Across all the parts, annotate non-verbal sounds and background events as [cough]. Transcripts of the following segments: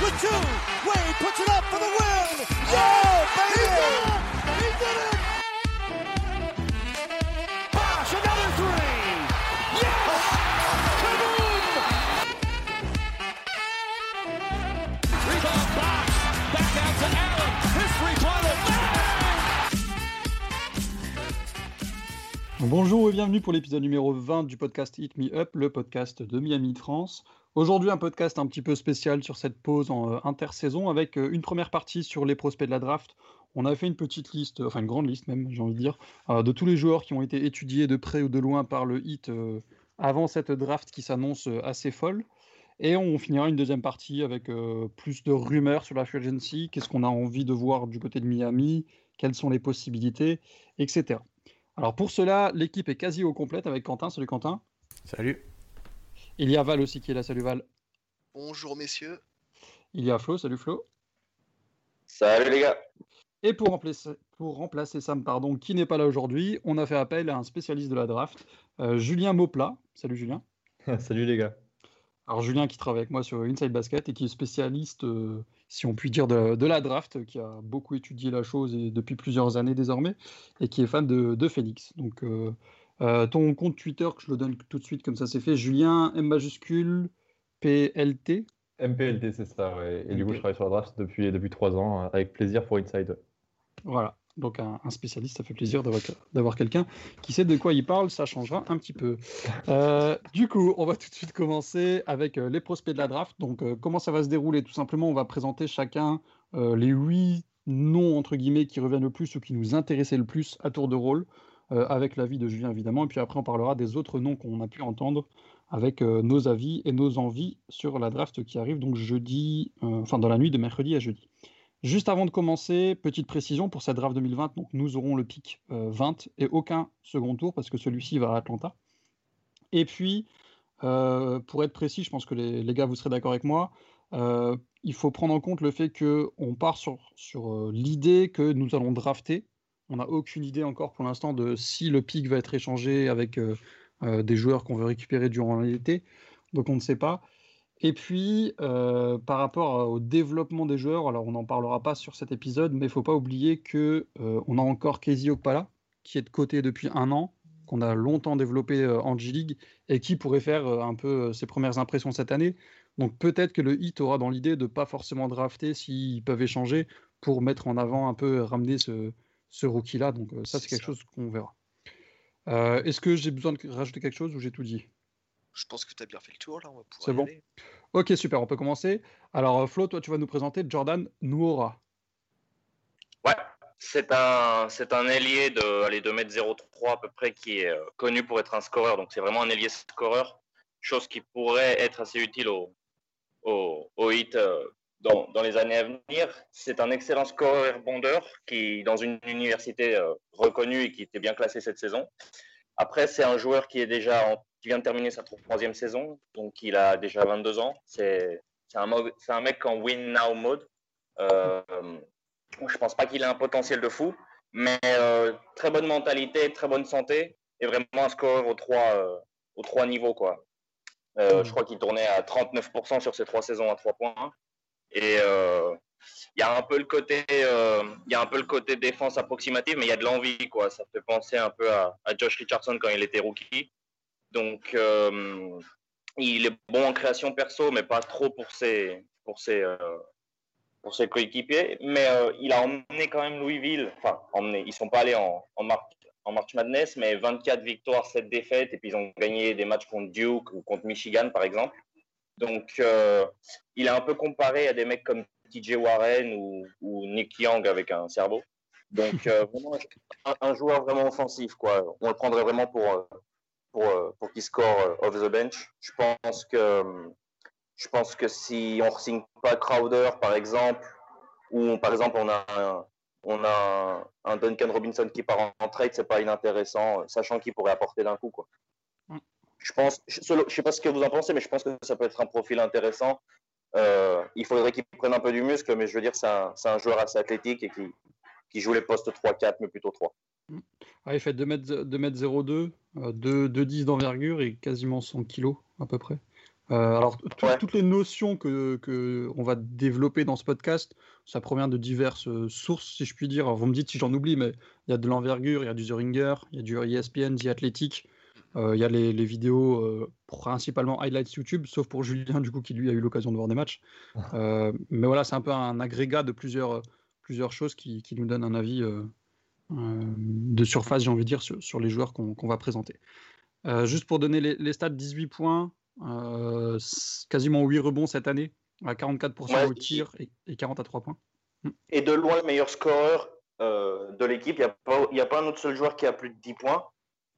with two. Wade puts it up for the win. Yeah, baby! He did it! He did it! Bonjour et bienvenue pour l'épisode numéro 20 du podcast Hit Me Up, le podcast de Miami de France. Aujourd'hui, un podcast un petit peu spécial sur cette pause en euh, intersaison avec euh, une première partie sur les prospects de la draft. On a fait une petite liste, enfin une grande liste même, j'ai envie de dire, euh, de tous les joueurs qui ont été étudiés de près ou de loin par le Hit euh, avant cette draft qui s'annonce assez folle. Et on finira une deuxième partie avec plus de rumeurs sur la free agency, qu'est-ce qu'on a envie de voir du côté de Miami, quelles sont les possibilités, etc. Alors pour cela, l'équipe est quasi au complète avec Quentin. Salut Quentin. Salut. Il y a Val aussi qui est là. Salut Val. Bonjour messieurs. Il y a Flo. Salut Flo. Salut les gars. Et pour remplacer, pour remplacer Sam, pardon, qui n'est pas là aujourd'hui, on a fait appel à un spécialiste de la draft, euh, Julien Mauplat. Salut Julien. [laughs] Salut les gars. Alors Julien qui travaille avec moi sur Inside Basket et qui est spécialiste, euh, si on peut dire, de, de la draft, qui a beaucoup étudié la chose et depuis plusieurs années désormais, et qui est fan de, de Phoenix. Donc euh, euh, ton compte Twitter, que je le donne tout de suite comme ça c'est fait, Julien M majuscule PLT. MPLT, c'est ça, ouais. Et du coup, je travaille sur la draft depuis, depuis 3 ans, avec plaisir pour Inside. Voilà, donc un, spécialiste, ça fait plaisir d'avoir quelqu'un qui sait de quoi il parle, ça changera un petit peu. Euh, du coup, on va tout de suite commencer avec euh, les prospects de la draft. Donc, euh, comment ça va se dérouler? Tout simplement, on va présenter chacun les huit noms, entre guillemets, qui reviennent le plus ou qui nous intéressaient le plus à tour de rôle, avec l'avis de Julien évidemment. Et puis après, on parlera des autres noms qu'on a pu entendre avec nos avis et nos envies sur la draft qui arrive donc jeudi, enfin dans la nuit de mercredi à jeudi. Juste avant de commencer, petite précision pour cette draft 2020, donc nous aurons le pic euh, 20 et aucun second tour parce que celui-ci va à Atlanta. Et puis, euh, pour être précis, je pense que les, gars vous serez d'accord avec moi, euh, il faut prendre en compte le fait qu'on part sur, sur euh, l'idée que nous allons drafter. On n'a aucune idée encore pour l'instant de si le pic va être échangé avec euh, euh, des joueurs qu'on veut récupérer durant l'été. Donc on ne sait pas. Et puis, euh, par rapport à- au développement des joueurs, alors on n'en parlera pas sur cet épisode, mais il ne faut pas oublier que euh, on a encore Casey Okpala, qui est de côté depuis un an, qu'on a longtemps développé euh, en G-League, et qui pourrait faire euh, un peu euh, ses premières impressions cette année. Donc peut-être que le Heat aura dans l'idée de pas forcément drafter s'ils peuvent échanger pour mettre en avant un peu, euh, ramener ce, ce rookie-là. Donc euh, ça, c'est quelque ça. chose qu'on verra. Euh, Est-ce que j'ai besoin de rajouter quelque chose ou j'ai tout dit? Je pense que tu as bien fait le tour là, on va pouvoir C'est bon. aller. Ok, super, on peut commencer. Alors, euh, Flo, toi, tu vas nous présenter Jordan Nuora. Ouais, c'est un, c'est un ailier de, allez, 2m03 à peu près qui est euh, connu pour être un scoreur. Donc c'est vraiment un ailier scoreur, chose qui pourrait être assez utile au, au, au hit euh, dans, dans les années à venir. C'est un excellent scoreur et rebondeur qui, dans une université euh, reconnue et qui était bien classé cette saison. Après, c'est un joueur qui est déjà en- qui vient de terminer sa troisième saison, donc il a déjà 22 ans. C'est un, un mec en win now mode. Euh, je pense pas qu'il ait un potentiel de fou, mais euh, très bonne mentalité, très bonne santé et vraiment un scoreur aux trois, euh, aux trois niveaux. Quoi. Euh, Mm. Je crois qu'il tournait à 39% sur ses trois saisons à trois points. Et il y a un peu le côté, euh, il y a un peu le côté défense approximative, mais il y a de l'envie, quoi. Ça fait penser un peu à, à Josh Richardson quand il était rookie. Donc, euh, il est bon en création perso, mais pas trop pour ses, pour ses, euh, ses coéquipiers. Mais euh, il a emmené quand même Louisville. Enfin, emmené. Ils sont pas allés en, en, Mar- en March Madness, mais 24 victoires, 7 défaites, et puis ils ont gagné des matchs contre Duke ou contre Michigan, par exemple. Donc, il est un peu comparé à des mecs comme TJ Warren ou, Nick Young avec un cerveau. Donc, vraiment un, un joueur vraiment offensif. Quoi. On le prendrait vraiment pour, pour, euh, pour qu'il score euh, off the bench. Je pense que, je pense que si on ne signe pas Crowder, par exemple, ou par exemple on a un, on a un, un Duncan Robinson qui part en, trade, c'est pas inintéressant, euh, sachant qu'il pourrait apporter d'un coup. Quoi. Mm. Je pense, je, je sais pas ce que vous en pensez, mais je pense que ça peut être un profil intéressant. Euh, il faudrait qu'il prenne un peu du muscle, mais je veux dire, c'est un, c'est un joueur assez athlétique et qui, qui joue les postes 3-4, mais plutôt 3. Ah, il fait 2m, 2m02, euh, 2, 2,10 d'envergure et quasiment 100 kg à peu près. Euh, alors, Ouais. toutes les notions que, que on va développer dans ce podcast, ça provient de diverses euh, sources, si je puis dire. Alors, vous me dites si j'en oublie, mais il y a de l'envergure, il y a du The Ringer, il y a du ESPN, The Athletic, euh, il y a les, les vidéos euh, principalement highlights YouTube, sauf pour Julien, du coup, qui lui a eu l'occasion de voir des matchs. Euh, mais voilà, c'est un peu un agrégat de plusieurs, plusieurs choses qui, qui nous donnent un avis euh, euh, de surface, j'ai envie de dire, sur, sur les joueurs qu'on qu'on va présenter. Euh, juste pour donner les, les stats, 18 points, quasiment 8 rebonds cette année, à 44% Ouais, au tir et, et 40 à 3 points. Et de loin, le meilleur scoreur euh, de l'équipe. Il n'y a, a pas un autre seul joueur qui a plus de 10 points.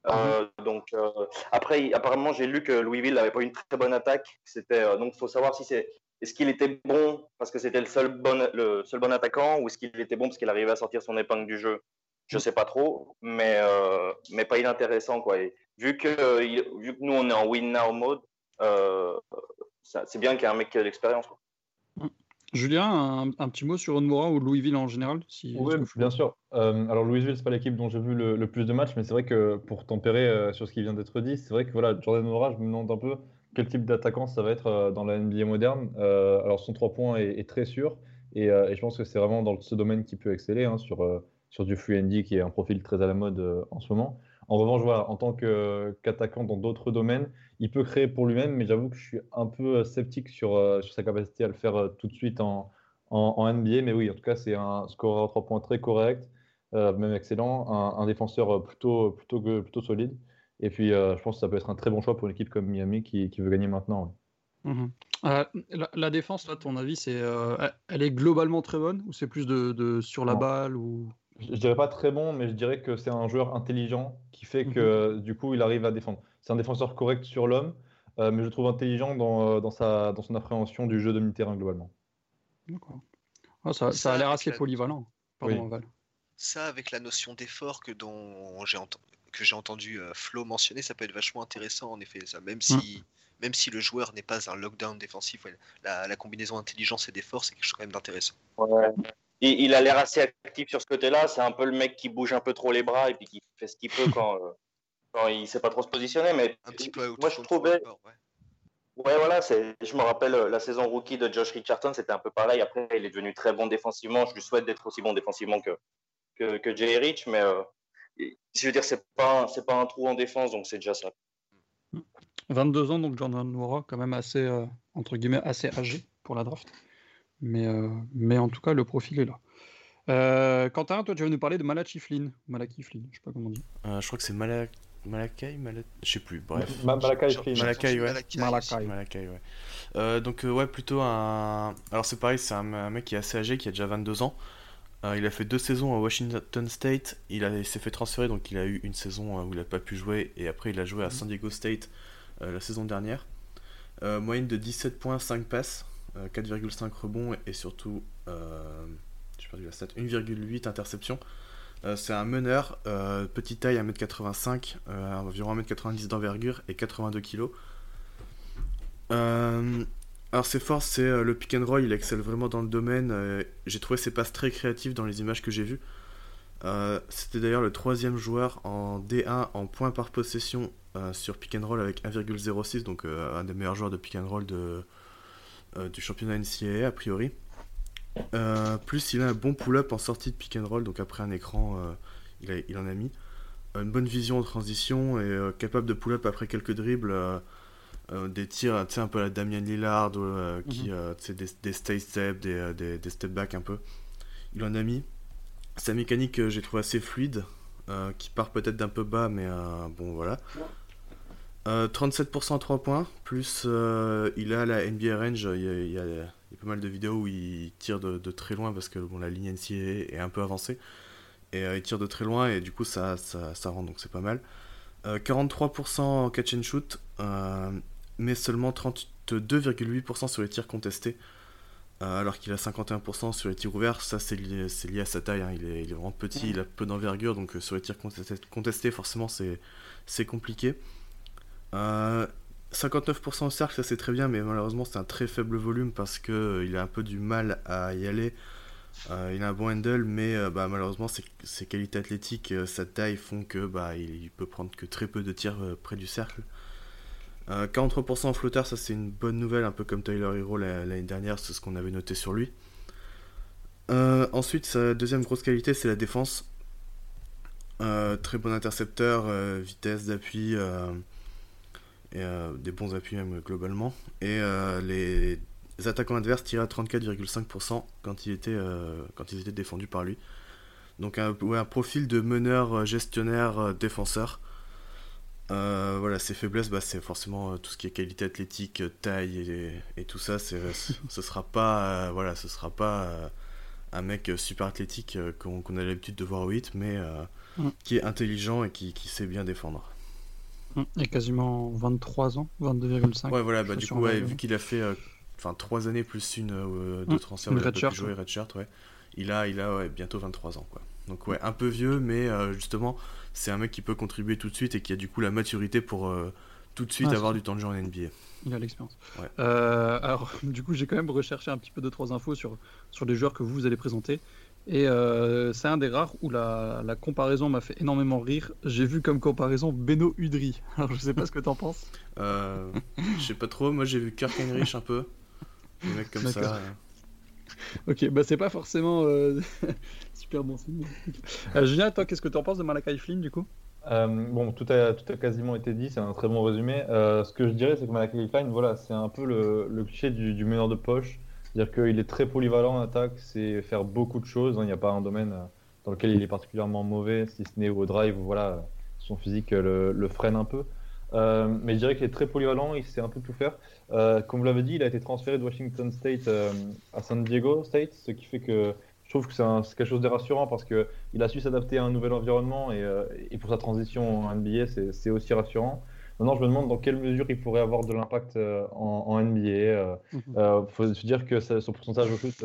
Euh, Donc, euh, après, apparemment, j'ai lu que Louisville n'avait pas une très bonne attaque. C'était, donc, il faut savoir si c'est. Est-ce qu'il était bon parce que c'était le seul bon, le seul bon attaquant ou est-ce qu'il était bon parce qu'il arrivait à sortir son épingle du jeu? Je sais pas trop, mais, euh, mais pas inintéressant. Quoi. Et vu, que, euh, il- vu que nous, on est en win now mode, euh, c'est bien qu'il y ait un mec qui a de l'expérience. Julien, un, un petit mot sur Onmora ou Louisville en général si, Oui, bien sûr. Euh, alors Louisville, c'est pas l'équipe dont j'ai vu le, le plus de matchs, mais c'est vrai que pour tempérer euh, sur ce qui vient d'être dit, c'est vrai que voilà, Jordan Nora, je me demande un peu quel type d'attaquant ça va être euh, dans la NBA moderne. Euh, alors son 3 points est, très sûr, et, euh, et je pense que c'est vraiment dans ce domaine qu'il peut exceller, hein, sur, euh, sur du qui est un profil très à la mode en ce moment. En revanche, voilà, en tant qu'attaquant dans d'autres domaines, il peut créer pour lui-même, mais j'avoue que je suis un peu sceptique sur, sur sa capacité à le faire tout de suite en, en, NBA. Mais oui, en tout cas, c'est un scoreur à 3 points très correct, même excellent, un, un défenseur plutôt, plutôt, plutôt solide. Et puis, euh, je pense que ça peut être un très bon choix pour une équipe comme Miami qui, qui veut gagner maintenant. ouais. Mhm. Euh, la, la défense, là, ton avis, c'est, euh, elle- est globalement très bonne ou c'est plus de, de sur la Non. balle ou... Je, dirais pas très bon, mais je dirais que c'est un joueur intelligent qui fait que du coup il arrive à défendre. C'est un défenseur correct sur l'homme, euh, mais je le trouve intelligent dans, dans, sa, dans son appréhension du jeu de mi-terrain globalement. D'accord. Ah, ça, ça Ça, a l'air assez la- polyvalent. Pardon, Oui. Val. Ça, avec la notion d'effort que, dont j'ai ent- que j'ai entendu euh, Flo mentionner, ça peut être vachement intéressant en effet. Ça, même, si, même si le joueur n'est pas un lockdown défensif, ouais, la, la combinaison intelligence et d'effort, c'est quelque chose quand même d'intéressant. Il, il a l'air assez actif sur ce côté-là. C'est un peu le mec qui bouge un peu trop les bras et puis qui fait ce qu'il peut quand, euh, quand il sait pas trop se positionner. Mais Un petit peu moi, je trouvais. ouais. Ouais, voilà, je me rappelle euh, la saison rookie de Josh Richardson, c'était un peu pareil. Après, il est devenu très bon défensivement. Je lui souhaite d'être aussi bon défensivement que, que, que Jay Rich, mais euh, je veux dire, c'est pas, c'est pas un trou en défense, donc c'est déjà ça. 22 ans, donc Jordan Noura, quand même assez, euh, entre guillemets, assez âgé pour la draft. Mais, euh, mais en tout cas, le profil est là. Euh, Quentin, toi, tu vas nous parler de Malachi Flynn. Malachi Flynn, je sais pas comment on dit. Euh, je crois que c'est Malak... Malakai Mala- Je sais plus, bref. Ma- Malakai Flynn. Malakai, ouais. Malakai Malakai. ouais. Euh, donc, ouais, plutôt un. Alors, c'est pareil, c'est un, un mec qui est assez âgé, qui a déjà 22 ans. Euh, il a fait deux saisons à Washington State. Il, a- il s'est fait transférer, donc il a eu une saison euh, où il n'a pas pu jouer. Et après, il a joué à San Diego State euh, la saison dernière. Euh, moyenne de 17 points, 5 passes, euh, 4,5 rebonds et, surtout, euh, j'ai perdu la stat, 1,8 interceptions. Euh, c'est un meneur, petite taille, 1m85, euh, environ 1m90 d'envergure et 82 kg. Alors ses forces, c'est euh, le pick and roll, il excelle vraiment dans le domaine. euh, J'ai trouvé ses passes très créatives dans les images que j'ai vues. Euh, C'était d'ailleurs le troisième joueur en D1 en points par possession sur pick and roll avec 1,06, donc un des meilleurs joueurs de pick and roll du championnat NCAA a priori. Plus il a un bon pull-up en sortie de pick and roll, donc après un écran, il, en a mis. Une bonne vision en transition et capable de pull-up après quelques dribbles. Euh, des tirs, tu sais, un peu à la Damien Lillard, euh, qui, Mhm. tu sais, des, des stay step, des, des, des step back un peu. Il en a mis. Sa mécanique, j'ai trouvé assez fluide, qui part peut-être d'un peu bas, mais bon, voilà. Euh, 37% à 3 points, plus il a la NBA range, il y a, il y a- il y a pas mal de vidéos où il tire de, de très loin parce que bon, la ligne NCAA est un peu avancée. Et il tire de très loin et du coup ça, ça, ça rend donc c'est pas mal. Euh, 43% en catch and shoot, euh, mais seulement 32,8% sur les tirs contestés. Euh, alors qu'il a 51% sur les tirs ouverts, ça c'est lié, à sa taille, hein. il, est, il est vraiment petit, il a peu d'envergure, donc euh, sur les tirs contestés, contestés, forcément c'est, compliqué. Euh, 59% au cercle, ça c'est très bien, mais malheureusement c'est un très faible volume parce que euh, il a un peu du mal à y aller. Euh, il a un bon handle, mais euh, bah, malheureusement ses, ses qualités athlétiques, euh, sa taille font que bah, il, il peut prendre que très peu de tirs euh, près du cercle. Euh, 43% en flotteur, ça c'est une bonne nouvelle, un peu comme Tyler Hero la- l'année dernière, c'est ce qu'on avait noté sur lui. Euh, ensuite, sa deuxième grosse qualité, c'est la défense. Euh, très bon intercepteur, euh, vitesse d'appui, et des bons appuis même globalement. Et les attaquants adverses tiraient à 34,5% quand, ils étaient défendus par lui. Donc un, profil de meneur, gestionnaire, défenseur. Euh, voilà, ses faiblesses, bah, c'est forcément euh, tout ce qui est qualité athlétique, euh, taille et, et tout ça. C'est, ce sera pas, euh, voilà, ce sera pas euh, un mec super athlétique qu'on, a l'habitude de voir au hit, mais Mm. qui est intelligent et qui, qui sait bien défendre. Il y a quasiment 23 ans, 22,5. Ouais, voilà, bah, du coup, ouais, vu qu'il a fait enfin 3 années plus une où il a pas redshirt, jouer redshirt, ouais. Il a, il a ouais, bientôt 23 ans, quoi. Donc, ouais, un peu vieux, mais justement, c'est un mec qui peut contribuer tout de suite et qui a du coup la maturité pour euh, tout de suite avoir du temps de jeu en NBA. Il a l'expérience. Ouais. Euh, alors, [laughs] du coup, j'ai quand même recherché un petit peu deux trois infos sur, sur les joueurs que vous, vous allez présenter. Et euh, c'est un des rares où la, la comparaison m'a fait énormément rire. J'ai vu comme comparaison Beno Udry. [laughs] Alors, je sais pas ce que t'en penses. Euh, je sais pas trop, moi j'ai vu Kirk Heinrich un peu. Des mecs comme ça. Ok, bah c'est pas forcément euh, [laughs] super bon signe. Euh, Julien, toi, qu'est-ce que t'en penses de Malakai Flynn du coup? Euh, bon, tout a, tout a quasiment été dit, c'est un très bon résumé. Euh, ce que je dirais, c'est que Malachi Klein, voilà, c'est un peu le, le cliché du, meneur de poche. C'est-à-dire qu'il est très polyvalent en attaque, c'est faire beaucoup de choses. hein. Il n'y a pas un domaine euh, dans lequel il est particulièrement mauvais, si ce n'est au drive, voilà, son physique le, freine un peu. Mais je dirais qu'il est très polyvalent, il sait un peu tout faire. Comme vous l'avez dit, il a été transféré de Washington State à San Diego State, ce qui fait que je trouve que c'est quelque chose de rassurant parce que il a su s'adapter à un nouvel environnement et, euh, et pour sa transition en NBA, c'est aussi rassurant. Maintenant, je me demande dans quelle mesure il pourrait avoir de l'impact euh, en, en NBA. Euh, Mhm. faut se dire que son pourcentage au shoot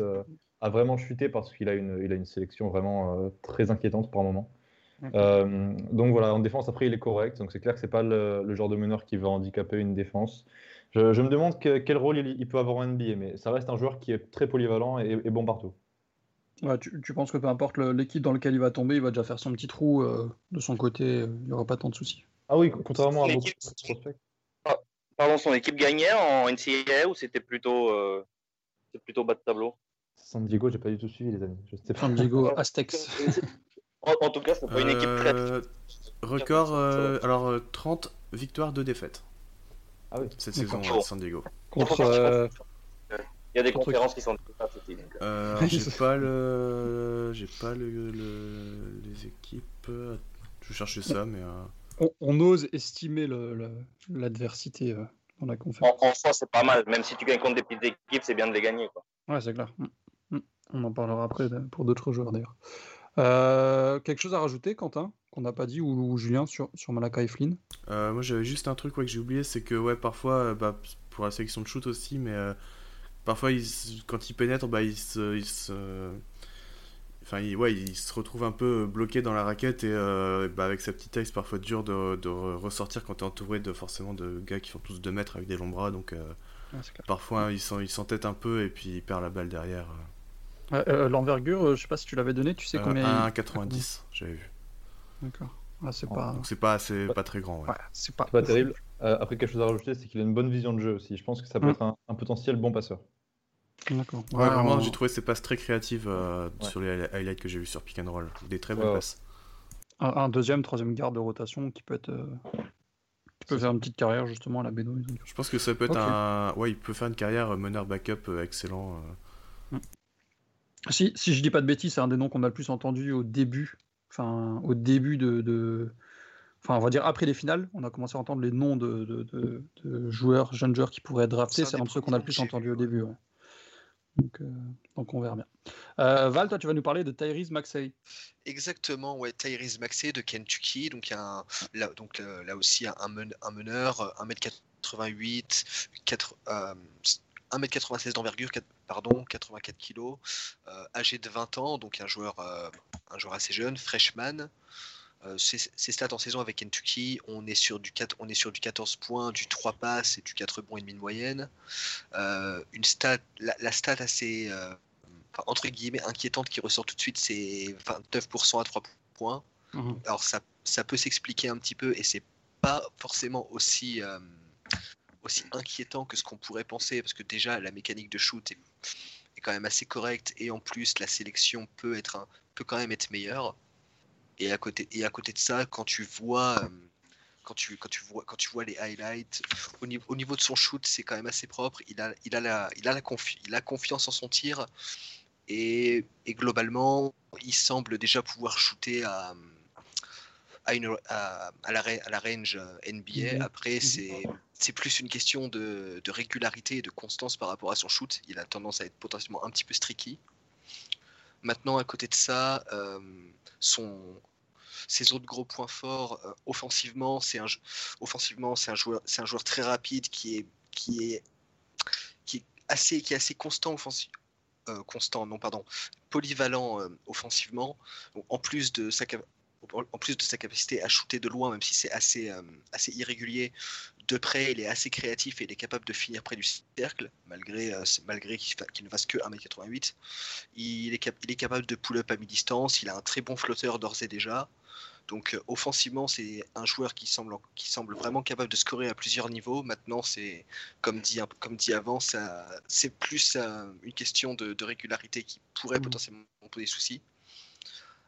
a vraiment chuté parce qu'il a une, il a une sélection vraiment très inquiétante par moment. Euh, donc voilà, en défense, après, il est correct. Donc c'est clair que c'est pas le, le genre de meneur qui va handicaper une défense. Je, je me demande que- quel rôle il, il peut avoir en NBA, mais ça reste un joueur qui est très polyvalent et, et bon partout. Ouais, tu, tu penses que peu importe l'équipe dans laquelle il va tomber, il va déjà faire son petit trou euh, de son côté, euh, il n'y aura pas tant de soucis. Ah oui, contrairement à beaucoup de prospects. Pardon, son équipe gagnait en NCAA ou c'était plutôt, euh, plutôt bas de tableau? San Diego, j'ai pas du tout suivi, les amis. Je sais pas. San Diego [laughs] Aztecs. en, en tout cas, c'est pas une équipe très. Euh, record, euh, alors euh, 30 victoires, 2 défaites Ah oui. cette saison à San Diego. Contre, euh, Il y a des conférences qui sont euh, Euh, [laughs] j'ai pas le, j'ai pas le, le- les équipes. Je vais chercher ça, mais euh, on, on ose estimer le- le- l'adversité euh, dans la conférence. En, en soi, c'est pas mal. Même si tu gagnes contre des petites équipes, c'est bien de les gagner. Quoi. Ouais, c'est clair. Mm. Mm. On en parlera après pour d'autres joueurs d'ailleurs. Euh, quelque chose à rajouter, Quentin, qu'on n'a pas dit, ou, ou Julien sur, sur Malakai Flynn? Euh, moi j'avais juste un truc ouais, que j'ai oublié, c'est que ouais parfois euh, bah, pour la sélection de shoot aussi, mais euh, parfois quand il pénètre, bah il se, il se- enfin il, ouais il se retrouve un peu bloqué dans la raquette et euh, bah, avec sa petite taille c'est parfois dur de, de re- ressortir quand t'es entouré de forcément de gars qui font tous 2 mètres avec des longs bras, donc euh, parfois il s'en- il s'entête un peu et puis il perd la balle derrière. Euh, euh, L'envergure, je sais pas si tu l'avais donné, tu sais combien il- 1,90 j'avais vu. D'accord. Ah, c'est Oh, pas... C'est pas c'est pas très grand. ouais. ouais, c'est pas... Pas terrible. Euh, après, quelque chose à rajouter, c'est qu'il a une bonne vision de jeu aussi. Je pense que ça peut Mm. être un, un potentiel bon passeur. D'accord. Ouais, vraiment, on- j'ai trouvé ses passes très créatives euh, Ouais. sur les highlights que j'ai vu sur Pick and Roll. Des très belles passes. un, un deuxième, troisième garde de rotation qui peut être... euh, qui peut faire une petite carrière justement à la Beno. Je pense que ça peut être un. Ouais, il peut faire une carrière euh, meneur backup euh, excellent. euh. Si, si je dis pas de bêtises, c'est un des noms qu'on a le plus entendu au début, enfin au début de, de- enfin on va dire après les finales, on a commencé à entendre les noms de, de- de- de joueurs, jeunes joueurs qui pourraient être draftés, C'est un de ceux qu'on a le plus entendu au début. ouais. Donc, euh, donc on verra bien. Euh, Val, toi tu vas nous parler de Tyrese Maxey. Exactement, ouais, Tyrese Maxey de Kentucky, donc, un- là, donc euh, là aussi un, men- un meneur, euh, 1m88, 4, euh, 1m96 d'envergure, quat- pardon, 84 kg, euh, âgé de 20 ans, donc un joueur, euh, un joueur assez jeune, freshman. Euh, ses, ses stats en saison avec Kentucky, on est sur du 4, on est sur du 14 points, du 3 passes et du 4 bons et demi de moyenne. Euh, une stat, la, la stat assez euh, enfin, entre guillemets inquiétante qui ressort tout de suite, c'est 29% à 3 points. Alors ça, ça peut s'expliquer un petit peu et c'est pas forcément aussi, euh, aussi inquiétant que ce qu'on pourrait penser, parce que déjà la mécanique de shoot est, est, quand même assez correcte, et en plus la sélection peut, être un, peut quand même être meilleure. Et à côté, et à côté de ça, quand tu vois, euh, quand tu, quand tu vois, quand tu vois les highlights, au niveau, au niveau de son shoot, c'est quand même assez propre. Il a, il a, la, il a, la confi il a confiance en son tir. Et, et, globalement, il semble déjà pouvoir shooter à, à, une, à, à, la, range NBA. Après, c'est plus une question de, de, régularité et de constance par rapport à son shoot. Il a tendance à être potentiellement un petit peu streaky. Maintenant, à côté de ça, euh, son, ses autres gros points forts, euh, offensivement, c'est un, offensivement, c'est un, joueur, un joueur très rapide qui est, qui est, qui est, assez, qui est assez constant offensivement. Euh, constant, non pardon, polyvalent euh, offensivement, en plus de sa en plus de sa capacité à shooter de loin, même si c'est assez, euh, assez irrégulier, de près, il est assez créatif et il est capable de finir près du cercle, malgré, euh, malgré qu'il qu ne fasse que 1m88. Il est, cap il est capable de pull-up à mi-distance, il a un très bon flotteur d'ores et déjà. Donc euh, offensivement, c'est un joueur qui semble, qui semble vraiment capable de scorer à plusieurs niveaux. Maintenant, c'est comme dit, comme dit avant, c'est plus euh, une question de, de, régularité qui pourrait mmh. potentiellement poser soucis.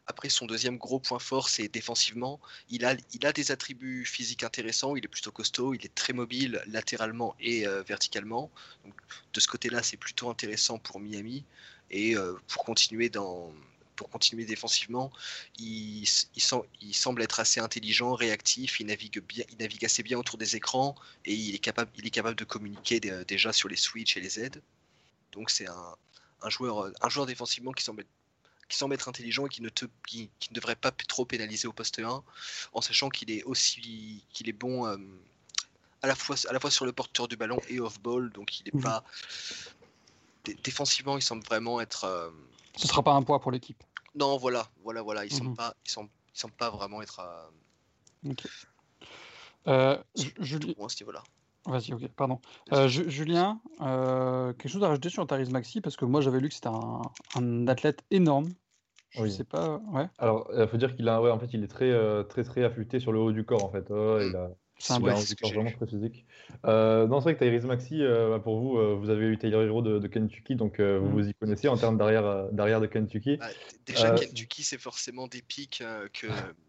Après, son deuxième gros point fort, c'est défensivement. Il a, il a des attributs physiques intéressants. Il est plutôt costaud. Il est très mobile latéralement et euh, verticalement. Donc, de ce côté-là, c'est plutôt intéressant pour Miami. Et euh, pour continuer dans, pour continuer défensivement, il, il, il, semble être assez intelligent, réactif, il navigue, bien, il navigue assez bien autour des écrans et il est capable, il est capable de communiquer déjà sur les switches et les aides. Donc c'est un, un, joueur, un joueur défensivement qui semble être qui semble être intelligent et qui ne, te, qui, qui ne devrait pas trop pénaliser au poste 1, en sachant qu'il est aussi qu'il est bon euh, à, la fois, à la fois sur le porteur du ballon et off-ball, donc il n'est mmh. pas... Défensivement, il semble vraiment être... Euh... Ce ne sera pas un poids pour l'équipe. Non, voilà, voilà, voilà, il ne mmh. semble, pas, il semble, il semble pas vraiment être... Euh... Euh, je, à ce niveau-là. Vas-y, ok, pardon. Euh, Julien, euh, quelque chose à rajouter sur Taris Maxi? Parce que moi, j'avais lu que c'était un, un, athlète énorme. Je oui. sais pas, ouais. Alors, il faut dire qu'il a, ouais, en fait, il est très, euh, très, très affûté sur le haut du corps, en fait. Oh, il a, c'est un, a un corps vraiment très physique. Euh, non, c'est vrai que Tyrese Maxi, euh, pour vous, euh, vous avez eu Taylor Hero de, de, Kentucky, donc euh, vous vous y connaissez en termes d'arrière, d'arrière de Kentucky. Bah, déjà, Kentucky, c'est forcément des pics que,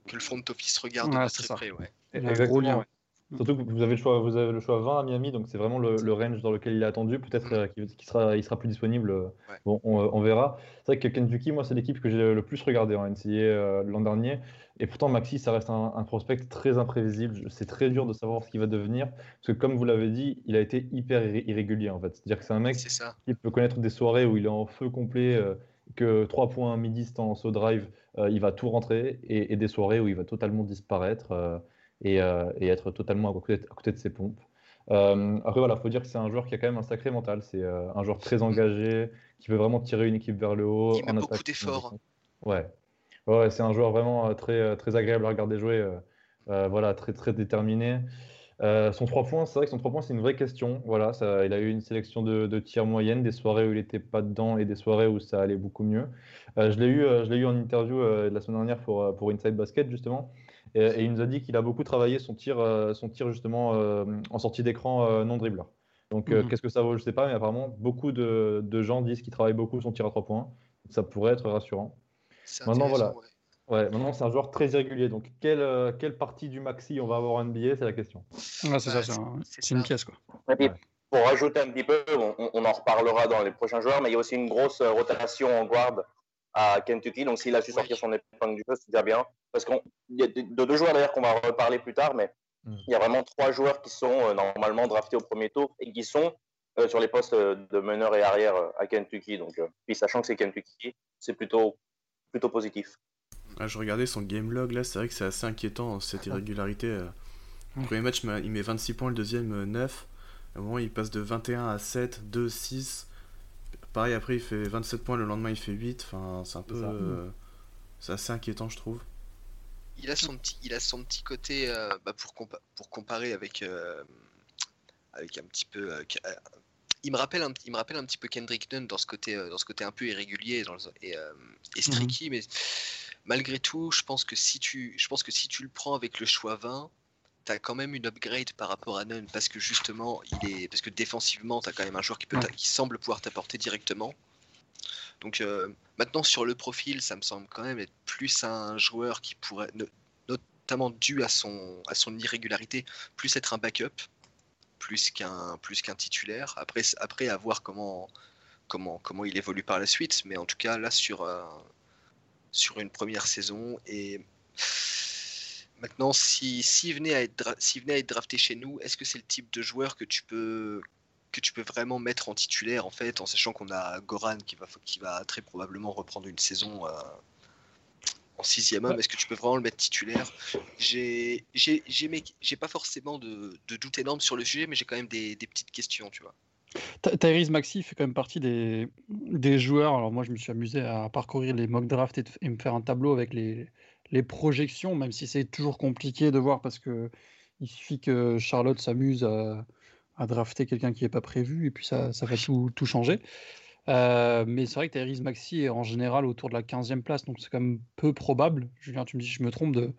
que le front office regarde ouais, de très près. Ouais. Exactement. Ouais. Surtout que vous avez le choix, vous avez le choix 20 à Miami, donc c'est vraiment le, le, range dans lequel il est attendu. Peut-être euh, qu'il sera, il sera plus disponible. Ouais. Bon, on, on verra. C'est vrai que Kentucky, moi, c'est l'équipe que j'ai le plus regardé en NCAA euh, l'an dernier. Et pourtant, Maxi, ça reste un, un prospect très imprévisible. C'est très dur de savoir ce qu'il va devenir. Parce que, comme vous l'avez dit, il a été hyper irrégulier, en fait. C'est-à-dire que c'est un mec qui peut connaître des soirées où il est en feu complet, euh, que 3 points à mi-distance au drive, euh, il va tout rentrer, et, et, des soirées où il va totalement disparaître. Euh, et, euh, et, être totalement à côté, à côté de ses pompes. Euh, après, voilà, il faut dire que c'est un joueur qui a quand même un sacré mental. C'est euh, un joueur très engagé, qui veut vraiment tirer une équipe vers le haut. Il met beaucoup d'efforts. Ouais. ouais c'est un joueur vraiment très, très agréable à regarder jouer. Euh, voilà, très, très déterminé. Euh, son 3 points, c'est vrai que son 3 points, c'est une vraie question. Voilà, ça, il a eu une sélection de, de tirs moyenne, des soirées où il n'était pas dedans et des soirées où ça allait beaucoup mieux. Euh, je l'ai eu, je eu en interview la semaine dernière pour, pour Inside Basket, justement. Et, et, il nous a dit qu'il a beaucoup travaillé son tir, euh, son tir justement euh, en sortie d'écran euh, non dribbleur. Donc, mm -hmm. qu'est-ce que ça vaut Je ne sais pas, mais apparemment, beaucoup de, de gens disent qu'il travaille beaucoup son tir à trois points. Ça pourrait être rassurant. Maintenant, voilà. Ouais. Ouais, maintenant, c'est un joueur très irrégulier. Donc, quelle, euh, quelle partie du maxi on va avoir en NBA C'est la question. Ah, c'est ça, c'est un, une pièce. Quoi. Ouais. Pour rajouter un petit peu, on, on, en reparlera dans les prochains joueurs, mais il y a aussi une grosse rotation en guard à Kentucky. Donc, s'il a su sortir son épingle du jeu, c'est déjà bien. Parce qu'il y a de, deux joueurs d'ailleurs qu'on va reparler plus tard, mais mm. il y a vraiment trois joueurs qui sont euh, normalement draftés au premier tour et qui sont euh, sur les postes de meneur et arrière euh, à Kentucky. Donc, euh, puis sachant que c'est Kentucky, c'est plutôt, plutôt positif. Ah, je regardais son game log là, c'est vrai que c'est assez inquiétant cette irrégularité. Le premier match, il met 26 points, le deuxième 9. À un moment, il passe de 21 à 7, 2, 6. Pareil, après, il fait 27 points, le lendemain, il fait 8. Enfin, c'est un peu. Euh, c'est assez inquiétant, je trouve. Il a son petit, il a son petit côté, euh, bah, pour, compa pour comparer avec, euh, avec un petit peu. Euh, il, me rappelle un, il me rappelle un petit peu Kendrick Nunn dans ce côté, dans ce côté un peu irrégulier dans le, et, et streaky, mm -hmm. mais malgré tout, je pense, que si tu, je pense que si tu le prends avec le choix 20, as quand même une upgrade par rapport à Nunn parce que justement, il est parce que défensivement, tu as quand même un joueur qui, peut qui semble pouvoir t'apporter directement. Donc euh, maintenant sur le profil, ça me semble quand même être plus un joueur qui pourrait, notamment dû à son, à son irrégularité, plus être un backup, plus qu'un plus qu'un titulaire. Après, après à voir comment, comment, comment il évolue par la suite, mais en tout cas là sur, euh, sur une première saison et Maintenant, si, si venait à être, si venait à être drafté chez nous, est-ce que c'est le type de joueur que tu peux que tu peux vraiment mettre en titulaire en fait, en sachant qu'on a Goran qui va, qui va très probablement reprendre une saison euh, en sixième homme. Est-ce que tu peux vraiment le mettre titulaire? J'ai pas forcément de, de, doute énorme sur le sujet, mais j'ai quand même des, des, petites questions, tu vois. Tyrese Maxi fait quand même partie des, des joueurs. Alors moi, je me suis amusé à parcourir les mock drafts et, me faire un tableau avec les, les projections, même si c'est toujours compliqué de voir parce que il suffit que Charlotte s'amuse à, à, drafter quelqu'un qui n'est pas prévu et puis ça, ça va tout, tout changer. Euh, mais c'est vrai que Tyrese Maxi est en général autour de la 15e place, donc c'est quand même peu probable. Julien, tu me dis, je me trompe de,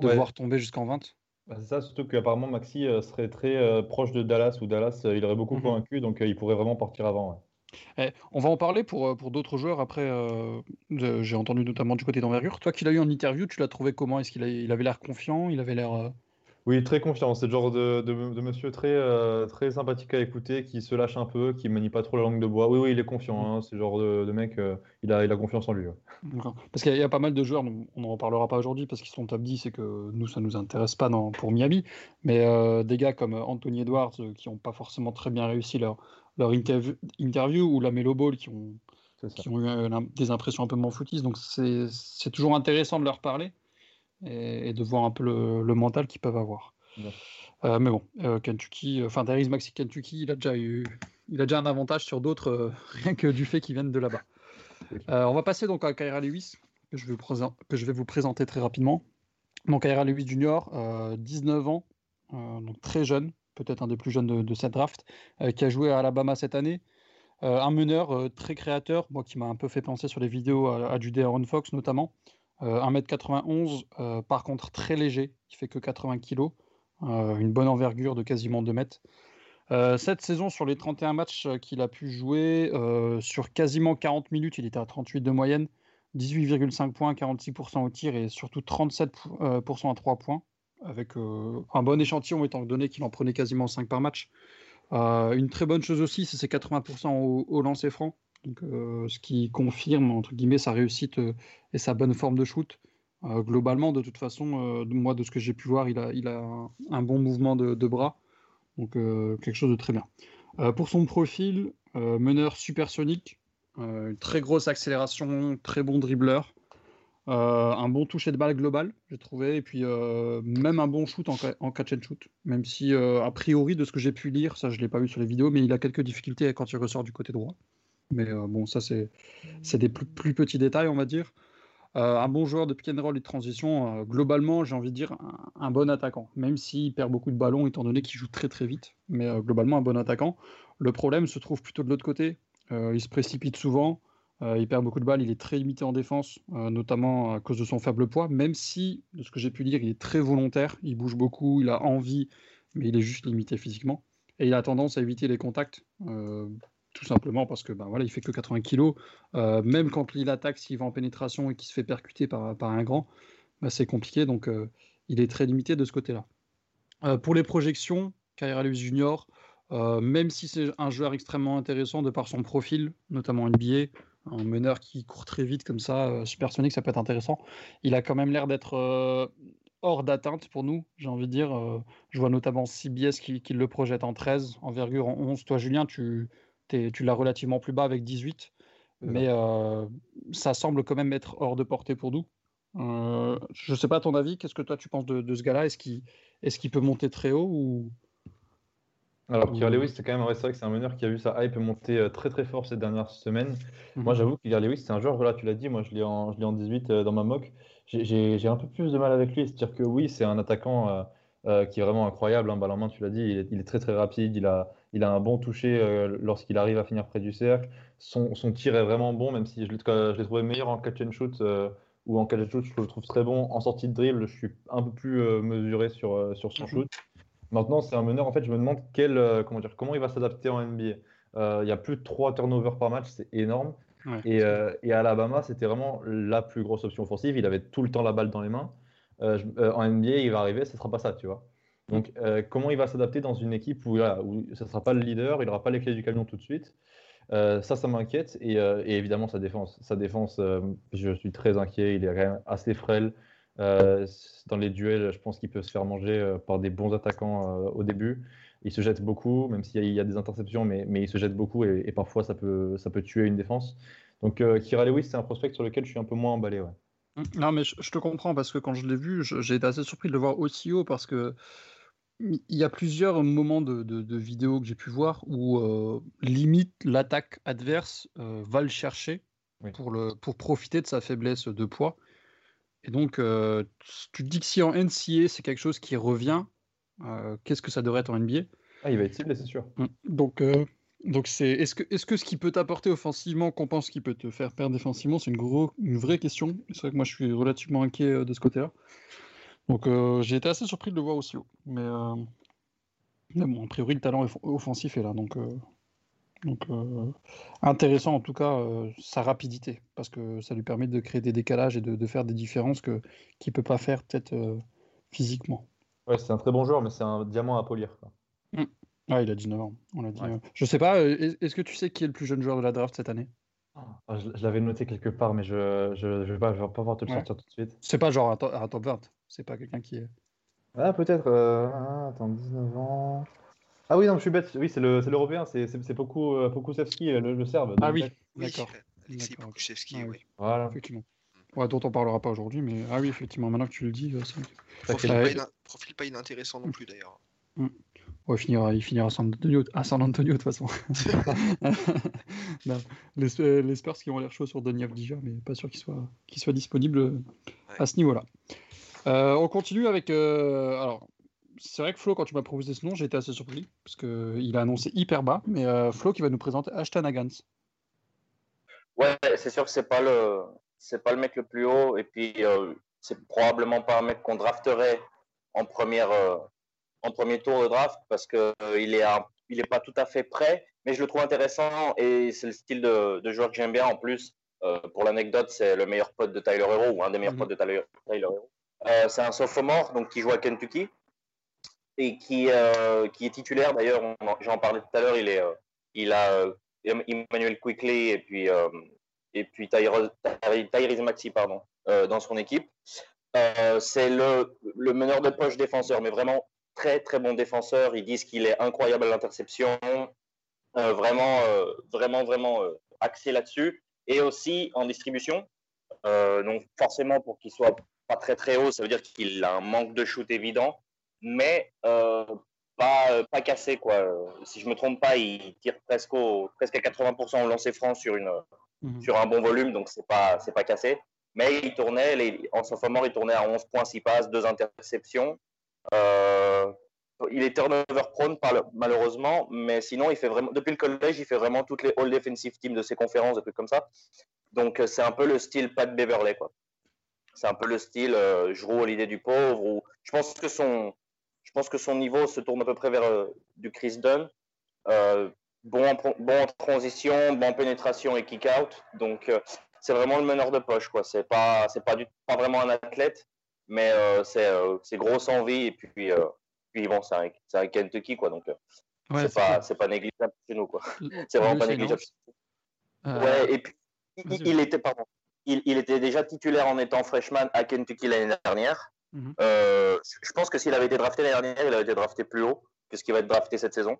de voir tomber jusqu'en 20 bah, c'est ça, surtout qu'apparemment Maxi euh, serait très euh, proche de Dallas, ou Dallas, il aurait beaucoup mmh convaincu, donc il pourrait vraiment partir avant. Eh, on va en parler pour, euh, pour d'autres joueurs après. Euh, j'ai entendu notamment du côté d'envergure. Toi qui l'as eu en interview, tu l'as trouvé comment? Est-ce qu'il il avait l'air confiant? Il avait l'air. Euh, oui, très confiant. C'est le genre de, de, monsieur très, très sympathique à écouter, qui se lâche un peu, qui manie pas trop la langue de bois. Oui, oui, il est confiant. Hein. C'est le genre de, mec, il, a, il a confiance en lui. Parce qu'il y, a pas mal de joueurs, on n'en reparlera pas aujourd'hui parce qu'ils sont top 10 et que nous, ça nous intéresse pas dans, pour Miami. Mais des gars comme Anthony Edwards qui n'ont pas forcément très bien réussi leur, leur interview, interview ou la Melo Ball qui ont, qui ont eu euh, des impressions un peu moins footies. Donc c'est toujours intéressant de leur parler et, de voir un peu le, mental qu'ils peuvent avoir. Euh, mais bon, euh, Kentucky, enfin Darius Maxi Kentucky, il a déjà eu, il a déjà un avantage sur d'autres, [laughs] rien que du fait qu'ils viennent de là-bas. on va passer donc à Kyra Lewis, que je, vais que je vais vous présenter très rapidement. Donc Kyra Lewis Junior, 19 ans, donc très jeune, peut-être un des plus jeunes de, cette draft, euh, qui a joué à Alabama cette année. Euh, un meneur euh, très créateur, moi qui m'a un peu fait penser sur les vidéos à, du De'Aaron Fox notamment. 1m91, par contre très léger, il fait que 80 kg, une bonne envergure de quasiment 2 mètres. cette saison, sur les 31 matchs qu'il a pu jouer, sur quasiment 40 minutes, il était à 38 de moyenne, 18,5 points, 46% au tir et surtout 37% à 3 points avec euh, un bon échantillon étant donné qu'il en prenait quasiment 5 par match. Euh, une très bonne chose aussi, c'est ses 80% au, au lancer franc, euh, ce qui confirme entre guillemets sa réussite et sa bonne forme de shoot. globalement, de toute façon, moi de ce que j'ai pu voir, il a, un, bon mouvement de, de bras, donc quelque chose de très bien. pour son profil, meneur supersonique, une très grosse accélération, très bon dribbleur. Euh, un bon toucher de balle global, j'ai trouvé, et puis euh, même un bon shoot en, catch and shoot, même si euh, a priori de ce que j'ai pu lire, ça je l'ai pas vu sur les vidéos, mais il a quelques difficultés quand il ressort du côté droit. Mais bon, ça c'est des plus, petits détails, on va dire. un bon joueur de pick and roll et de transition, globalement, j'ai envie de dire un, bon attaquant, même s'il perd beaucoup de ballons étant donné qu'il joue très très vite, mais globalement un bon attaquant. Le problème se trouve plutôt de l'autre côté. il se précipite souvent. Euh, il perd beaucoup de balles, il est très limité en défense, euh, notamment à cause de son faible poids, même si, de ce que j'ai pu lire, il est très volontaire, il bouge beaucoup, il a envie, mais il est juste limité physiquement. Et il a tendance à éviter les contacts, euh, tout simplement parce que ben voilà, il fait que 80 kg. même quand il attaque, s'il va en pénétration et qu'il se fait percuter par, par un grand, ben c'est compliqué, donc il est très limité de ce côté-là. pour les projections, Kyra Junior, même si c'est un joueur extrêmement intéressant de par son profil, notamment NBA, un meneur qui court très vite comme ça, euh, supersonique, ça peut être intéressant. Il a quand même l'air d'être euh, hors d'atteinte pour nous, j'ai envie de dire. Euh, je vois notamment CBS qui, qui, le projette en 13, envergure en 11. Toi, Julien, tu, tu l'as relativement plus bas avec 18, mais ça semble quand même être hors de portée pour nous. je ne sais pas ton avis, qu'est-ce que toi tu penses de, de ce gars-là? Est-ce qu'il est qu'il peut monter très haut ou alors, Kyrie Lewis, c'est quand même vrai, que c'est un meneur qui a vu sa hype monter euh, très très fort ces dernières semaines. Moi, mhm. j'avoue que Kyrie Lewis, c'est un joueur, voilà, tu l'as dit, moi je l'ai en, je en 18 euh, dans ma mock. J'ai un peu plus de mal avec lui. C'est-à-dire que oui, c'est un attaquant euh, qui est vraiment incroyable. Hein, balle en main, tu l'as dit, il est, très très rapide. Il a, il a un bon toucher lorsqu'il arrive à finir près du cercle. Son, son, tir est vraiment bon, même si je l'ai trouvé meilleur en catch and shoot ou en catch and shoot, je le trouve très bon. En sortie de dribble, je suis un peu plus mesuré sur, sur son Mhm. shoot. Maintenant, c'est un meneur. En fait, je me demande quel, euh, comment, dire, comment il va s'adapter en NBA. Euh, Il y a plus de 3 turnovers par match, c'est énorme. Ouais. Et, euh, et à Alabama, c'était vraiment la plus grosse option offensive. Il avait tout le temps la balle dans les mains. Je- en NBA, il va arriver, ce ne sera pas ça, tu vois. Donc, euh, comment il va s'adapter dans une équipe où, voilà, où ce ne sera pas le leader, il n'aura pas les clés du camion tout de suite? Euh, Ça, ça m'inquiète. Et, euh, et évidemment, sa défense. Sa défense, je suis très inquiet. Il est quand même assez frêle. Euh, dans les duels, je pense qu'il peut se faire manger euh, par des bons attaquants euh, au début. Il se jette beaucoup, même s'il y, a- il y a des interceptions, mais, mais il se jette beaucoup et, et parfois ça peut, ça peut tuer une défense. Donc, Kira Lewis, c'est un prospect sur lequel je suis un peu moins emballé. Ouais. Non, mais je, te comprends parce que quand je l'ai vu, j'ai été assez surpris de le voir aussi haut parce que il y a plusieurs moments de, de- de vidéos que j'ai pu voir où euh, limite l'attaque adverse euh, va le chercher Oui. pour, le, pour profiter de sa faiblesse de poids. Et donc, euh, tu te dis que si en NCA c'est quelque chose qui revient, euh, qu'est-ce que ça devrait être en NBA Ah, il va être ciblé, c'est sûr. Mm. Donc, euh, donc c'est est-ce que est-ce que ce qui peut t'apporter offensivement compense ce qui peut te faire perdre défensivement C'est une gros, une vraie question. C'est vrai que moi je suis relativement inquiet de ce côté-là. Donc j'ai été assez surpris de le voir aussi haut. Mais, mais bon, a priori le talent offensif est là, donc donc euh, intéressant en tout cas euh, sa rapidité parce que ça lui permet de créer des décalages et de, de faire des différences que qu'il peut pas faire peut-être euh, physiquement. Ouais, c'est un très bon joueur, mais c'est un diamant à polir. quoi. Ah, il a 19 ans, on l'a dit. Ouais. Je sais pas, est- est-ce que tu sais qui est le plus jeune joueur de la draft cette année? Ah, je je l'avais noté quelque part, mais je je, je vais pas, je vais pas pouvoir te le Ouais. sortir tout de suite. C'est pas genre un, to- un top 20, c'est pas quelqu'un qui est. Ah, peut-être. ah, attends, 19 ans. Ah oui, non, je suis bête. Oui, c'est le- c'est l'Européen, c'est c'est- Poku, euh, Pokusevski, le, le Serbe. Ah oui, 2007. Oui, d'accord. Ok. Pokusevski, Ah oui. Voilà. Effectivement. Ouais, dont on parlera pas aujourd'hui, mais ah oui, effectivement, maintenant que tu le dis, euh, Profil, pas ina- profil pas inintéressant non plus d'ailleurs. Ouais, il finira, il finira à San Antonio, à San Antonio de toute façon. [laughs] Non, les, euh, les Spurs qui ont l'air chauds sur Donny Avdija, mais pas sûr qu'ils soient, qu'ils soient disponibles euh, à ce niveau-là. Euh, on continue avec. euh, alors, c'est vrai que Flo, quand tu m'as proposé ce nom, j'ai été assez surpris, parce qu'il a annoncé hyper bas, mais euh, Flo qui va nous présenter Ashton Hagans. Ouais, c'est sûr que c'est pas le c'est pas le mec le plus haut et puis euh, c'est probablement pas un mec qu'on drafterait en première euh, en premier tour de draft parce que euh, il est un- il est pas tout à fait prêt, mais je le trouve intéressant et c'est le style de, de joueur que j'aime bien en plus. Pour l'anecdote, c'est le meilleur pote de Tyler Hero ou un des meilleurs Mhm. potes de Tyler, Tyler Hero. C'est un sophomore donc qui joue à Kentucky et qui euh, qui est titulaire d'ailleurs. J'en parlais tout à l'heure. Il euh, il a euh, Emmanuel Quickly et puis et puis Tyre- Ty- Tyrese Maxi pardon dans son équipe. C'est le, le meneur de poche défenseur, mais vraiment très très bon défenseur. Ils disent qu'il est incroyable à l'interception, vraiment vraiment vraiment axé là-dessus et aussi en distribution. Donc forcément pour qu'il soit pas très très haut, ça veut dire qu'il a un manque de shoot évident, mais euh, pas, euh, pas cassé quoi. Si je me trompe pas, il tire presque, au, presque à 80% au lancer franc sur, une, Mhm. sur un bon volume, donc c'est pas, c'est pas cassé. Mais il tournait, les, en sophomore, il tournait à 11 points, 6 passes, 2 interceptions. Euh, il est turnover prone par le- malheureusement, mais sinon, il fait vraiment, depuis le collège, il fait vraiment toutes les All Defensive Teams de ses conférences, des trucs comme ça. Donc c'est un peu le style Pat Beverley, quoi. C'est un peu le style euh, je roule l'idée du pauvre. Ou je pense que son, pense que son niveau se tourne à peu près vers euh, du Chris Dunn. Euh, bon, en, pro- bon en transition, bon en pénétration et kick out. Donc euh, c'est vraiment le meneur de poche, quoi. C'est pas, pas du, pas vraiment un athlète, mais c'est, grosse envie et puis, puis bon, c'est un, un Kentucky, quoi. Donc Ouais, c'est pas, pas négligeable chez nous, quoi. [laughs] C'est vraiment pas négligeable. Euh, Ouais, et puis il était, pardon, il, il était déjà titulaire en étant freshman à Kentucky l'année dernière. Mhm. Euh, je pense que s'il avait été drafté l'année dernière, il avait été drafté plus haut que ce qui va être drafté cette saison.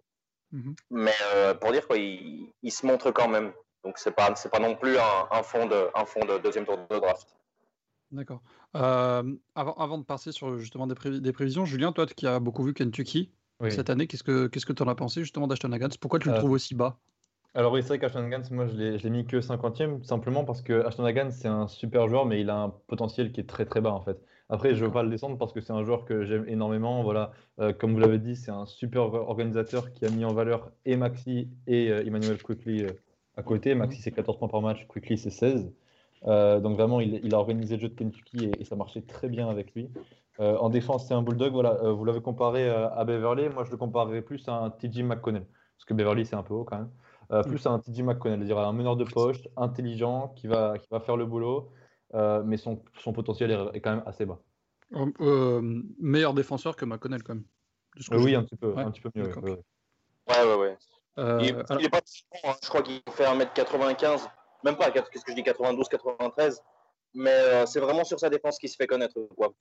Mhm. Mais euh, pour dire quoi, il, il se montre quand même. Donc c'est pas, c'est pas non plus un, un fond de, un fond de deuxième tour de draft. D'accord. Euh, avant, avant de passer sur justement des, prévi- des prévisions, Julien, toi qui as beaucoup vu Kentucky Oui. cette année, qu'est-ce que qu'est-ce que tu en as pensé justement d'Ashton Pourquoi tu le trouves aussi bas? Alors oui, c'est vrai qu'Ashton Hagans, moi je l'ai mis que 50e, simplement parce que Ashton Hagans c'est un super joueur, mais il a un potentiel qui est très très bas en fait. Après, je ne veux pas le descendre parce que c'est un joueur que j'aime énormément. Voilà, Euh, comme vous l'avez dit, c'est un super organisateur qui a mis en valeur et Maxi et euh, Emmanuel Quickly euh, à côté. Maxi c'est 14 points par match, Quickly c'est 16. Euh, donc vraiment, il, a organisé le jeu de Kentucky et, ça marchait très bien avec lui. En défense, c'est un bulldog. Voilà, vous l'avez comparé à Beverly. Moi, je le comparerais plus à un TJ McConnell, parce que Beverly c'est un peu haut quand même. Plus à un TJ McConnell, c'est-à-dire un meneur de poche, intelligent, qui va, qui va faire le boulot, mais son, son, potentiel est, quand même assez bas. meilleur défenseur que McConnell quand même. oui, un petit peu, un petit peu mieux. Ouais, ouais, ouais. il, est pas hein. je crois qu'il fait 1m95 même pas, qu'est-ce que je dis, 92, 93. Mais euh, c'est vraiment sur sa défense qu'il se fait connaître,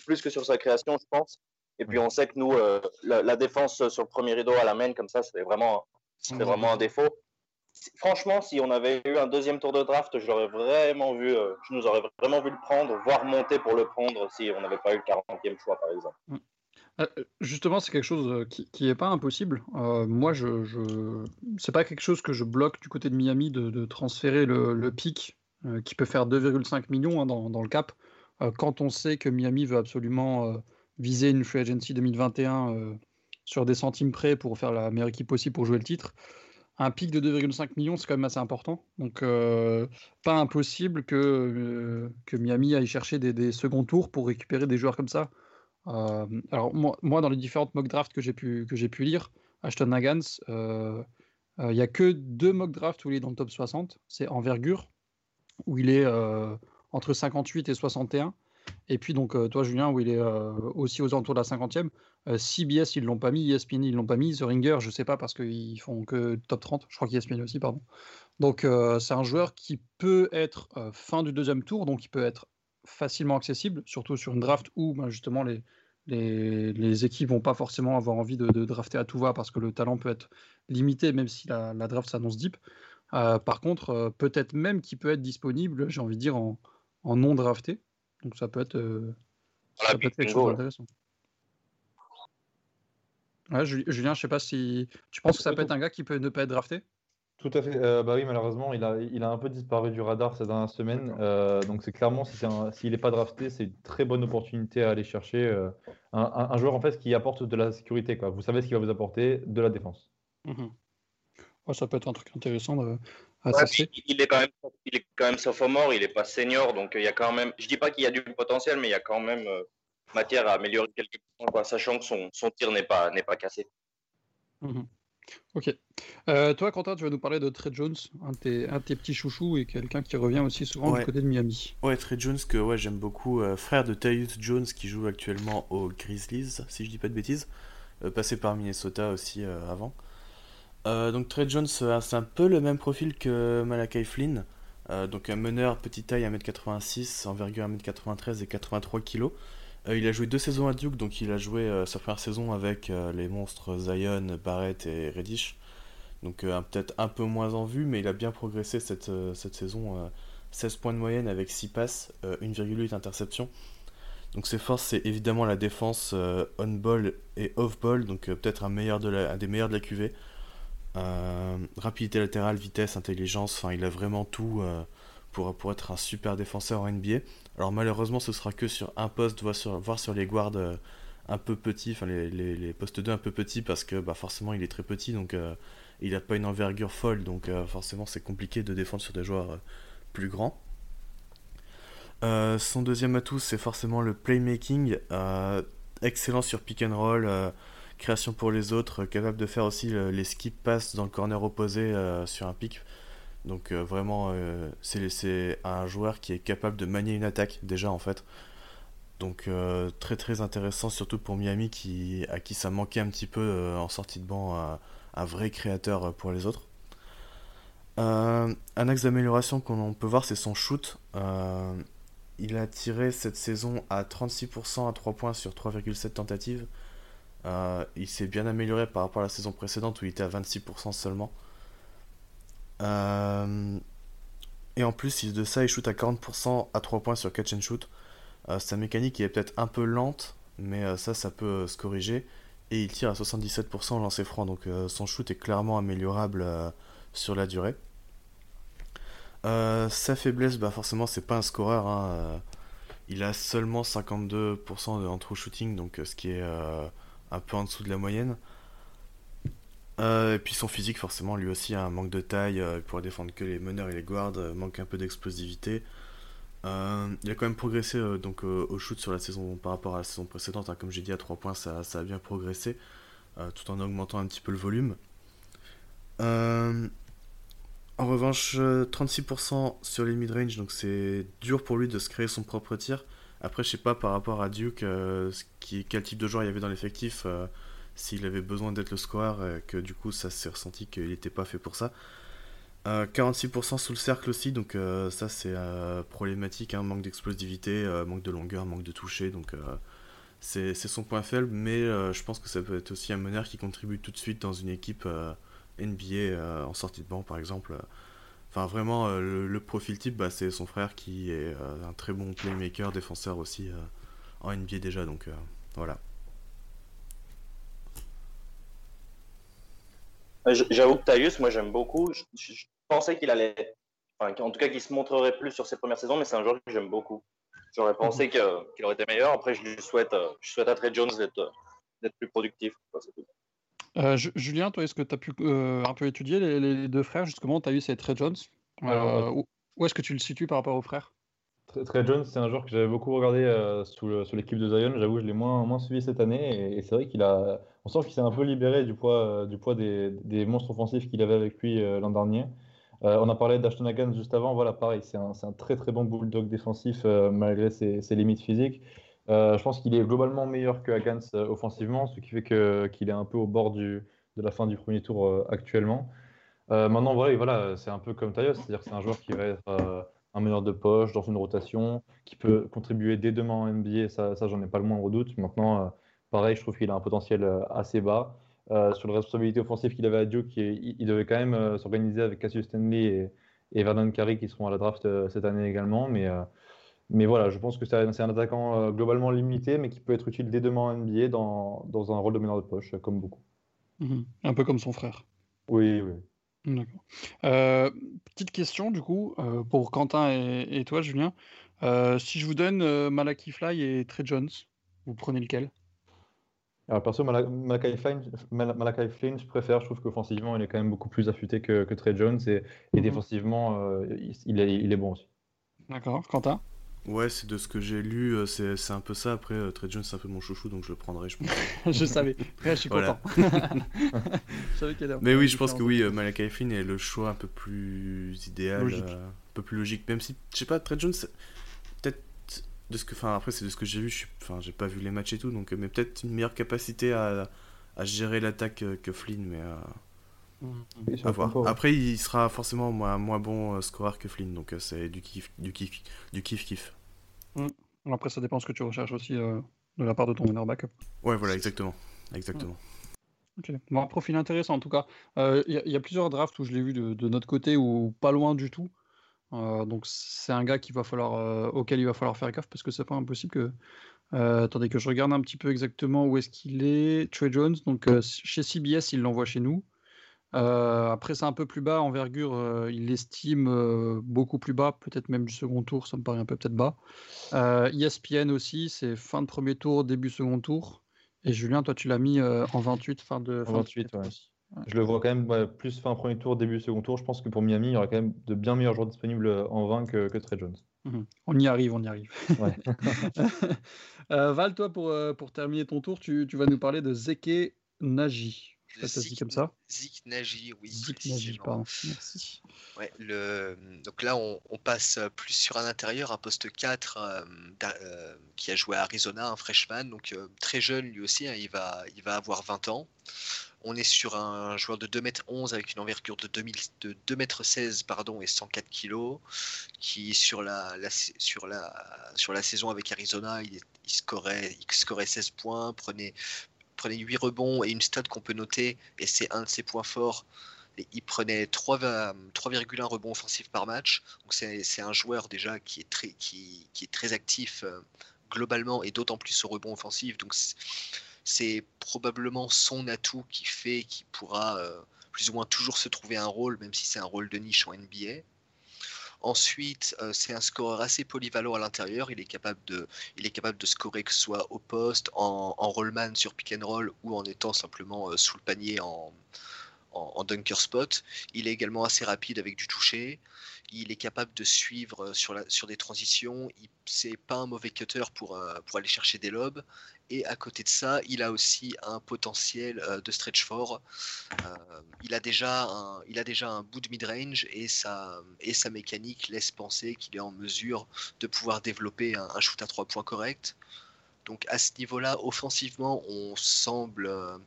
plus que sur sa création, je pense. Et puis on sait que nous, euh, la, défense sur le premier rideau à la main, comme ça, c'est vraiment, vraiment un défaut. Franchement, si on avait eu un deuxième tour de draft, j'aurais vraiment vu, euh, je nous aurais vraiment vu le prendre, voire monter pour le prendre si on n'avait pas eu le 40e choix, par exemple. Mm. Euh, justement, c'est quelque chose euh, qui n'est pas impossible. Moi, je, je... c'est pas quelque chose que je bloque du côté de Miami de, transférer le, pic qui peut faire 2,5 millions hein, dans, le cap. quand on sait que Miami veut absolument viser une free agency 2021 sur des centimes près pour faire la meilleure équipe possible pour jouer le titre, un pic de 2,5 millions, c'est quand même assez important. Donc, pas impossible que, que Miami aille chercher des, seconds tours pour récupérer des joueurs comme ça. Euh, alors moi, dans les différentes mock drafts que j'ai pu, pu lire, Ashton Nagans, euh, euh, il n'y a que deux mock drafts où il est dans le top 60. C'est Envergure, où il est entre 58 et 61. Et puis donc toi Julien, où il est aussi aux alentours de la 50e. CBS, ils l'ont pas mis, ESPN, ils l'ont pas mis. The Ringer, je sais pas parce qu'ils font que top 30. Je crois qu'ESPN aussi, pardon. Donc c'est un joueur qui peut être fin du deuxième tour, donc il peut être facilement accessible, surtout sur une draft où ben, justement les, les, les, équipes vont pas forcément avoir envie de, drafter à tout va parce que le talent peut être limité même si la, draft s'annonce deep. Euh, par contre, euh, peut-être même qu'il peut être disponible, j'ai envie de dire, en, en non drafté. Donc ça peut être, euh, ça peut être quelque chose d'intéressant. Julien, je sais pas si tu penses que ça peut être un gars qui peut ne pas être drafté? Tout à fait. Euh, bah oui, malheureusement, il a, il a un peu disparu du radar ces dernières semaines. Euh, donc, c'est clairement, s'il n'est pas drafté, c'est une très bonne opportunité à aller chercher euh, un, joueur en fait qui apporte de la sécurité. Quoi. Vous savez ce qu'il va vous apporter de la défense. Mhm. ça peut être un truc intéressant à il, est quand même, il est quand même sophomore, il n'est pas senior. Donc, il y a quand même, je dis pas qu'il y a du potentiel, mais il y a quand même matière à améliorer quelque chose, sachant que son, son tir n'est pas, pas cassé. Mhm. Ok. Euh, toi, Quentin, tu vas nous parler de Trey Jones, un de tes, un tes petits chouchous et quelqu'un qui revient aussi souvent du côté de Miami. Ouais, Trey Jones, que ouais, j'aime beaucoup, euh, frère de Tyus Jones qui joue actuellement aux Grizzlies, si je dis pas de bêtises, euh, passé par Minnesota aussi avant. donc Trey Jones, c'est un peu le même profil que Malakai Flynn, donc un meneur, petite taille 1m86, envergure 1m93 et 83 kg. Euh, il a joué deux saisons à Duke, donc il a joué euh, sa première saison avec euh, les monstres Zion, Barrett et Reddish. Donc peut-être un peu moins en vue, mais il a bien progressé cette, cette saison. 16 points de moyenne avec 6 passes, 1,8 interceptions. Donc ses forces, c'est évidemment la défense on-ball et off-ball, donc peut-être un, meilleur de un des meilleurs de la QV. rapidité latérale, vitesse, intelligence, enfin il a vraiment tout pour, être un super défenseur en NBA. Alors malheureusement, ce sera que sur un poste, voire sur, sur les guards euh, un peu petits, enfin les, postes 2 un peu petits, parce que bah, forcément il est très petit, donc euh, il n'a pas une envergure folle, donc euh, forcément c'est compliqué de défendre sur des joueurs plus grands. son deuxième atout, c'est forcément le playmaking, excellent sur pick and roll, création pour les autres, capable de faire aussi les skip pass dans le corner opposé sur un pick. Donc euh, vraiment, euh, c'est un joueur qui est capable de manier une attaque déjà en fait. Donc euh, très très intéressant surtout pour Miami qui, à qui ça manquait un petit peu en sortie de banc un, vrai créateur pour les autres. un axe d'amélioration qu'on peut voir c'est son shoot. il a tiré cette saison à 36% à 3 points sur 3,7 tentatives. il s'est bien amélioré par rapport à la saison précédente où il était à 26% seulement. Euh, et en plus, de ça, il shoot à 40% à 3 points sur catch and shoot. Euh, sa mécanique est peut-être un peu lente, mais euh, ça, ça peut se corriger. Et il tire à 77% au lancer franc, donc son shoot est clairement améliorable sur la durée. sa faiblesse, bah forcément, c'est pas un scoreur. Hein, il a seulement 52% en true shooting, donc ce qui est un peu en dessous de la moyenne. Euh, et puis son physique, forcément, lui aussi a un manque de taille. Euh, il pourrait défendre que les meneurs et les guards, euh, manque un peu d'explosivité. Euh, il a quand même progressé donc au shoot sur la saison par rapport à la saison précédente. hein. Comme j'ai dit, à 3 points, ça, a bien progressé, tout en augmentant un petit peu le volume. En revanche, euh, 36% sur les mid-range, donc c'est dur pour lui de se créer son propre tir. Après, je sais pas par rapport à Duke, quel type de joueur il y avait dans l'effectif, s'il avait besoin d'être le scorer, euh, que du coup ça s'est ressenti qu'il n'était pas fait pour ça. Euh, 46% sous le cercle aussi, donc euh, ça c'est euh, problématique, hein, manque d'explosivité, euh, manque de longueur, manque de toucher, donc euh, c'est son point faible, mais euh, je pense que ça peut être aussi un meneur qui contribue tout de suite dans une équipe euh, NBA euh, en sortie de banc par exemple. Enfin vraiment euh, le, profil type, bah, c'est son frère qui est euh, un très bon playmaker, défenseur aussi euh, en NBA déjà, donc euh, voilà. Euh, j- J'avoue que Tyus, moi j'aime beaucoup. Je, je- je pensais qu'il allait, enfin, en tout cas qu'il se montrerait plus sur ses premières saisons, mais c'est un joueur que j'aime beaucoup. J'aurais pensé qu'il aurait été meilleur. Après, je lui souhaite, euh, je souhaite à Trey Jones d'être euh, plus productif. quoi. Euh, Julien, toi, est-ce que tu as pu euh, un peu étudier les, les deux frères, justement eu ces Trey Jones? Euh, où est-ce que tu le situes par rapport aux frères? Trey Jones, c'est un joueur que j'avais beaucoup regardé euh, sous, l'équipe de Zion. J'avoue, je l'ai moins, suivi cette année. Et, c'est vrai qu'il a. On sent qu'il s'est un peu libéré du poids, euh, des, monstres offensifs qu'il avait avec lui euh, l'an dernier. Euh, on a parlé d'Ashton Hagan juste avant. Voilà, pareil, c'est un, très très bon bulldog défensif malgré ses, limites physiques. Je pense qu'il est globalement meilleur que Hagans euh, offensivement, ce qui fait qu'il est un peu au bord de la fin du premier tour actuellement. Maintenant, voilà, c'est un peu comme Tyus, c'est-à-dire que c'est un joueur qui va être un meneur de poche dans une rotation, qui peut contribuer dès demain en NBA, ça, ça j'en ai pas le moindre doute. Maintenant, euh, pareil, je trouve qu'il a un potentiel euh, assez bas. Euh, sur la responsabilité offensive qu'il avait à Duke, il, il devait quand même euh, s'organiser avec Cassius Stanley et, et Vernon Carey qui seront à la draft cette année également. Mais, mais voilà, je pense que c'est un, attaquant globalement limité, mais qui peut être utile dès demain en NBA dans, dans un rôle de meneur de poche, comme beaucoup. Mhm. Un peu comme son frère. Oui, oui. Euh, petite question, du coup, euh, pour Quentin et, et toi, Julien. Euh, si je vous donne Malachi Fly et Trey Jones, vous prenez lequel? Alors perso, Mala- Malachi Flynn, Mal- Malachi Flynn, je préfère. Je trouve qu'offensivement, il est quand même beaucoup plus affûté que, que Trey Jones et, et Mhm. défensivement, il est, il est bon aussi. D'accord. Quentin? Ouais, c'est de ce que j'ai lu, euh, c'est un peu ça. Après, euh, Trey Jones, c'est un peu mon chouchou, donc je le prendrai, je pense. [laughs] Je savais. Ouais, je suis content. [laughs] je savais qu'il Mais oui, je pense que oui, euh, Malachi Flynn est le choix un peu plus idéal, Logique. euh, un peu plus logique. Même si, je sais pas, Trey Jones, peut-être de ce que, enfin après c'est de ce que j'ai vu, enfin j'ai pas vu les matchs et tout, donc mais peut-être une meilleure capacité à, à gérer l'attaque que Flynn, mais euh. Oui, sur à voir. tempo. Après, il sera forcément moins, moins bon euh, scoreur que Flynn, donc euh, c'est du kiff, du kiff, du kiff kiff. Après, ça dépend ce que tu recherches aussi euh, de la part de ton meneur backup. Ouais, voilà, exactement, exactement. Ok. Bon, un profil intéressant en tout cas. Euh, Il y, a- il y a plusieurs drafts où je l'ai vu de, de notre côté ou pas loin du tout. Euh, donc c'est un gars qu'il va falloir, euh, auquel il va falloir faire gaffe parce que c'est pas impossible que. Euh, attendez que je regarde un petit peu exactement où est-ce qu'il est. Trey Jones, donc euh, chez CBS, il l'envoie chez nous. Euh, après, c'est un peu plus bas, envergure, euh, il l'estime euh, beaucoup plus bas, peut-être même du second tour, ça me paraît un peu peut-être bas. Euh, ESPN aussi, c'est fin de premier tour, début second tour. Et Julien, toi, tu l'as mis en 28, fin de, fin de 28, premier tour ouais. Je le vois quand même plus fin premier tour, début second tour. Je pense que pour Miami, il y aura quand même de bien meilleurs joueurs disponibles en 20 que, que Trey Jones. Mhm. On y arrive, on y arrive. Ouais. [laughs] Val, toi, pour, pour terminer ton tour, tu, tu vas nous parler de Zeke Nagy. Je sais pas si ça se dit Zik- comme ça. Zik Nagy, oui. Zik Nagy, pardon. Merci. Ouais, le... Donc là, on, on passe plus sur un intérieur, un poste 4 euh, euh, qui a joué à Arizona, un freshman, donc euh, très jeune lui aussi, hein, il, va, il va avoir 20 ans. On est sur un joueur de 2m11 avec une envergure de 2000 de 2m16 pardon, et 104 kg, qui sur la, la- sur, la, sur la saison avec Arizona, il, il, scorait, il scorait 16 points, prenait, prenait 8 rebonds et une stat qu'on peut noter, et c'est un de ses points forts, il prenait 3 va- 3,1 rebonds offensifs par match. C'est un joueur déjà qui est très, actif euh, globalement et d'autant plus au rebond offensif. Donc c'est- c'est probablement son atout qui fait qu'il pourra euh, plus ou moins toujours se trouver un rôle, même si c'est un rôle de niche en NBA. Ensuite, euh, c'est un scoreur assez polyvalent à l'intérieur. Il est capable de, il est capable de scorer que ce soit au poste, en, rollman sur pick and roll ou en étant simplement euh, sous le panier en, dunker spot. Il est également assez rapide avec du toucher. Il est capable de suivre sur, la, sur des transitions. C'est pas un mauvais cutter pour, pour aller chercher des lobes. Et à côté de ça, il a aussi un potentiel euh, de stretch fort. Euh, il, a déjà un, il un bout de mid-range et sa, et sa mécanique laisse penser qu'il est en mesure de pouvoir développer un, shoot à trois points correct. Donc à ce niveau-là, offensivement, on semble euh,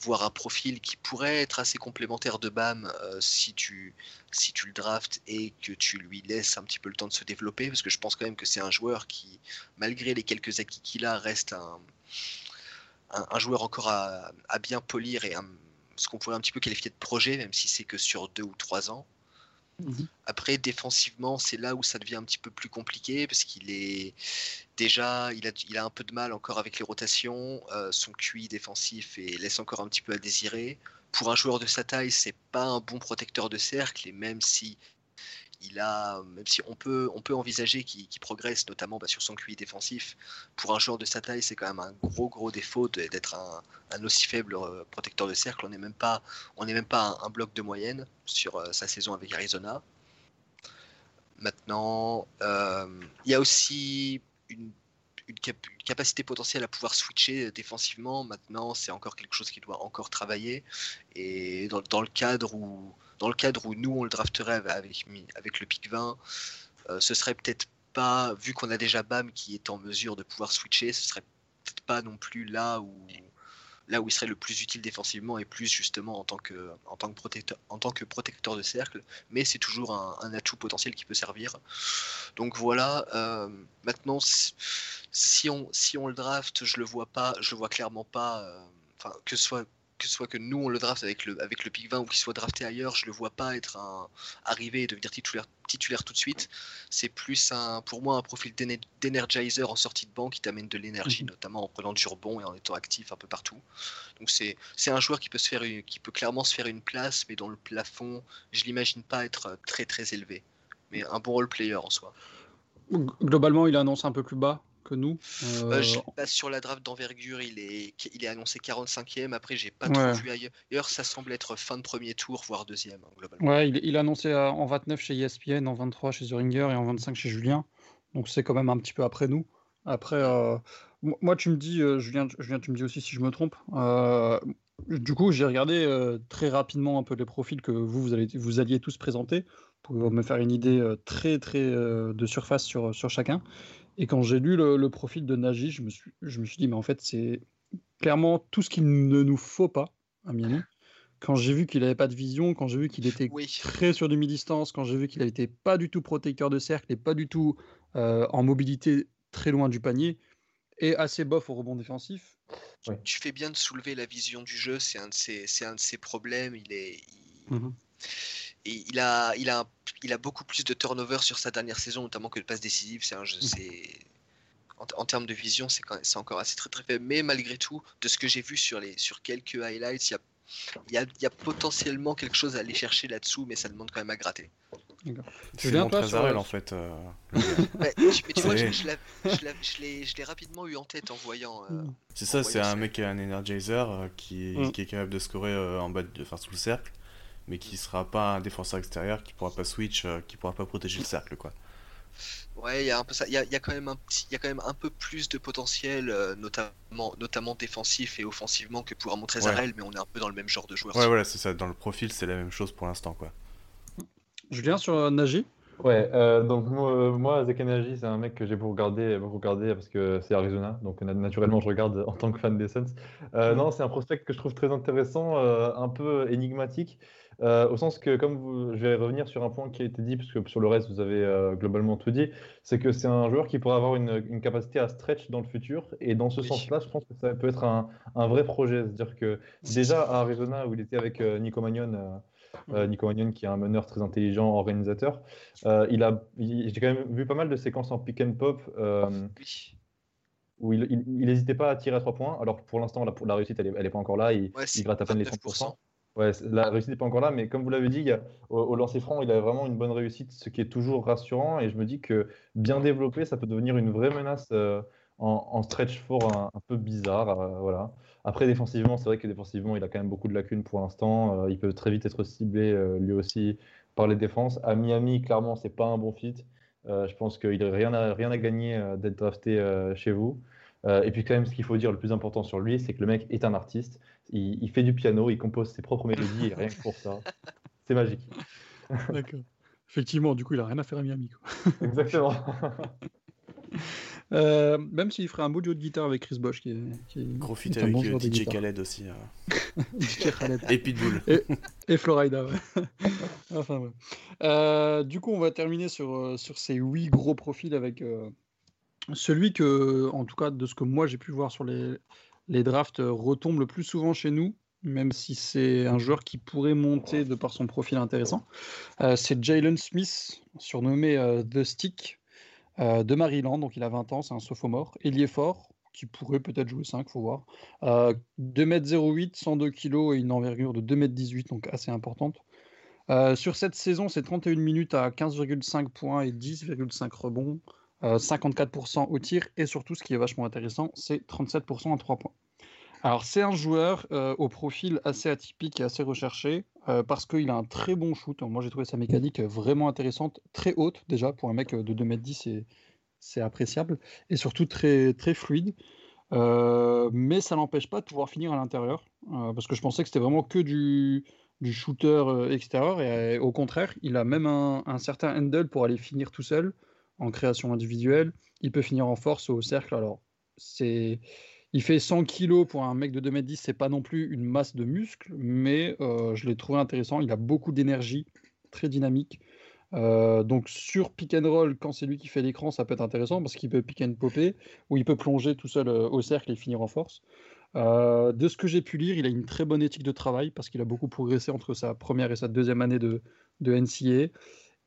voir un profil qui pourrait être assez complémentaire de Bam si, tu, si tu le drafts et que tu lui laisses un petit peu le temps de se développer, parce que je pense quand même que c'est un joueur qui, malgré les quelques acquis qu'il a, reste un, un, joueur encore à, bien polir et ce qu'on pourrait un petit peu qualifier de projet, même si c'est que sur deux ou trois ans. Mhm. Après, défensivement, c'est là où ça devient un petit peu plus compliqué parce qu'il est déjà, il a, un peu de mal encore avec les rotations. Euh, son QI défensif et laisse encore un petit peu à désirer. Pour un joueur de sa taille, c'est pas un bon protecteur de cercle et même si il a, même si on peut, on peut envisager qu'il progresse, notamment bah, sur son QI défensif, pour un joueur de sa taille, c'est quand même un gros gros défaut d'être un, aussi faible euh, protecteur de cercle. On n'est même pas, on même pas un, bloc de moyenne sur euh, sa saison avec Arizona. Maintenant, il y a aussi une, capacité potentielle à pouvoir switcher défensivement. Maintenant, c'est encore quelque chose qui doit encore travailler. Et dans le cadre où dans le cadre où nous, on le drafterait avec, avec le pic 20, euh, ce serait peut-être pas, vu qu'on a déjà BAM qui est en mesure de pouvoir switcher, ce serait peut-être pas non plus là où, là où il serait le plus utile défensivement et plus justement en tant que, en tant que, protecteur, en tant que protecteur de cercle, mais c'est toujours un, atout potentiel qui peut servir. Donc voilà, euh, maintenant, si on, si on le draft, je le vois pas, je le vois clairement pas, euh, que ce soit que ce soit que nous on le draft avec le, avec le pick 20 ou qu'il soit drafté ailleurs, je le vois pas être un, arriver et devenir titulaire, titulaire tout de suite. C'est plus un, pour moi un profil d'energizer en sortie de banc qui t'amène de l'énergie, mhm. notamment en prenant du rebond et en étant actif un peu partout. Donc c'est, un joueur qui peut, se faire qui peut clairement se faire une place, mais dont le plafond, je l'imagine pas être très très élevé. Mais un bon role player en soi. Globalement, il annonce un peu plus bas que nous. Euh... je passe sur la draft d'envergure, il est, il est annoncé 45e. Après, j'ai pas trop vu ailleurs. Ça semble être fin de premier tour, voire deuxième, hein, globalement. Ouais, il, il est annoncé en 29 chez ESPN, en 23 chez The Ringer et en 25 chez Julien. Donc c'est quand même un petit peu après nous. Après, euh, moi, tu me dis, euh, Julien, Julien, tu me dis aussi si je me trompe. Euh, du coup, j'ai regardé très rapidement un peu les profils que vous, vous, allez, vous alliez tous présenter pour me faire une idée très, très de surface sur, sur chacun. Et quand j'ai lu le, profil de Nagy, je me, suis, je me suis dit, mais en fait, c'est clairement tout ce qu'il ne nous faut pas à Miami. Quand j'ai vu qu'il n'avait pas de vision, quand j'ai vu qu'il était très sur du mi-distance, quand j'ai vu qu'il n'était pas du tout protecteur de cercle et pas du tout euh, en mobilité très loin du panier, et assez bof au rebond défensif. Tu fais bien de soulever la vision du jeu, c'est un, de ses, un de ses problèmes. Il est. Mmh et il a, il, a, il a beaucoup plus de turnover sur sa dernière saison, notamment que de passes décisives. C'est un jeu, c'est en, termes de vision, c'est, encore assez très très faible. Mais malgré tout, de ce que j'ai vu sur, les, sur quelques highlights, il y a, il y, a, y a, potentiellement quelque chose à aller chercher là-dessous, mais ça demande quand même à gratter. Je viens pas sur en fait. Euh, [laughs] mais tu vois, je, je l'ai rapidement eu en tête en voyant. Euh, c'est ça, c'est un mec qui est un energizer euh, qui, mm. qui, est capable de scorer en bas, de, enfin sous le cercle mais qui sera pas un défenseur extérieur, qui pourra pas switch, euh, qui pourra pas protéger le cercle, quoi. Ouais, il y a un peu ça. Il y a, y a, quand même un petit, il y a quand même un peu plus de potentiel, euh, notamment, notamment défensif et offensivement que pour montrer Zarel, mais on est un peu dans le même genre de joueur. Ouais, voilà, c'est ça. Dans le profil, c'est la même chose pour l'instant, quoi. Julien sur euh, Nagy? Ouais, donc moi, moi Nagy, c'est un mec que j'ai beaucoup regardé, beaucoup regardé parce que c'est Arizona, donc naturellement je regarde en tant que fan des Suns. Non, c'est un prospect que je trouve très intéressant, un peu énigmatique. Euh, au sens que, comme vous, je vais revenir sur un point qui a été dit, parce que sur le reste, vous avez euh, globalement tout dit, c'est que c'est un joueur qui pourrait avoir une, capacité à stretch dans le futur. Et dans ce sens-là, je pense que ça peut être un, vrai projet. C'est-à-dire que déjà à Arizona, où il était avec euh, Nico Magnon, Nico Magnon qui est un meneur très intelligent, organisateur, il a, j'ai quand même vu pas mal de séquences en pick and pop. où il n'hésitait pas à tirer à trois points. Alors pour l'instant, la, la, réussite, elle n'est pas encore là. Il, il gratte à peine les 30%. Ouais, la réussite n'est pas encore là, mais comme vous l'avez dit, au, lancer franc, il a vraiment une bonne réussite, ce qui est toujours rassurant. Et je me dis que bien développé, ça peut devenir une vraie menace euh, en, stretch fort un, peu bizarre. voilà. Après, défensivement, c'est vrai que défensivement, il a quand même beaucoup de lacunes pour l'instant. il peut très vite être ciblé lui aussi par les défenses. À Miami, clairement, c'est pas un bon fit. je pense qu'il n'a rien rien à gagner d'être drafté chez vous. et puis quand même, ce qu'il faut dire le plus important sur lui, c'est que le mec est un artiste. Il, il, fait du piano, il compose ses propres mélodies, et rien que pour ça, c'est magique. [laughs] D'accord. Effectivement, du coup, il a rien à faire à Miami. Quoi. [laughs] Exactement. [laughs] Euh, même s'il ferait un beau duo de guitare avec Chris Bosch, qui est, qui gros fit avec bon DJ Khaled aussi. Euh. DJ Khaled. et Pitbull. Et, et Florida, ouais. enfin, ouais. Euh, du coup, on va terminer sur, sur ces huit gros profils avec celui que, en tout cas, de ce que moi j'ai pu voir sur les, les drafts, retombe le plus souvent chez nous, même si c'est un joueur qui pourrait monter de par son profil intéressant. Euh, c'est Jalen Smith, surnommé euh, The Stick, euh, de Maryland, donc il a 20 ans, c'est un sophomore. est fort, qui pourrait peut-être jouer 5, faut voir. 2m08, 102 kg et une envergure de 2m18, donc assez importante. sur cette saison, c'est 31 minutes à 15,5 points et 10,5 rebonds, 54% au tir, et surtout, ce qui est vachement intéressant, c'est 37% à 3 points. Alors, c'est un joueur euh, au profil assez atypique et assez recherché euh, parce qu'il a un très bon shoot. Moi, j'ai trouvé sa mécanique vraiment intéressante, très haute déjà pour un mec de 2m10, c'est appréciable et surtout très, très fluide. Euh, mais ça n'empêche pas de pouvoir finir à l'intérieur parce que je pensais que c'était vraiment que du, du shooter extérieur et au contraire, il a même un, un, certain handle pour aller finir tout seul en création individuelle. Il peut finir en force au cercle. Alors, c'est il fait 100 kg pour un mec de 2m10, c'est pas non plus une masse de muscles, mais euh, je l'ai trouvé intéressant. Il a beaucoup d'énergie, très dynamique. Euh, donc sur pick and roll, quand c'est lui qui fait l'écran, ça peut être intéressant parce qu'il peut pick and popper ou il peut plonger tout seul euh, au cercle et finir en force. de ce que j'ai pu lire, il a une très bonne éthique de travail parce qu'il a beaucoup progressé entre sa première et sa deuxième année de, de NCA.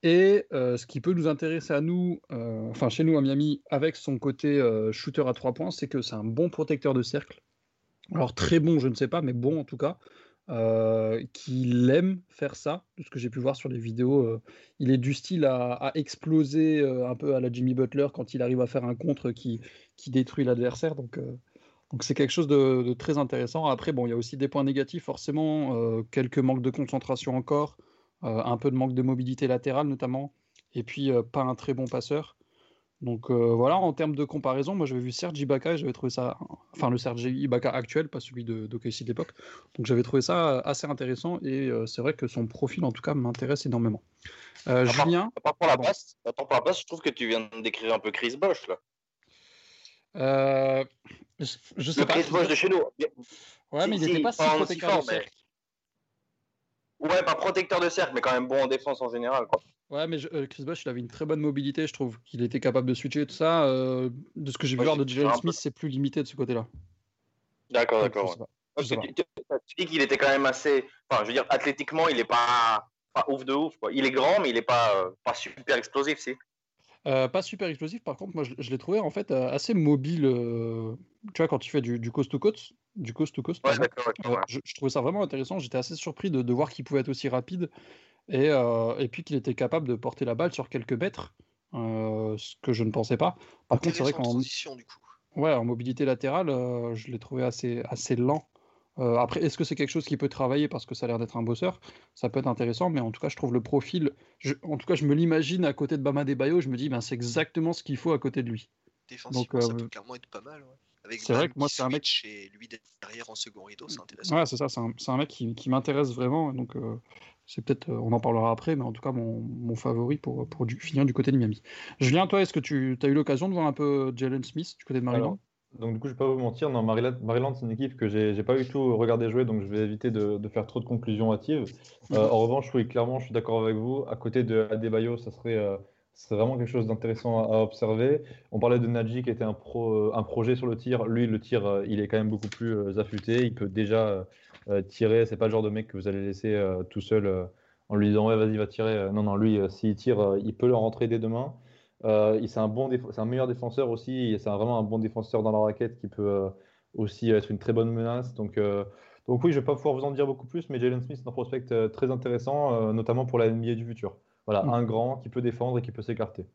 Et euh, ce qui peut nous intéresser à nous, euh, enfin chez nous à Miami, avec son côté euh, shooter à trois points, c'est que c'est un bon protecteur de cercle. Alors très bon, je ne sais pas, mais bon en tout cas, qu'il aime faire ça, de ce que j'ai pu voir sur les vidéos. il est du style à, exploser un peu à la Jimmy Butler quand il arrive à faire un contre qui, qui détruit l'adversaire. Donc donc c'est quelque chose de, de, très intéressant. Après, bon, il y a aussi des points négatifs, forcément, quelques manques de concentration encore. Euh, un peu de manque de mobilité latérale notamment, et puis euh, pas un très bon passeur. Donc euh, voilà, en termes de comparaison, moi j'avais vu Serge Ibaka et j'avais trouvé ça, enfin le Serge Ibaka actuel, pas celui de d'OKC de l'époque. Donc j'avais trouvé ça assez intéressant et c'est vrai que son profil en tout cas m'intéresse énormément. Julien pour la base, pour la base, je trouve que tu viens de décrire un peu Chris Bosch là. je, sais pas. Chris Bosch de chez nous. Ouais, mais il n'était pas si protecteur de Ouais, pas protecteur de cercle, mais quand même bon en défense en général. Quoi. Ouais, mais euh, Chris Bosh, il avait une très bonne mobilité, je trouve. qu'il était capable de switcher et tout ça. Euh, de ce que j'ai vu voir de Jalen Smith, c'est plus limité de ce côté-là. D'accord, d'accord. Tu dis qu'il était quand même assez. Enfin, je veux dire, athlétiquement, il est pas, pas ouf de ouf. Quoi. Il est grand, mais il est pas, euh, pas super explosif, si. Pas super explosif, par contre, moi je, l'ai trouvé en fait assez mobile. tu vois, quand il fait du, du coast to coast, du coast to coast. je, trouvais ça vraiment intéressant. J'étais assez surpris de, voir qu'il pouvait être aussi rapide et, euh, et puis qu'il était capable de porter la balle sur quelques mètres, euh, ce que je ne pensais pas. Par contre, c'est vrai qu'en du coup. Ouais, en mobilité latérale, euh, je l'ai trouvé assez, assez lent. Après, est-ce que c'est quelque chose qui peut travailler parce que ça a l'air d'être un bosseur? Ça peut être intéressant, mais en tout cas, je trouve le profil. en tout cas, je me l'imagine à côté de Bama Bayo. Je me dis, ben, c'est exactement ce qu'il faut à côté de lui. Défensivement, ça peut clairement être pas mal. Ouais. C'est vrai que moi, c'est un mec. Chez lui derrière en second rideau, c'est intéressant. Ouais, c'est ça, c'est un, un, mec qui, qui m'intéresse vraiment. Donc, euh, c'est peut-être, euh, on en parlera après, mais en tout cas, mon, mon favori pour, pour du, finir du côté de Miami. Julien, toi, est-ce que tu as eu l'occasion de voir un peu Jalen Smith du côté de Maryland? Donc du coup, je vais pas vous mentir, non, Maryland, c'est une équipe que j'ai pas du tout regardé jouer, donc je vais éviter de, de faire trop de conclusions hâtives. Euh, en revanche, oui, clairement, je suis d'accord avec vous. À côté de Adebayo, ça serait c'est vraiment quelque chose d'intéressant à, observer. On parlait de Nadji qui était un, pro, euh, un projet sur le tir. Lui, le tir, euh, il est quand même beaucoup plus euh, affûté. Il peut déjà tirer. C'est pas le genre de mec que vous allez laisser tout seul en lui disant ouais vas-y va tirer. Non non lui s'il tire, il peut le rentrer dès demain. C'est un bon un meilleur défenseur aussi. C'est vraiment un bon défenseur dans la raquette qui peut aussi être une très bonne menace. Donc donc oui, je vais pas pouvoir vous en dire beaucoup plus, mais Jalen Smith est un prospect très intéressant, notamment pour la NBA du futur. Voilà, mm. un grand qui peut défendre et qui peut s'écarter.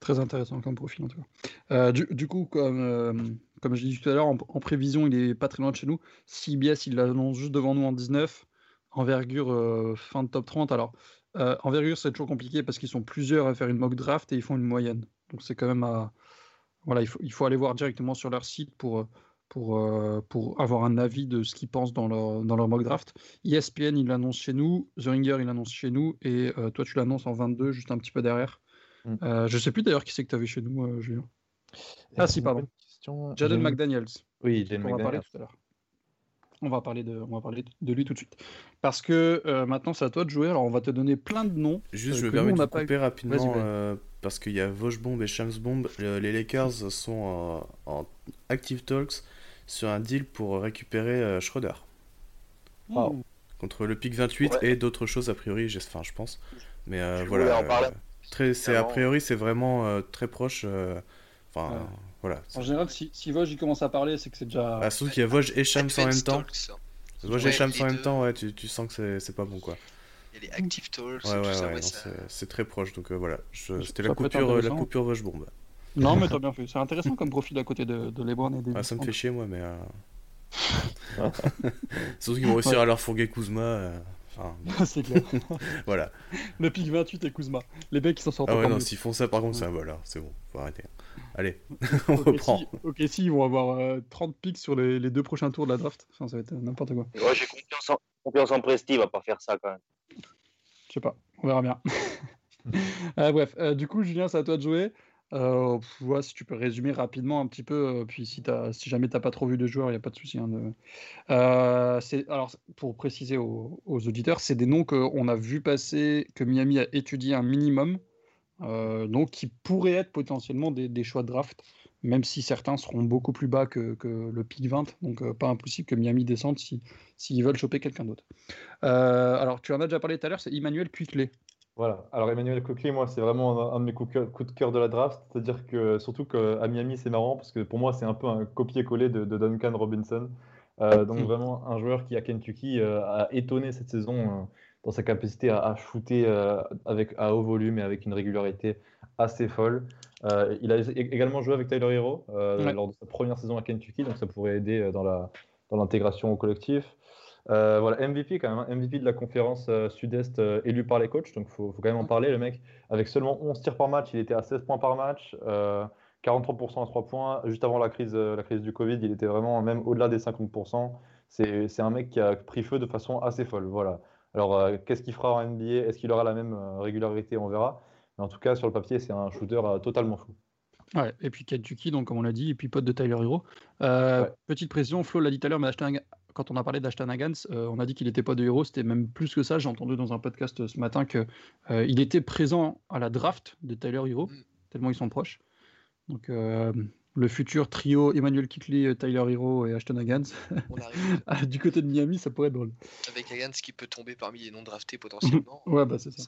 Très intéressant comme profil en tout cas. Euh, du, du coup, comme, euh, comme je dit tout à l'heure, en, en prévision, il est pas très loin de chez nous. CBS, il l'annonce juste devant nous en 19. Envergure euh, fin de top 30. Alors, euh, envergure, c'est toujours compliqué parce qu'ils sont plusieurs à faire une mock draft et ils font une moyenne. Donc, c'est quand même à. Voilà, il faut, il faut aller voir directement sur leur site pour, pour, euh, pour avoir un avis de ce qu'ils pensent dans leur, dans leur mock draft. ESPN, il l'annonce chez nous. The Ringer, il l'annonce chez nous. Et euh, toi, tu l'annonces en 22, juste un petit peu derrière. Mm. Euh, je sais plus d'ailleurs qui c'est que tu avais chez nous, euh, Julien. Ah, si, pardon. question? Jaden McDaniels. Oui, Jaden On va parler McDaniels. tout à l'heure. On va parler de, on va parler de lui tout de suite. Parce que euh, maintenant, c'est à toi de jouer. Alors, on va te donner plein de noms. Juste, euh, je me que permets nous, on de pas couper rapidement euh, parce qu'il y a Vosgebomb et Shamsbomb. Le- Les Lakers sont en active talks sur un deal pour récupérer euh, Schroeder Wow. contre le pick 28 Ouais. et d'autres choses a priori, j'ai- enfin je pense. Mais euh, Je voilà. euh, très, c'est a priori c'est vraiment euh, très proche. euh, Enfin. Voilà. En général, si, si Vosges il commence à parler, c'est que c'est déjà. Ah, surtout qu'il y a Vosges et Shams en même temps. Talks. Vosges Ouais, et Shams en même temps, ouais, tu, tu sens que c'est- c'est pas bon quoi. Il y a les Active Talks, Ouais, ouais, tout ça, ouais, ouais, non, ça- c'est- c'est très proche donc euh, voilà. C'était la coupure, euh, la coupure Vosgebomb. Non, mais [laughs] t'as bien fait. C'est intéressant comme profil à côté de, de LeBron et des. Ah, ça me fait chier moi, mais. euh, [laughs] [laughs] Surtout qu'ils vont réussir à leur fourguer Kuzma. euh, Enfin, c'est clair. voilà. Le pick 28 et Kuzma. Les mecs qui s'en sortent Ah ouais, non, s'ils font ça, par contre, c'est un vol. hein. C'est bon, faut arrêter. Allez, [laughs] on reprend. Ok, si, ok, si, ils vont avoir euh, 30 picks sur les, les deux prochains tours de la draft. Enfin, ça va être euh, n'importe quoi. Ouais, j'ai confiance en, confiance en Presti, il va pas faire ça quand même. Je sais pas, on verra bien. [laughs] Euh, bref, euh, du coup, Julien, c'est à toi de jouer. Euh, pff, ouais, si tu peux résumer rapidement un petit peu, euh, puis si, t'as- si jamais tu n'as pas trop vu de joueurs, il n'y a pas de souci. hein, de- Euh, alors, pour préciser aux, aux auditeurs, c'est des noms qu'on a vu passer, que Miami a étudié un minimum, euh, donc qui pourraient être potentiellement des, des choix de draft, même si certains seront beaucoup plus bas que, que le pick 20, donc euh, pas impossible que Miami descende si- s'ils veulent choper quelqu'un d'autre. Euh, alors, tu en as déjà parlé tout à l'heure, c'est Emmanuel Quickley. Voilà. Alors Emmanuel Coquely, moi, c'est vraiment un, un de mes coups de cœur, de la draft. C'est-à-dire que surtout qu'à Miami, c'est marrant parce que pour moi, c'est un peu un copier-coller de, de Duncan Robinson. Euh, donc Mm. vraiment un joueur qui à Kentucky euh, a étonné cette saison euh, dans sa capacité à, à shooter euh, avec à haut volume et avec une régularité assez folle. Euh, il a également joué avec Tyler Hero euh, Ouais. lors de sa première saison à Kentucky, donc ça pourrait aider dans la dans l'intégration au collectif. Voilà, MVP quand même, hein, MVP de la conférence Sud-Est élu par les coachs, donc il faut, faut quand même en parler. Le mec, avec seulement 11 tirs par match, il était à 16 points par match, euh, 43% à 3 points. Juste avant la crise, la crise du Covid, il était vraiment même au-delà des 50%. C'est c'est un mec qui a pris feu de façon assez folle. Voilà. Alors, euh, qu'est-ce qu'il fera en NBA Est-ce qu'il aura la même euh, régularité? On verra. Mais en tout cas, sur le papier, c'est un shooter euh, totalement fou. Ouais, et puis Kentucky, donc comme on l'a dit, et puis pote de Tyler Hero. Euh, Ouais. Petite précision, Flo l'a dit tout à l'heure, mais Ashton- quand on a parlé d'Ashton Hagans, euh, on a dit qu'il n'était pas de Hero, c'était même plus que ça. J'ai entendu dans un podcast ce matin que euh, il était présent à la draft de Tyler Hero, Mm. tellement ils sont proches. Donc euh, le futur trio Emmanuel Kickley, Tyler Hero et Ashton Hagans, [laughs] ah, du côté de Miami, ça pourrait être drôle. avec Higgins qui peut tomber parmi les non draftés potentiellement. [laughs] Ouais, bah c'est ça.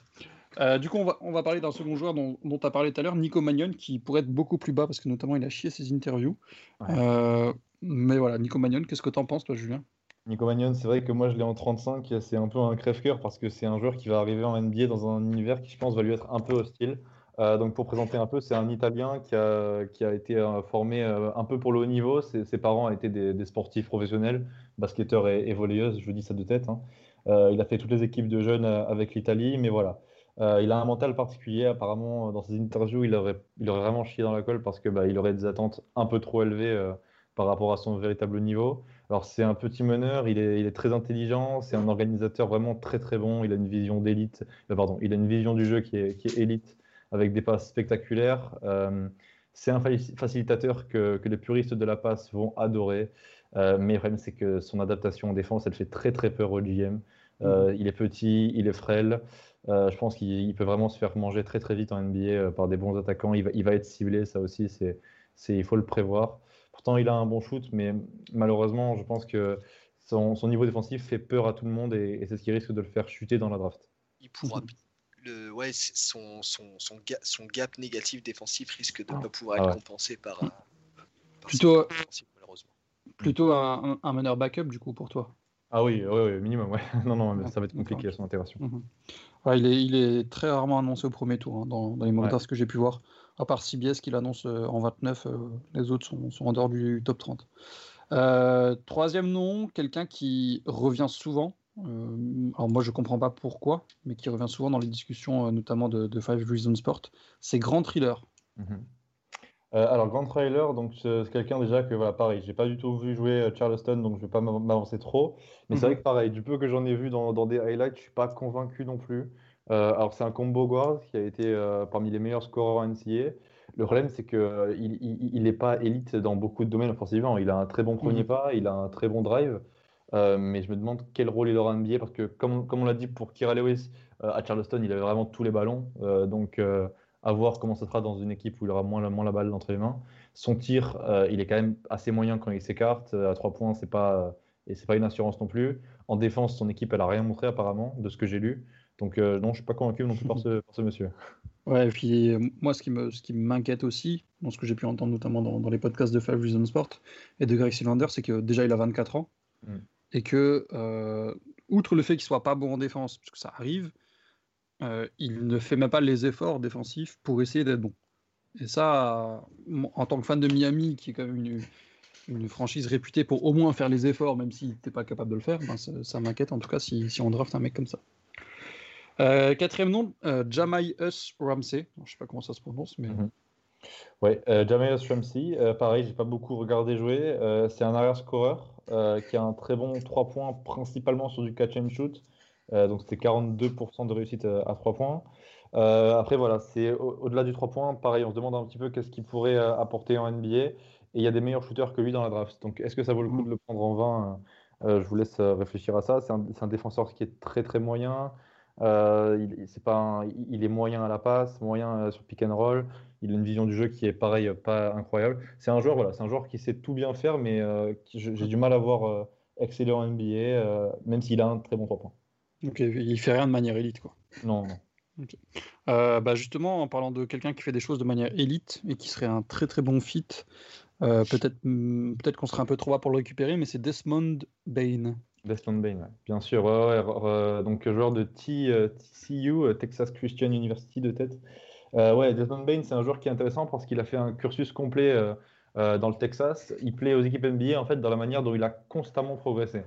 Euh, du coup, on va, on va parler d'un second joueur dont tu as parlé tout à l'heure, Nico Magnon, qui pourrait être beaucoup plus bas parce que notamment il a chié ses interviews. Ouais. Euh, mais voilà, Nico Magnon, qu'est-ce que tu en penses, toi, Julien? Nico Magnon, c'est vrai que moi je l'ai en 35, c'est un peu un crève-cœur parce que c'est un joueur qui va arriver en NBA dans un univers qui je pense va lui être un peu hostile. Euh, donc pour présenter un peu, c'est un Italien qui a, qui a été euh, formé euh, un peu pour le haut niveau. Ses, parents étaient des, sportifs professionnels, basketteurs et, et je dis ça de tête. hein. Il a fait toutes les équipes de jeunes avec l'Italie, mais voilà. Il a un mental particulier. Apparemment, dans ses interviews, il aurait, il aurait vraiment chié dans la colle parce que bah, aurait des attentes un peu trop élevées par rapport à son véritable niveau. Alors, c'est un petit meneur, il est, il est très intelligent, c'est un organisateur vraiment très très bon. Il a une vision d'élite, pardon, il a une vision du jeu qui est, qui est élite avec des passes spectaculaires. Euh, c'est un faci- facilitateur que, que les puristes de la passe vont adorer. Euh, mais le problème, c'est que son adaptation en défense, elle fait très très peur au GM. Euh, Il est petit, il est frêle. Euh, je pense qu'il il peut vraiment se faire manger très très vite en NBA euh, par des bons attaquants. Il va, il va être ciblé, ça aussi, c'est, c'est, il faut le prévoir. Pourtant, il a un bon shoot, mais malheureusement, je pense que son, son niveau défensif fait peur à tout le monde et, et c'est ce qui risque de le faire chuter dans la draft. Il pourra. Le, ouais, son, son, son, ga- son gap négatif défensif risque de ne pas pouvoir Ah être ouais. compensé par. euh, par Plutôt- malheureusement. Plutôt un, un- un meneur backup, du coup, pour toi? Ah oui, oui, oui, minimum, ouais. [laughs] Non, non, mais Ah, ça va être compliqué son intégration. Mhm. Ouais, il, est, il est très rarement annoncé au premier tour, hein, dans, dans les drafts que j'ai pu voir. À part CBS qui l'annonce en 29, les autres sont, sont, en dehors du top 30. troisième nom, quelqu'un qui revient souvent. Alors moi je comprends pas pourquoi, mais qui revient souvent dans les discussions, notamment de, Five Reasons Sport. C'est Grand Thriller. Mhm. Euh, alors, Grand Trailer, donc c'est quelqu'un déjà que, voilà, pareil, j'ai pas du tout vu jouer euh, Charleston, donc je vais pas m'avancer trop. Mais c'est vrai mhm. que, pareil, du peu que j'en ai vu dans, dans, des highlights, je suis pas convaincu non plus. Euh, alors, c'est un combo guard qui a été parmi les meilleurs scoreurs en NCA. Le problème, c'est qu'il il n'est pas élite dans beaucoup de domaines offensivement. Il a un très bon premier mhm. pas, il a un très bon drive. Mais je me demande quel rôle il aura en NBA parce que, comme, comme on l'a dit pour Kira Lewis, à Charleston, il avait vraiment tous les ballons. donc, à voir comment ça sera dans une équipe où il aura moins la, moins la balle entre les mains. Son tir, euh, il est quand même assez moyen quand il s'écarte. Euh, à trois points, c'est pas et c'est pas une assurance non plus. En défense, son équipe, elle a rien montré apparemment de ce que j'ai lu. Donc euh, non, je suis pas convaincu non plus par ce, [laughs] ce monsieur. Ouais, et puis moi, ce qui me, ce qui m'inquiète aussi, dans ce que j'ai pu entendre notamment dans, dans, les podcasts de Five Reasons Sport et de Greg Cylinder, c'est que déjà il a 24 ans mm. Et que outre le fait qu'il soit pas bon en défense, parce que ça arrive, euh, il ne fait même pas les efforts défensifs pour essayer d'être bon. Et ça, en tant que fan de Miami, qui est quand même une, franchise réputée pour au moins faire les efforts, même s'il n'était pas capable de le faire, ben ça, m'inquiète en tout cas si, on draft un mec comme ça. Euh, quatrième nom, euh, Us Ramsey. Je sais pas comment ça se prononce, mais. Mhm. Ouais, euh, Us Ramsey, euh, pareil, j'ai pas beaucoup regardé jouer. c'est un arrière-scoreur qui a un très bon 3 points, principalement sur du catch and shoot. Euh, donc c'était 42% de réussite euh, à 3 points. Euh, après, voilà, c'est au-delà du 3 points, pareil, on se demande un petit peu qu'est-ce qu'il pourrait apporter en NBA. Et il y a des meilleurs shooters que lui dans la draft. Donc est-ce que ça vaut le coup de le prendre en 20 Je vous laisse réfléchir à ça. C'est un, défenseur qui est très très moyen. Il, pas il est moyen à la passe, moyen sur pick and roll. Il a une vision du jeu qui est pareil, pas incroyable. C'est un joueur, voilà, c'est un joueur qui sait tout bien faire, mais j'ai du mal à voir exceller en NBA, même s'il a un très bon 3 points. Ok, il fait rien de manière élite, quoi. Non, non. Euh, bah justement, en parlant de quelqu'un qui fait des choses de manière élite et qui serait un très très bon fit, euh, peut-être hmm, peut-être qu'on serait un peu trop bas pour le récupérer, mais c'est Desmond Bain. Desmond Bain, bien sûr. donc joueur de TCU, Texas Christian University de tête. Euh, ouais, Desmond Bain, c'est un joueur qui est intéressant parce qu'il a fait un cursus complet dans le Texas. Il plaît aux équipes NBA en fait dans la manière dont il a constamment progressé.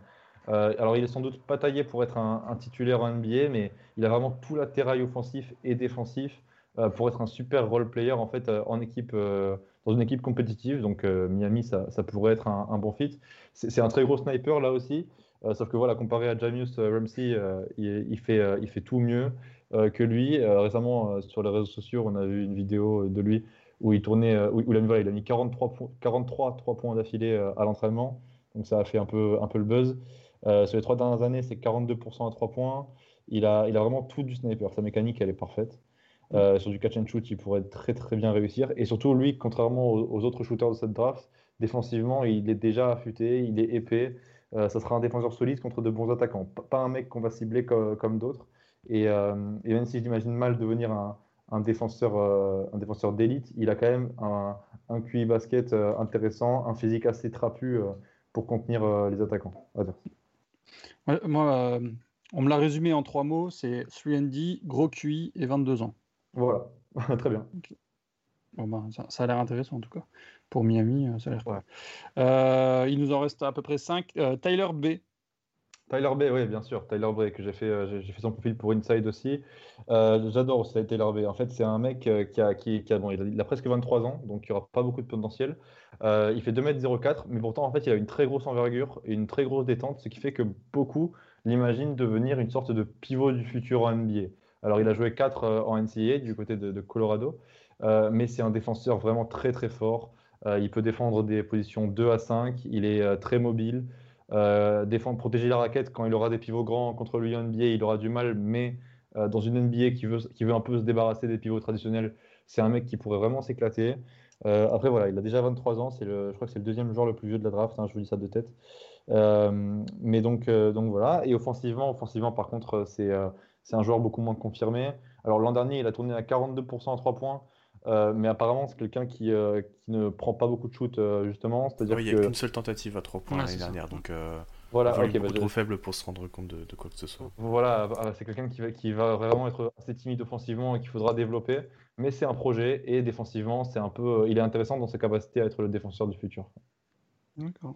Euh, alors, il est sans doute pas taillé pour être un, titulaire en NBA, mais il a vraiment tout l'attirail offensif et défensif euh, pour être un super role player en fait euh, en équipe, dans une équipe compétitive. Donc, Miami, ça, pourrait être un, bon fit. C'est un très gros sniper là aussi. Sauf que voilà, comparé à Jamius Ramsey, il, fait, il fait tout mieux que lui. récemment, sur les réseaux sociaux, on a vu une vidéo de lui où il tournait, où, il, a, il a mis 43, 43 3 points d'affilée à l'entraînement. Donc ça a fait un peu, un peu le buzz. Euh, sur les trois dernières années, c'est 42% à 3 points. Il a, il a vraiment tout du sniper. Sa mécanique, elle est parfaite. Euh, sur du catch and shoot, il pourrait très très bien réussir. Et surtout, lui, contrairement aux, autres shooters de cette draft, défensivement, il est déjà affûté, il est épais. Euh, ça sera un défenseur solide contre de bons attaquants. pas un mec qu'on va cibler comme, d'autres. Et, même si j'imagine mal devenir un, un défenseur, un défenseur d'élite, il a quand même un, un QI basket intéressant, un physique assez trapu pour contenir les attaquants moi, euh, on me l'a résumé en trois mots c'est 3D, gros QI et 22 ans. Voilà, [laughs] très bien. Bon, ben, ça, a l'air intéressant en tout cas. Pour Miami, euh, ça a l'air. Ouais. Euh, il nous en reste à peu près 5. Tyler B. Tyler B, oui, bien sûr. Tyler B, que j'ai fait, j'ai fait son profil pour Inside aussi. J'adore aussi Tyler B. En fait, c'est un mec qui a, qui, a, bon, il a, presque 23 ans, donc il n'y aura pas beaucoup de potentiel. il fait 2m04, mais pourtant, en fait, il a une très grosse envergure et une très grosse détente, ce qui fait que beaucoup l'imaginent devenir une sorte de pivot du futur en NBA. Alors, il a joué 4 en NCAA du côté de, Colorado, mais c'est un défenseur vraiment très très fort. Il peut défendre des positions 2 à 5, il est très mobile. Euh, défendre, protéger la raquette quand il aura des pivots grands contre lui en NBA, il aura du mal, mais euh, dans une NBA qui veut, qui veut un peu se débarrasser des pivots traditionnels, c'est un mec qui pourrait vraiment s'éclater. Euh, après, voilà, il a déjà 23 ans, je crois que c'est le deuxième joueur le plus vieux de la draft, hein, je vous dis ça de tête. mais donc, donc voilà, et offensivement, offensivement par contre, c'est c'est un joueur beaucoup moins confirmé. Alors l'an dernier, il a tourné à 42% à 3 points. Euh, mais apparemment, c'est quelqu'un qui, euh, qui, ne prend pas beaucoup de shoot, euh, justement. C'est-à-dire il n'y a qu'une seule tentative à 3 points l'année dernière. Donc, Voilà, un volume ok, bah, trop faible pour se rendre compte de, de quoi que ce soit. Voilà, bah, c'est quelqu'un qui va, qui va vraiment être assez timide offensivement et qu'il faudra développer, mais c'est un projet et défensivement, c'est un peu, il est intéressant dans ses capacités à être le défenseur du futur. D'accord.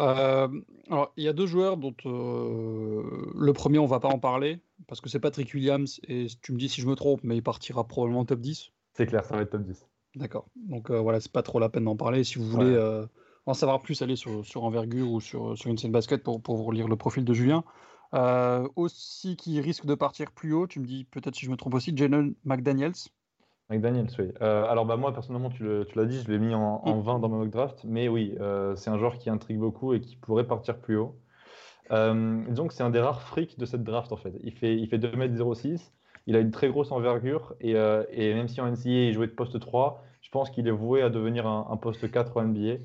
Euh, alors, il y a deux joueurs dont euh, le premier, on va pas en parler, parce que c'est Patrick Williams, et tu me dis si je me trompe, mais il partira probablement top 10. C'est clair, ça va être top 10. D'accord. Donc euh, voilà, c'est pas trop la peine d'en parler. Si vous voulez Ouais. euh, en savoir plus, allez sur, sur Envergure ou sur, sur une scène basket pour, pour vous lire le profil de Julien. Euh, aussi, qui risque de partir plus haut, tu me dis peut-être si je me trompe aussi, Jalen McDaniels. McDaniels, oui. Euh, alors bah moi personnellement, tu le- tu l'as dit, je l'ai mis en, en 20 dans ma mock draft, mais oui, c'est un joueur qui intrigue beaucoup et qui pourrait partir plus haut. Que c'est un des rares freaks de cette draft en fait. Il fait, il fait 2m06, il a une très grosse envergure et, euh, et même si en NCAA il jouait de poste 3, je pense qu'il est voué à devenir un, un poste 4 en NBA.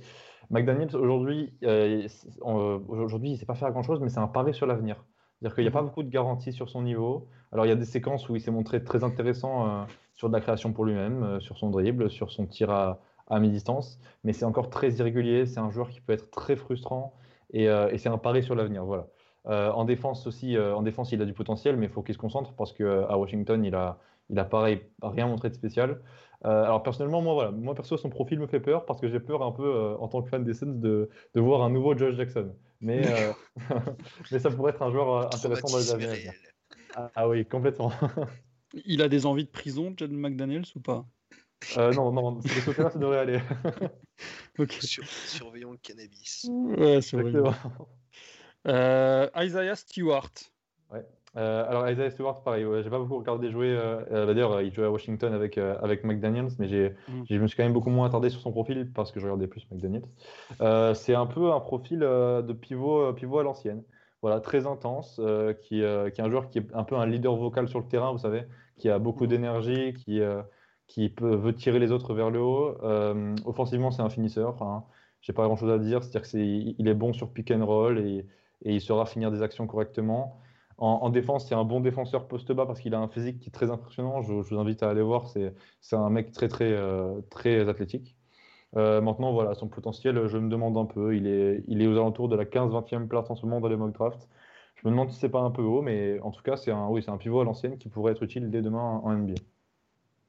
McDaniels aujourd'hui, euh, aujourd'hui il ne sait pas faire grand-chose, mais c'est un pari sur l'avenir. C'est-à-dire qu'il n'y a pas beaucoup de garanties sur son niveau. Alors il y a des séquences où il s'est montré très intéressant euh, sur de la création pour lui-même, euh, sur son dribble, sur son tir à, à mi-distance, mais c'est encore très irrégulier. C'est un joueur qui peut être très frustrant et, et c'est un pari sur l'avenir. Voilà. Euh, en défense aussi, euh, en défense il a du potentiel, mais il faut qu'il se concentre parce qu'à Washington il a, il a pareil rien montré de spécial. Euh, alors personnellement, moi voilà, moi perso son profil me fait peur parce que j'ai peur un peu euh, en tant que fan des Suns de, de voir un nouveau Josh Jackson. Mais, euh, [laughs] mais ça pourrait être un joueur euh, intéressant dans les années. Ah, ah oui, complètement. [laughs] Il a des envies de prison, Jalen McDaniels, ou pas? Euh, non, non, de ce côté-là, ça devrait aller. [laughs] Ok. Sur- surveillons le cannabis. Ouais, c'est vrai. Euh, Isaiah Stewart. Euh, alors Isaiah Stewart, pareil, ouais, j'ai pas beaucoup regardé jouer. euh, bah, D'ailleurs, il jouait à Washington avec, avec McDaniels, mais Mm. je me suis quand même beaucoup moins attardé sur son profil parce que je regardais plus McDaniels. C'est un peu un profil de pivot, pivot à l'ancienne. Voilà, très intense, euh, qui, euh, qui est un joueur qui est un peu un leader vocal sur le terrain, vous savez, qui a beaucoup d'énergie, qui, euh, qui peut, veut tirer les autres vers le haut. Offensivement, c'est un finisseur. Hein. J'ai pas grand-chose à dire, c'est-à-dire que c'est, il est bon sur pick and roll et, et il saura finir des actions correctement. En, en défense, c'est un bon défenseur poste bas parce qu'il a un physique qui est très impressionnant. Je, vous invite à aller voir. C'est, un mec très, très, euh, très athlétique. Euh, maintenant, voilà, son potentiel, je me demande un peu. Il est, il est aux alentours de la 15-20e place en ce moment dans les mock drafts. Je me demande si c'est pas un peu haut, mais en tout cas, c'est un, oui, un pivot à l'ancienne qui pourrait être utile dès demain en NBA.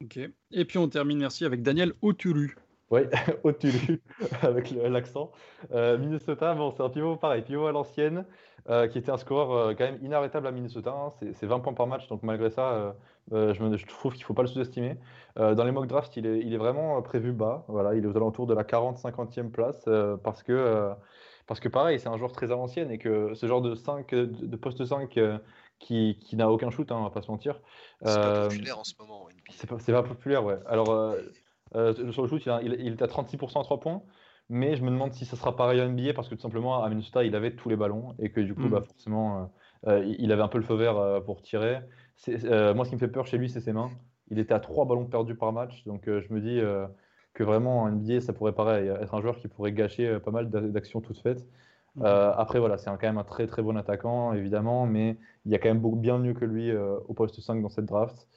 Ok. Et puis on termine, merci, avec Daniel Oturu. Oui, Otulu, [laughs] [laughs] avec le- l'accent. Euh, Minnesota, bon, c'est un pivot pareil, pivot à l'ancienne, euh, qui était un score euh, quand même inarrêtable à Minnesota. hein. C'est c'est 20 points par match, donc malgré ça, je, me- je trouve qu'il ne faut pas le sous-estimer. Dans les mock drafts, il est, il est vraiment prévu bas. Voilà, il est aux alentours de la 40-50e place, parce que, parce que pareil, c'est un joueur très à l'ancienne et que ce genre de, 5, de, de poste 5 euh, qui, qui n'a aucun shoot, hein, on va pas se mentir. C'est pas populaire en ce moment c'est pas, c'est pas populaire, ouais. Alors, euh, sur le shoot, il, a- il- il est à 36% à 3 points, mais je me demande si ça sera pareil en NBA parce que tout simplement, à Minnesota, il avait tous les ballons et que du coup, Mm. bah, forcément, euh, euh, il avait un peu le feu vert pour tirer. Euh, moi, ce qui me fait peur chez lui, c'est ses mains. Il était à 3 ballons perdus par match, donc euh, je me dis que vraiment en NBA, ça pourrait pareil, être un joueur qui pourrait gâcher pas mal d'a- d'actions toutes faites. Euh, après, voilà, c'est quand même un très très bon attaquant, évidemment, mais il y a quand même beaucoup bien mieux que lui au poste 5 dans cette draft.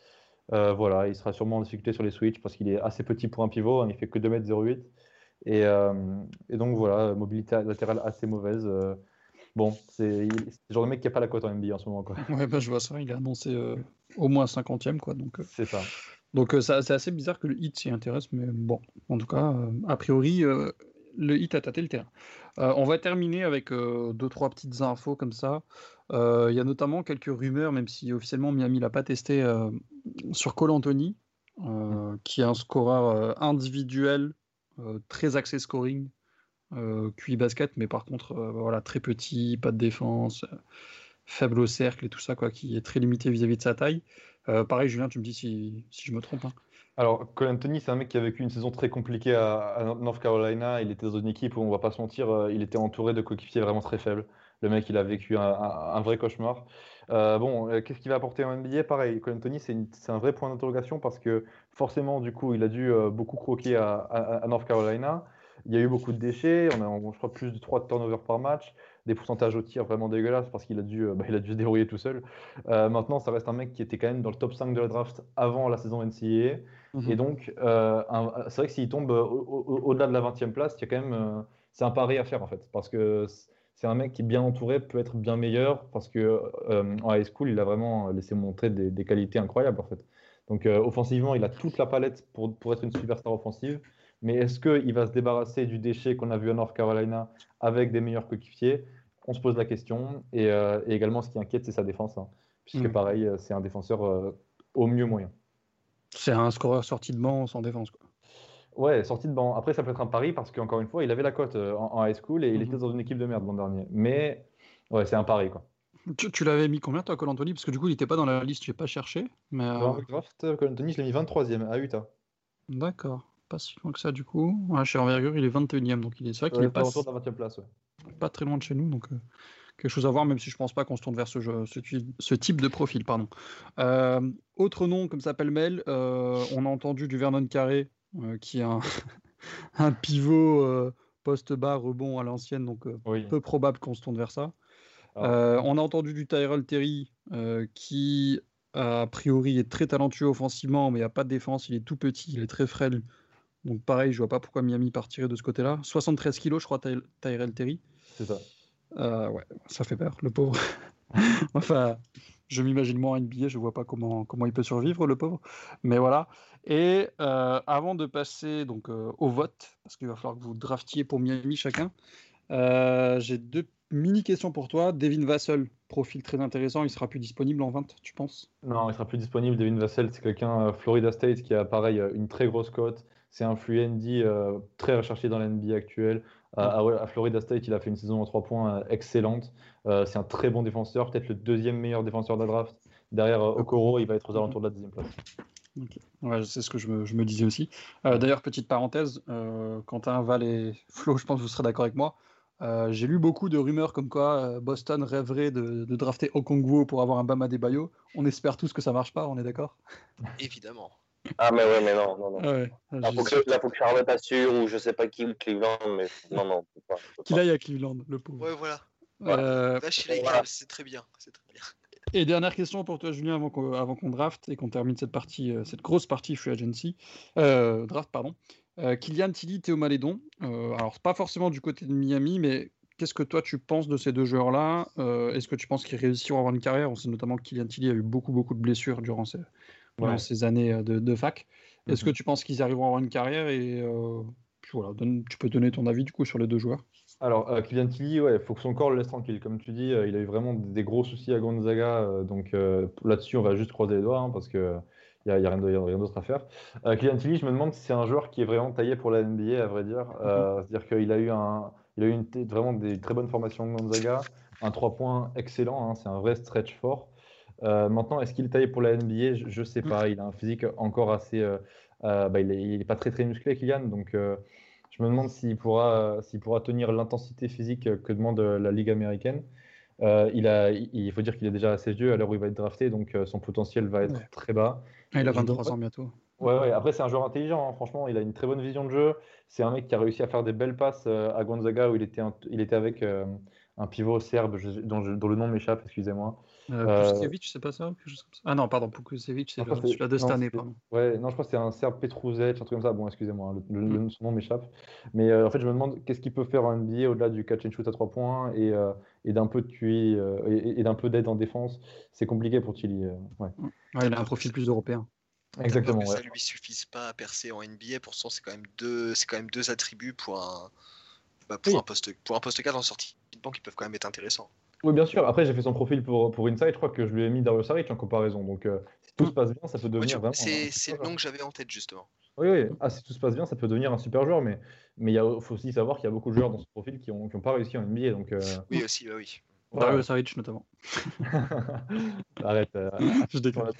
Euh, voilà, il sera sûrement en difficulté sur les switches parce qu'il est assez petit pour un pivot, hein, il fait que 2m08. Et, euh, et donc voilà, mobilité latérale assez mauvaise. euh, bon, c'est le genre de mec qui n'a pas la cote en NBA en ce moment. quoi. Ouais, bah, je vois ça, il a annoncé au moins 50e, quoi. Donc, C'est ça. donc ça- c'est assez bizarre que le hit s'y intéresse, mais bon, en tout cas, a priori, le hit a tâté le terrain. On va terminer avec deux, trois petites infos comme ça. Euh, Il y a notamment quelques rumeurs, même si officiellement Miami l'a pas testé, euh, sur Cole Anthony, euh, qui est un scoreur individuel, très axé scoring, QI basket, mais par contre, voilà, très petit, pas de défense, faible au cercle et tout ça, quoi, qui est très limité vis-à-vis de sa taille. Euh, pareil, Julien, tu me dis si, si je me trompe. hein. Alors, Cole Anthony, c'est un mec qui a vécu une saison très compliquée à, à North Carolina. Il était dans une équipe où, on va pas se mentir, il était entouré de coéquipiers vraiment très faibles. Le mec, il a vécu un, un- un vrai cauchemar. Euh, bon, euh, qu'est-ce qu'il va apporter en NBA? Pareil, Cole Anthony, c'est un vrai point d'interrogation parce que forcément, du coup, il a dû euh, beaucoup croquer à, à- à North Carolina. Il y a eu beaucoup de déchets. On a, je crois, plus de 3 turnovers par match. Des pourcentages au tir vraiment dégueulasses parce qu'il a dû, bah, il a dû se débrouiller tout seul. Maintenant, ça reste un mec qui était quand même dans le top 5 de la draft avant la saison NCAA. Et donc, c'est vrai que s'il tombe au- au- au-delà de la 20e place, il y a quand même, c'est un pari à faire en fait. Parce que c'est un mec qui, bien entouré, peut être bien meilleur parce que euh, en high school, il a vraiment laissé montrer des, des qualités incroyables en fait. Donc euh, offensivement, il a toute la palette pour, pour être une superstar offensive. Mais est-ce qu'il va se débarrasser du déchet qu'on a vu à North Carolina avec des meilleurs coéquipiers? On se pose la question. Et, euh, et, également, ce qui inquiète, c'est sa défense. Hein, puisque Mm. pareil, c'est un défenseur euh, au mieux moyen. C'est un scoreur sorti de banc sans défense. Quoi. Ouais, sorti de banc. Après, ça peut être un pari parce qu'encore une fois, il avait la cote euh, en, en high school et il Mhm. était dans une équipe de merde l'an dernier. Mais ouais, c'est un pari quoi. Tu, tu l'avais mis combien, toi, Cole Anthony? Parce que du coup, il n'était pas dans la liste, je n'ai pas cherché. Mais euh, Dans le draft, euh, je l'ai mis 23e à Utah. d'accord, pas si loin que ça, du coup. Ouais, chez Envergure, il est 21 e donc il est... c'est vrai qu'il Ouais, est pas, la 20e place. ouais. pas très loin de chez nous. Donc euh, quelque chose à voir, même si je pense pas qu'on se tourne vers ce, jeu- ce, tu- ce type de profil. Pardon. Euh, autre nom, comme s'appelle Mel, euh, on a entendu du Vernon Carré, euh, qui est un, [laughs] un pivot euh, post-bas rebond à l'ancienne, donc euh, Oui. peu probable qu'on se tourne vers ça. Ah. On a entendu du Tyrell Terry qui a priori est très talentueux offensivement, mais il n'y a pas de défense, il est tout petit, il est très frêle. Donc pareil, je vois pas pourquoi Miami partirait de ce côté-là. 73 kilos, je crois, Ty- Tyrell Terry. C'est ça. Ouais, ça fait peur, le pauvre. [laughs] enfin, je m'imagine moi en NBA, je vois pas comment, comment il peut survivre, le pauvre. Mais voilà. Et euh, avant de passer donc euh, au vote, parce qu'il va falloir que vous draftiez pour Miami chacun, euh, j'ai deux mini questions pour toi. Devin Vassell, profil très intéressant, il sera plus disponible en 20, tu penses? Non, il sera plus disponible. Devin Vassell, c'est quelqu'un Florida State qui a pareil une très grosse cote. C'est un euh, très recherché dans la NBA actuelle. À, à- à Florida State, il a fait une saison en 3 points euh, excellente. Euh, c'est un très bon défenseur, peut-être le deuxième meilleur défenseur de la draft. Derrière euh, Okoro, il va être aux alentours de la deuxième place. Ouais, c'est ce que je me, je me disais aussi. Euh, D'ailleurs, petite parenthèse, euh, Quentin, Val et [laughs] Flo, je pense que vous serez d'accord avec moi. Euh, J'ai lu beaucoup de rumeurs comme quoi euh, Boston rêverait de, de drafter Okongwu pour avoir un Bama Bayo. On espère tous que ça marche pas, on est d'accord? Évidemment. Ah, mais ouais, mais non, non, non. Ah ouais. Là, faut que, là, faut que Charlotte assure ou je sais pas qui ou Cleveland, mais non, non. Qu'il aille à Cleveland, le pauvre. Ouais, voilà. Euh, Voilà. C'est très bien. C'est très bien. Et dernière question pour toi, Julien, avant qu'on avant qu'on draft et qu'on termine cette partie, euh, cette grosse partie free agency, euh, draft, pardon. Euh, Kylian Tilly, Théo Malédon. Euh, alors, pas forcément du côté de Miami, mais qu'est-ce que toi tu penses de ces deux joueurs-là? Euh, Est-ce que tu penses qu'ils réussiront à avoir une carrière? On sait notamment que Kylian Tilly a eu beaucoup, beaucoup de blessures durant ces, Ouais. ces années euh, de, de fac. Est-ce Mhm. que tu penses qu'ils arriveront à avoir une carrière Et euh, puis voilà, donne- tu peux donner ton avis du coup sur les deux joueurs? Alors, euh, Kylian Tilly, ouais, faut que son corps le laisse tranquille. Comme tu dis, euh, il a eu vraiment des gros soucis à Gonzaga. donc là-dessus, on va juste croiser les doigts hein, parce que il n'y a, rien d'autre à faire. Euh, Kylian Tilly, je me demande si c'est un joueur qui est vraiment taillé pour la NBA, à vrai dire. Euh, C'est-à-dire qu'il a eu, un, il a eu une, t- vraiment des très bonnes formations de Gonzaga, un 3 points excellent, hein, c'est un vrai stretch fort. Euh, maintenant, est-ce qu'il est taillé pour la NBA? Je ne sais pas. Il a un physique encore assez. euh, euh, bah, il n'est pas très très musclé, Kylian. Donc, je me demande s'il pourra, s'il pourra tenir l'intensité physique que demande la Ligue américaine. Il a, il il faut dire qu'il est déjà assez vieux à l'heure où il va être drafté, donc son potentiel va être Ouais. très bas. Ah, il a Je 23 dois- ans bientôt. Ouais, ouais. Après, c'est un joueur intelligent, hein. Franchement, il a une très bonne vision de jeu. C'est un mec qui a réussi à faire des belles passes à Gonzaga où il était, un- il était avec un pivot serbe je- dont, je- dont le nom m'échappe, excusez-moi. Euh, Euh, c'est pas ça quelque chose comme ça? Ah non, pardon, Puskevich, c'est celui-là de cette année, pardon. Ouais, non, je crois que c'est un Serbe Petruzic, un truc comme ça. Bon, excusez-moi, hein, le, le- Mm. son nom m'échappe. Mais euh, en fait, je me demande qu'est-ce qu'il peut faire en NBA au-delà du catch and shoot à trois points et, euh, et d'un peu de QI euh, et, et d'un peu d'aide en défense. C'est compliqué pour Tilly. euh, ouais. Ouais, il a un profil plus européen. Exactement. que ouais. ça lui suffise pas à percer en NBA. Pourtant, c'est quand même deux, c'est quand même deux attributs pour un, bah, pour Oui. un poste, pour un poste 4 en sortie de banque qui peuvent quand même être intéressants. Oui, bien sûr. Après, j'ai fait son profil pour, pour Inside. Je crois que je lui ai mis Dario Saric en comparaison. Donc, euh, si tout Mm. se passe bien, ça peut devenir vraiment. c'est, le nom que j'avais en tête justement. Oui, oui. Ah, si tout se passe bien, ça peut devenir un super joueur. Mais mais il y a- faut aussi savoir qu'il y a beaucoup de joueurs dans ce profil qui n'ont qui ont pas réussi en NBA. Donc, euh, Oui aussi, bah oui. voilà. Dario Saric notamment. [laughs] Arrête. euh, [laughs] Je déconne.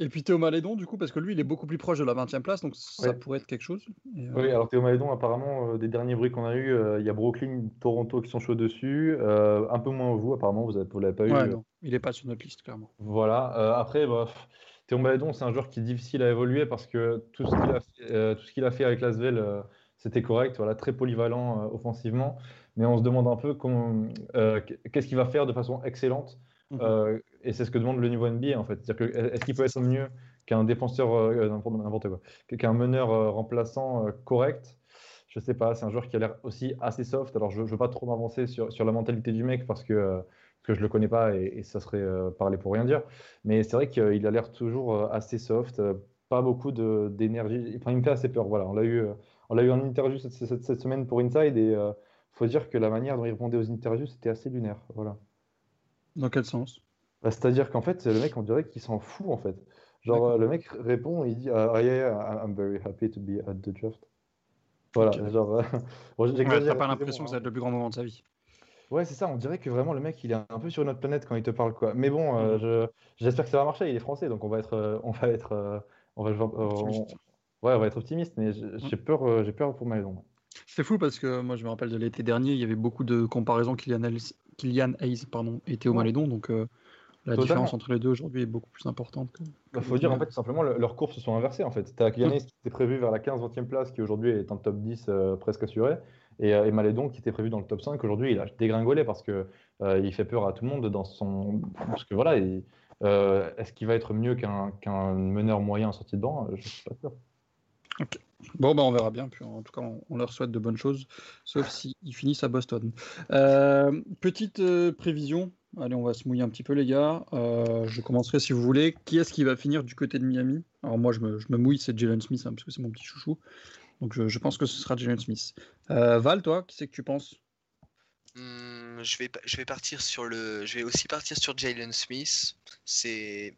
Euh, et puis Théo Malédon, du coup, parce que lui, il est beaucoup plus proche de la 20e place, donc ça Ouais. pourrait être quelque chose. Et, euh, Oui, alors Théo Malédon, apparemment, euh, des derniers bruits qu'on a eu, il y a Brooklyn, Toronto qui sont chauds dessus. Euh, un peu moins vous, apparemment, vous ne l'avez pas eu. ouais, euh, non, il est pas sur notre liste, clairement. Voilà. Euh, après, bah, Théo Malédon, c'est un joueur qui est difficile à évoluer parce que tout ce qu'il a fait, euh, tout ce qu'il a fait avec Lasvel, euh, c'était correct. Voilà, très polyvalent euh, offensivement. Mais on se demande un peu euh, qu'est-ce qu'il va faire de façon excellente. Mhm. Euh, et c'est ce que demande le niveau NBA en fait. Est-ce qu'il peut être mieux qu'un défenseur, euh, n'importe n'importe qu'un meneur euh, remplaçant euh, correct? Je sais pas, c'est un joueur qui a l'air aussi assez soft. Alors, je ne veux pas trop m'avancer sur, la mentalité du mec parce que, euh, je le connais pas et, ça serait euh, parler pour rien dire. Mais c'est vrai qu'il a l'air toujours euh, assez soft, pas beaucoup d'énergie. Il me fait assez peur. Voilà, on l'a eu, on l'a eu en interview cette, semaine pour Inside et il faut dire que la manière dont il répondait aux interviews, c'était assez lunaire. Voilà. Dans quel sens? Bah, C'est-à-dire qu'en fait, le mec, on dirait qu'il s'en fout en fait. Genre, le mec répond, il dit ah, yeah, I'm very happy to be at the draft. Voilà, genre. [laughs] T'as pas l'impression que ça va être le plus grand moment de sa vie. Ouais, c'est ça, on dirait que vraiment le mec il est un peu sur une autre planète quand il te parle quoi. Mais bon, euh, mm. j'espère que ça va marcher, il est français donc on va être euh, on va être euh, on va ouais, on va être optimiste mais j'ai peur j'ai peur pour Maledon. C'est fou parce que moi je me rappelle de l'été dernier, il y avait beaucoup de comparaisons Kylian Hayes, Kylian Hayes pardon, et Théo Malédon donc la différence entre les deux aujourd'hui est beaucoup plus importante. Il bah, faut dire en fait simplement leurs courses se sont inversées en fait. Tu as Kylian qui était prévu vers la 15-20e place qui aujourd'hui est en top 10 euh, presque assuré et, euh, Malédon qui était prévu dans le top 5 aujourd'hui il a dégringolé parce que euh, il fait peur à tout le monde dans son parce que voilà est-ce qu'il va être mieux qu'un meneur moyen en sortie de banc? Je suis pas sûr. Bon, bah on verra bien. Puis en tout cas, on, leur souhaite de bonnes choses, sauf s'ils finissent à Boston. petite prévision Allez, on va se mouiller un petit peu, les gars. Euh, je commencerai si vous voulez. Qui est-ce qui va finir du côté de Miami? Alors, moi, je me, mouille, c'est Jalen Smith, hein, parce que c'est mon petit chouchou. Donc, je, pense que ce sera Jalen Smith. Euh, Val, toi, qui c'est que tu penses? Hmm, je, vais, je vais partir sur le. Je vais aussi partir sur Jalen Smith. C'est.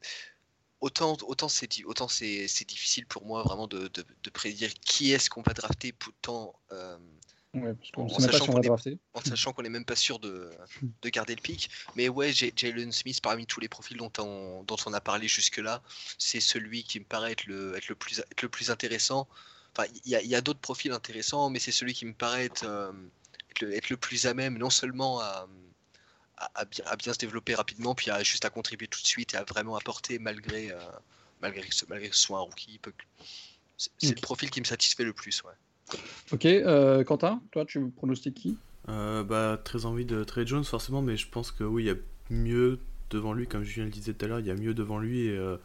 Autant, autant c'est autant c'est difficile pour moi vraiment de, prédire qui est-ce qu'on va drafter pourtant euh, en, sachant qu'on n'est même pas sûr de, garder le pic. Mais ouais, Jalen Smith, parmi tous les profils dont on, dont on a parlé jusque-là, c'est celui qui me paraît être le, être le, plus, être le plus intéressant. Enfin, il y a, d'autres profils intéressants, mais c'est celui qui me paraît être, euh, être, le, plus à même, non seulement à, à, bien, se développer rapidement, puis à, juste à contribuer tout de suite et à vraiment apporter malgré, euh, malgré, que ce, malgré que ce soit un rookie. C'est le profil qui me satisfait le plus. Ouais. Ok, euh, Quentin, toi tu pronostiques qui? Euh, bah, Très envie de Trey Jones forcément, mais je pense que oui, il y a mieux devant lui, comme Julien le disait tout à l'heure, il y a mieux devant lui. Et, euh,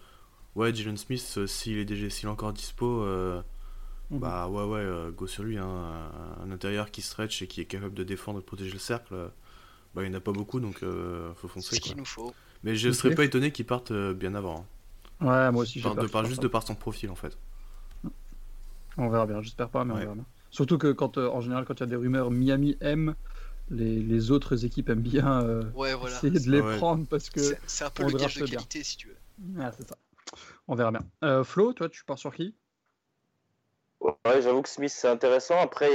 ouais, Jalen Smith, s'il est déjà s'il est encore dispo, mhm. bah ouais, ouais, go sur lui. Hein, un intérieur qui stretch et qui est capable de défendre et de protéger le cercle, bah, il n'y en a pas beaucoup, donc faut foncer. C'est ce qu'il nous faut. Mais je ne serais pas étonné qu'il parte bien avant. Hein. Ouais, moi aussi. Par, de, par, juste de par son profil en fait. On verra bien, j'espère pas, mais on verra bien. Surtout que quand, euh, en général, quand il y a des rumeurs, Miami aime, les, les autres équipes aiment bien euh, essayer de les prendre parce que. C'est un peu le gage de qualité, si tu veux. c'est ça. On verra bien. Euh, Flo, toi, tu pars sur qui? Ouais, j'avoue que Smith, c'est intéressant. Après,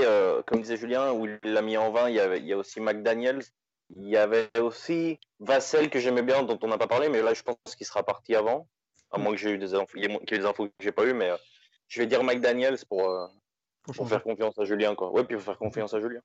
comme disait Julien, où il l'a mis en 20, il y, avait, il y a aussi McDaniels. Il y avait aussi Vassell que j'aimais bien, dont on n'a pas parlé, mais là, je pense qu'il sera parti avant. À moins que j'ai eu des infos, qu'il y ait des infos que j'ai pas eu, mais je vais dire McDaniels pour, euh, pour, faire confiance à Julien. Quoi. Ouais, puis pour faire confiance à Julien.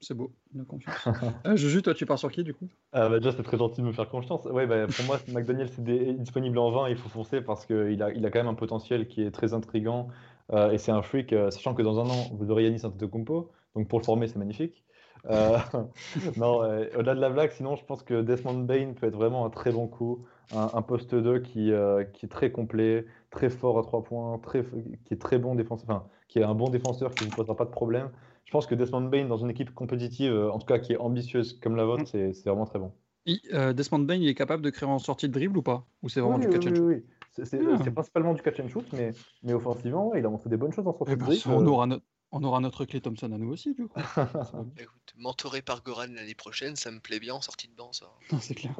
C'est beau, la confiance. [laughs] euh, Juju, toi, tu pars sur qui du coup? Euh, bah, Déjà, c'est très gentil de me faire confiance. Ouais, bah, pour moi, McDaniels est disponible en 20, il faut foncer parce qu'il a, il a quand même un potentiel qui est très intrigant euh, et c'est un freak, euh, sachant que dans un an, vous aurez Yannis Antetokounmpo, donc pour le former, c'est magnifique. Euh, [laughs] non, au-delà de la blague, sinon, je pense que Desmond Bain peut être vraiment un très bon coup. Un, poste 2 qui, qui est très complet, très fort à 3 points, très, qui est très bon défenseur, enfin, qui est un bon défenseur qui ne posera pas de problème. Je pense que Desmond Bain, dans une équipe compétitive, en tout cas qui est ambitieuse comme la vôtre, c'est vraiment très bon. Desmond Bain, il est capable de créer en sortie de dribble ou pas? Ou c'est vraiment du catch and shoot oui, oui. C'est principalement du catch and shoot, mais, mais offensivement, il a montré des bonnes choses en sortie eh de ben, dribble. On aura, on aura notre Clay Thompson à nous aussi, du coup. [laughs] Mentoré par Goran l'année prochaine, ça me plaît bien en sortie de banc, ça. [laughs] C'est clair.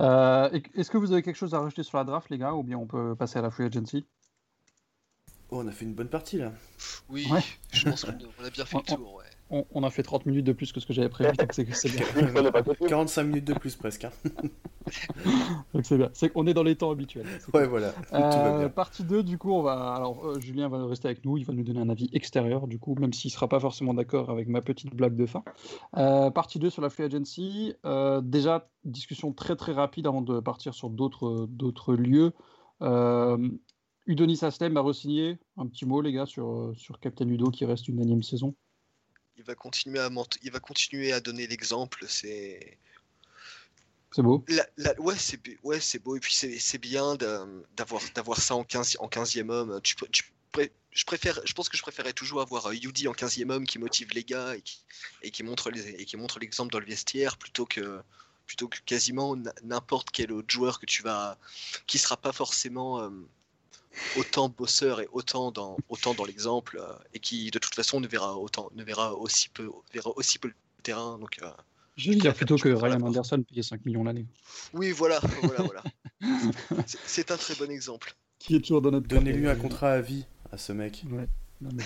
Euh, est-ce que vous avez quelque chose à rajouter sur la draft, les gars, ou bien on peut passer à la free agency? Oh, On a fait une bonne partie là. Oui, je pense qu'on a bien fait le tour. Ouais on, a fait 30 minutes de plus que ce que j'avais prévu, donc c'est [laughs] bien. 45 minutes de plus presque. Hein. [laughs] donc c'est bien. C'est qu'on est dans les temps habituels. Ouais, voilà. Euh, partie 2, du coup, on va. Alors, euh, Julien va rester avec nous, il va nous donner un avis extérieur, du coup, même s'il ne sera pas forcément d'accord avec ma petite blague de fin. Euh, partie 2 sur la Free Agency. déjà, discussion très très rapide avant de partir sur d'autres lieux. Udonis Aslem a re-signé. Un petit mot, les gars, sur, sur Captain Udo qui reste une énième saison il va continuer à il va continuer à donner l'exemple. C'est c'est beau. ouais, c'est ouais, beau et puis c'est bien d'avoir d'avoir ça en 15 en 15e homme. Tu, tu je préfère, je pense que je préférais toujours avoir euh, Yudi en 15e homme qui motive les gars et qui, et qui montre les, et qui montre l'exemple dans le vestiaire plutôt que plutôt que quasiment n'importe quel autre joueur que tu vas qui sera pas forcément euh, autant bosseur et autant dans autant dans l'exemple euh, et qui de toute façon ne verra autant ne verra aussi peu verra aussi peu le terrain donc euh, Je vais dire plutôt que Ryan Anderson payé 5 millions l'année. oui voilà voilà voilà [laughs] C'est- un très bon exemple Qui est toujours dans notre Donnez-lui un contrat à vie à ce mec. Ouais, non, mais.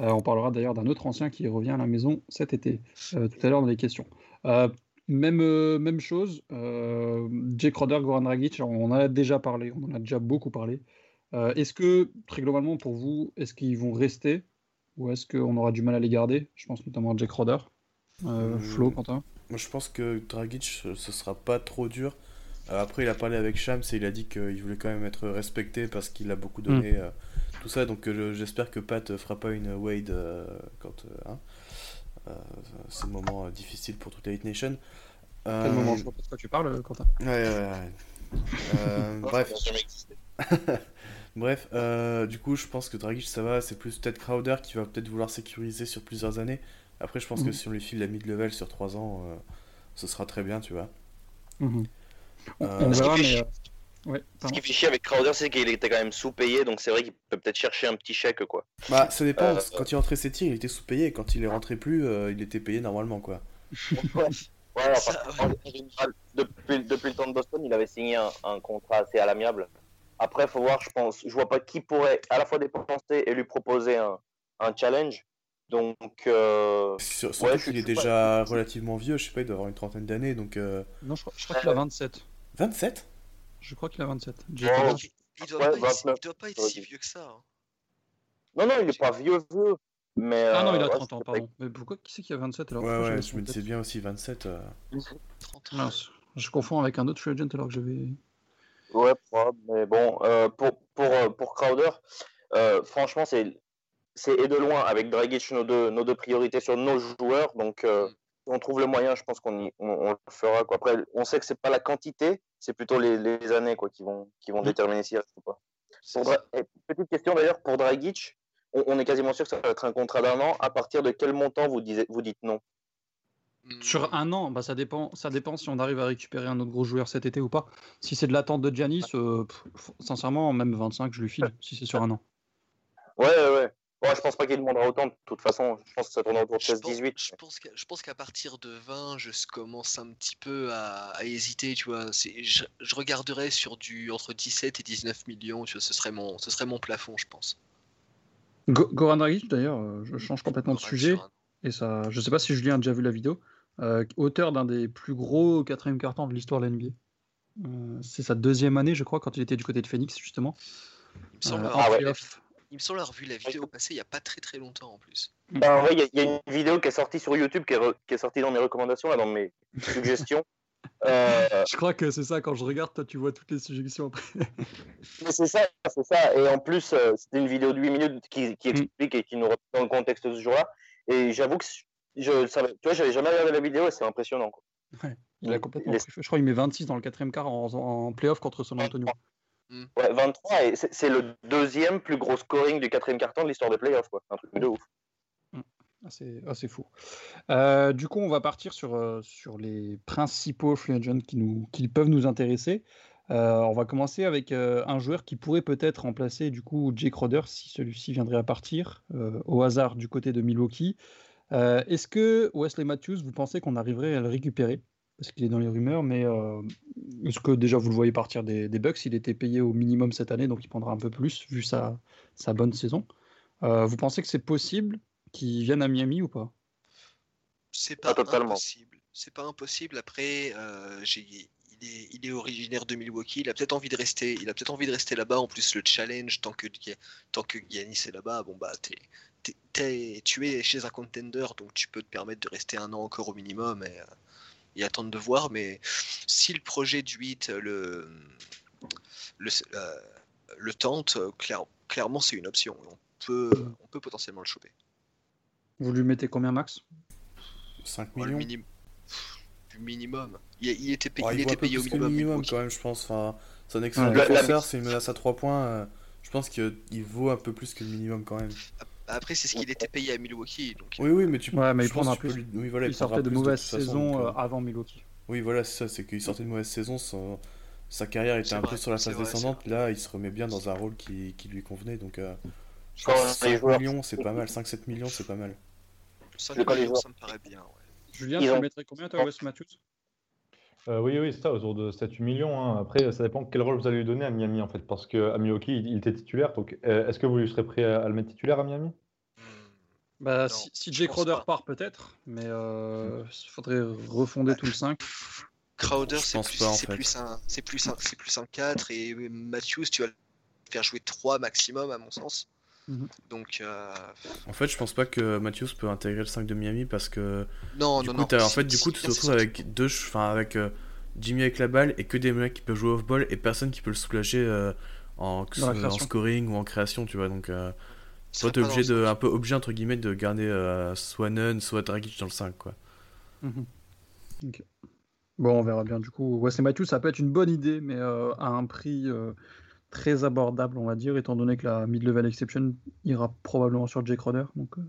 Euh, on parlera d'ailleurs d'un autre ancien qui revient à la maison cet été, euh, tout à l'heure dans les questions. Euh, même, euh, même chose, euh, Jake Roder, Goran Dragic, on en a déjà parlé, on en a déjà beaucoup parlé. Euh, est-ce que, très globalement pour vous, est-ce qu'ils vont rester ou est-ce qu'on aura du mal à les garder? Je pense notamment à Jake Roder. Euh, Euh, Flo, Quentin? Moi, je pense que Dragic, ce sera pas trop dur. Euh, après, il a parlé avec Shams et il a dit qu'il voulait quand même être respecté parce qu'il a beaucoup donné. euh, tout ça, donc euh, je- j'espère que Pat fera pas une Wade euh, quand. euh, hein, euh, c'est le moment euh, difficile pour toute la Hit Nation. Quel moment? Je vois pas de quoi tu parles, Quentin. Ouais, ouais, ouais. Euh, [laughs] bref, [laughs] Bref euh, du coup, je pense que Dragic, ça va. C'est plus peut-être Crowder qui va peut-être vouloir sécuriser sur plusieurs années. Après, je pense que Mhm. si on lui file la mid-level sur 3 ans, euh, ce sera très bien, tu vois. Mhm. On, Euh, on ce qui verra, mais. euh, ouais, Ce pardon. qui fait chier avec Crowder, c'est qu'il était quand même sous-payé, donc c'est vrai qu'il peut peut-être chercher un petit chèque, quoi. Bah, ça dépend. Euh, Quand il rentrait ses tirs, il était sous-payé. Quand il est rentré plus, euh, il était payé normalement, quoi. Ouais, enfin, Ça, en général, depuis, depuis le temps de Boston, il avait signé un, un contrat assez à l'amiable. Après, faut voir, je pense, je vois pas qui pourrait à la fois dépenser et lui proposer un, un challenge. Donc, euh, Sur- Surtout Ouais, je qu'il est déjà relativement vieux. Je sais pas, il doit avoir une trentaine d'années. Donc, euh, Non, je crois, je crois qu'il a 27. 27 Je crois qu'il a 27. Oh, il, il doit Ouais, pas être, si- 29, il doit pas être si vieux que ça hein. non, non, il est pas vieux, vieux. Mais, Ah non, il euh, a ouais, 30 ans, c'est- pardon. Mais pourquoi qui c'est qui a 27 alors? Ouais, ouais, je me disais bien aussi 27. euh. 30 ans. Mince, je confonds avec un autre free agent alors que j'avais. Ouais, probable, mais bon, euh, pour, pour, euh, pour Crowder, euh, franchement, c'est et de loin avec Dragic nos deux, nos deux priorités sur nos joueurs. Donc, euh, Mm. si on trouve le moyen, je pense qu'on on, on le fera. Quoi. Après, on sait que c'est pas la quantité, c'est plutôt les, les années quoi, qui vont, qui vont Mm. déterminer s'il reste ou pas. Petite question d'ailleurs, pour Dragic, on, on est quasiment sûr que ça va être un contrat d'un an. À partir de quel montant vous, disiez, vous dites non? Sur un an, bah ça dépend, ça dépend si on arrive à récupérer un autre gros joueur cet été ou pas. Si c'est de l'attente de Giannis, euh, pff, sincèrement, même 25, je lui file, [laughs] si c'est sur un an. Ouais, ouais, ouais. Je pense pas qu'il demandera autant, de toute façon. Je pense que ça tourne autour de Je pense, 16-18. je pense qu'à, je pense qu'à partir de 20, je commence un petit peu à, à hésiter, tu vois. Je, je regarderais sur du entre 17 et 19 millions, tu vois, ce serait mon, ce serait mon plafond, je pense. Go- Goran Dragic, d'ailleurs, euh, je change complètement de sujet, et ça, je sais pas si Julien a déjà vu la vidéo, euh, auteur d'un des plus gros quatrième cartons de l'histoire de l'NBA. Euh, c'est sa deuxième année, je crois, quand il était du côté de Phoenix, justement. Il me semble, Euh, avoir Ah ouais. il me semble avoir vu la vidéo passer il y a pas très très longtemps en plus. Ben, il y, a- il y a une vidéo qui est sortie sur YouTube, qui est, re- qui est sortie dans mes recommandations, là, dans mes suggestions. [laughs] Euh, Je crois que c'est ça, quand je regarde, toi, tu vois toutes les suggestions après. [laughs] mais c'est ça, c'est ça. Et en plus, euh, c'était une vidéo de 8 minutes qui, qui Mm. explique et qui nous remet dans le contexte de ce jour-là. Et j'avoue que je savais, tu vois, j'avais jamais regardé la vidéo et c'est impressionnant. Quoi. Il a complètement. Je crois qu'il met 26 dans le quatrième quart en, en playoff contre San Antonio. Ouais, 23, et c'est le deuxième plus gros scoring du quatrième carton de l'histoire des playoffs. Quoi. Un truc de ouf. Ah, c'est ah, c'est fou. Euh, du coup, on va partir sur, euh, sur les principaux free agents qui, nous, qui peuvent nous intéresser. Euh, on va commencer avec euh, un joueur qui pourrait peut-être remplacer du coup Jake Roder si celui-ci viendrait à partir euh, au hasard du côté de Milwaukee. Euh, Est-ce que Wesley Matthews, vous pensez qu'on arriverait à le récupérer? Parce qu'il est dans les rumeurs, mais euh, est-ce que déjà vous le voyez partir des, des Bucks? Il était payé au minimum cette année, donc il prendra un peu plus vu sa, sa bonne saison. Euh, vous pensez que c'est possible qu'il vienne à Miami ou pas? C'est Pas pas totalement. impossible. C'est pas impossible. Après, euh, j'ai- il, est, il est originaire de Milwaukee. Il a peut-être envie de rester. Il a peut-être envie de rester là-bas. En plus, le challenge tant que tant que Giannis est là-bas, bon bah t'es, tu es chez un contender, donc tu peux te permettre de rester un an encore au minimum et, euh, et attendre de voir. Mais si le projet du 8 le le, euh, le tente, euh, clair- clairement c'est une option. On peut on peut potentiellement le choper. Vous lui mettez combien max? 5 Oh, le millions. minim- Du minimum. Il, il était payé, Oh, il il était un peu payé au plus que le minimum. minimum quand même, je pense. Enfin, c'est un excellent Ouais. Défenseur, c'est une menace à 3 points. euh, Je pense qu'il vaut un peu plus que le minimum quand même. Après, c'est ce qu'il était payé à Milwaukee. Donc... Oui, oui, mais tu Ouais, mais je il prendra peux plus. lui- Oui, voilà, il sortait de saisons donc, euh, avant Milwaukee. Oui, voilà, c'est ça, c'est qu'il sortait de mauvaise saison, son- sa carrière était un vrai, peu sur la phase vrai, descendante. Là, il se remet bien dans un rôle qui, qui lui convenait. Donc, euh, Quand les 5 joueurs- millions, c'est pas mal. 5-7 millions, c'est pas mal. 5 Le quand les millions, ça me paraît bien. ouais. Julien, Ils tu ont- mettrais combien toi, Wes Matthews? Euh, oui, oui, c'est ça, autour de 7-8 millions. hein. Après, ça dépend quel rôle vous allez lui donner à Miami, en fait. Parce qu'à Milwaukee, il, il était titulaire. Donc, euh, est-ce que vous lui serez prêt à, à le mettre titulaire à Miami? Hmm. Bah, Non, si, si Jay Crowder pas. part, peut-être, mais il faudrait refonder tout le 5. Crowder, c'est plus, pas, en fait. plus un, c'est plus un, c'est plus un 4 et Matthews, tu vas le faire jouer 3 maximum à mon sens. Mhm. Donc euh, En fait, je pense pas que Matthews peut intégrer le 5 de Miami parce que non, du non, coup, non. en fait, du coup, tu te c'est retrouves avec deux, enfin, avec euh, Jimmy avec la balle et que des mecs qui peuvent jouer off-ball et personne qui peut le soulager euh, en, scoring ou en création, tu vois. Donc, euh, soit t'es obligé de, un peu obligé entre guillemets de garder euh, soit Nunn, soit Dragic dans le 5, quoi. Mhm. Bon, on verra bien. Du coup, Wesley Matthews, ça peut être une bonne idée, mais euh, à un prix euh, très abordable, on va dire, étant donné que la mid-level exception ira probablement sur Jake Crowder. Donc, euh,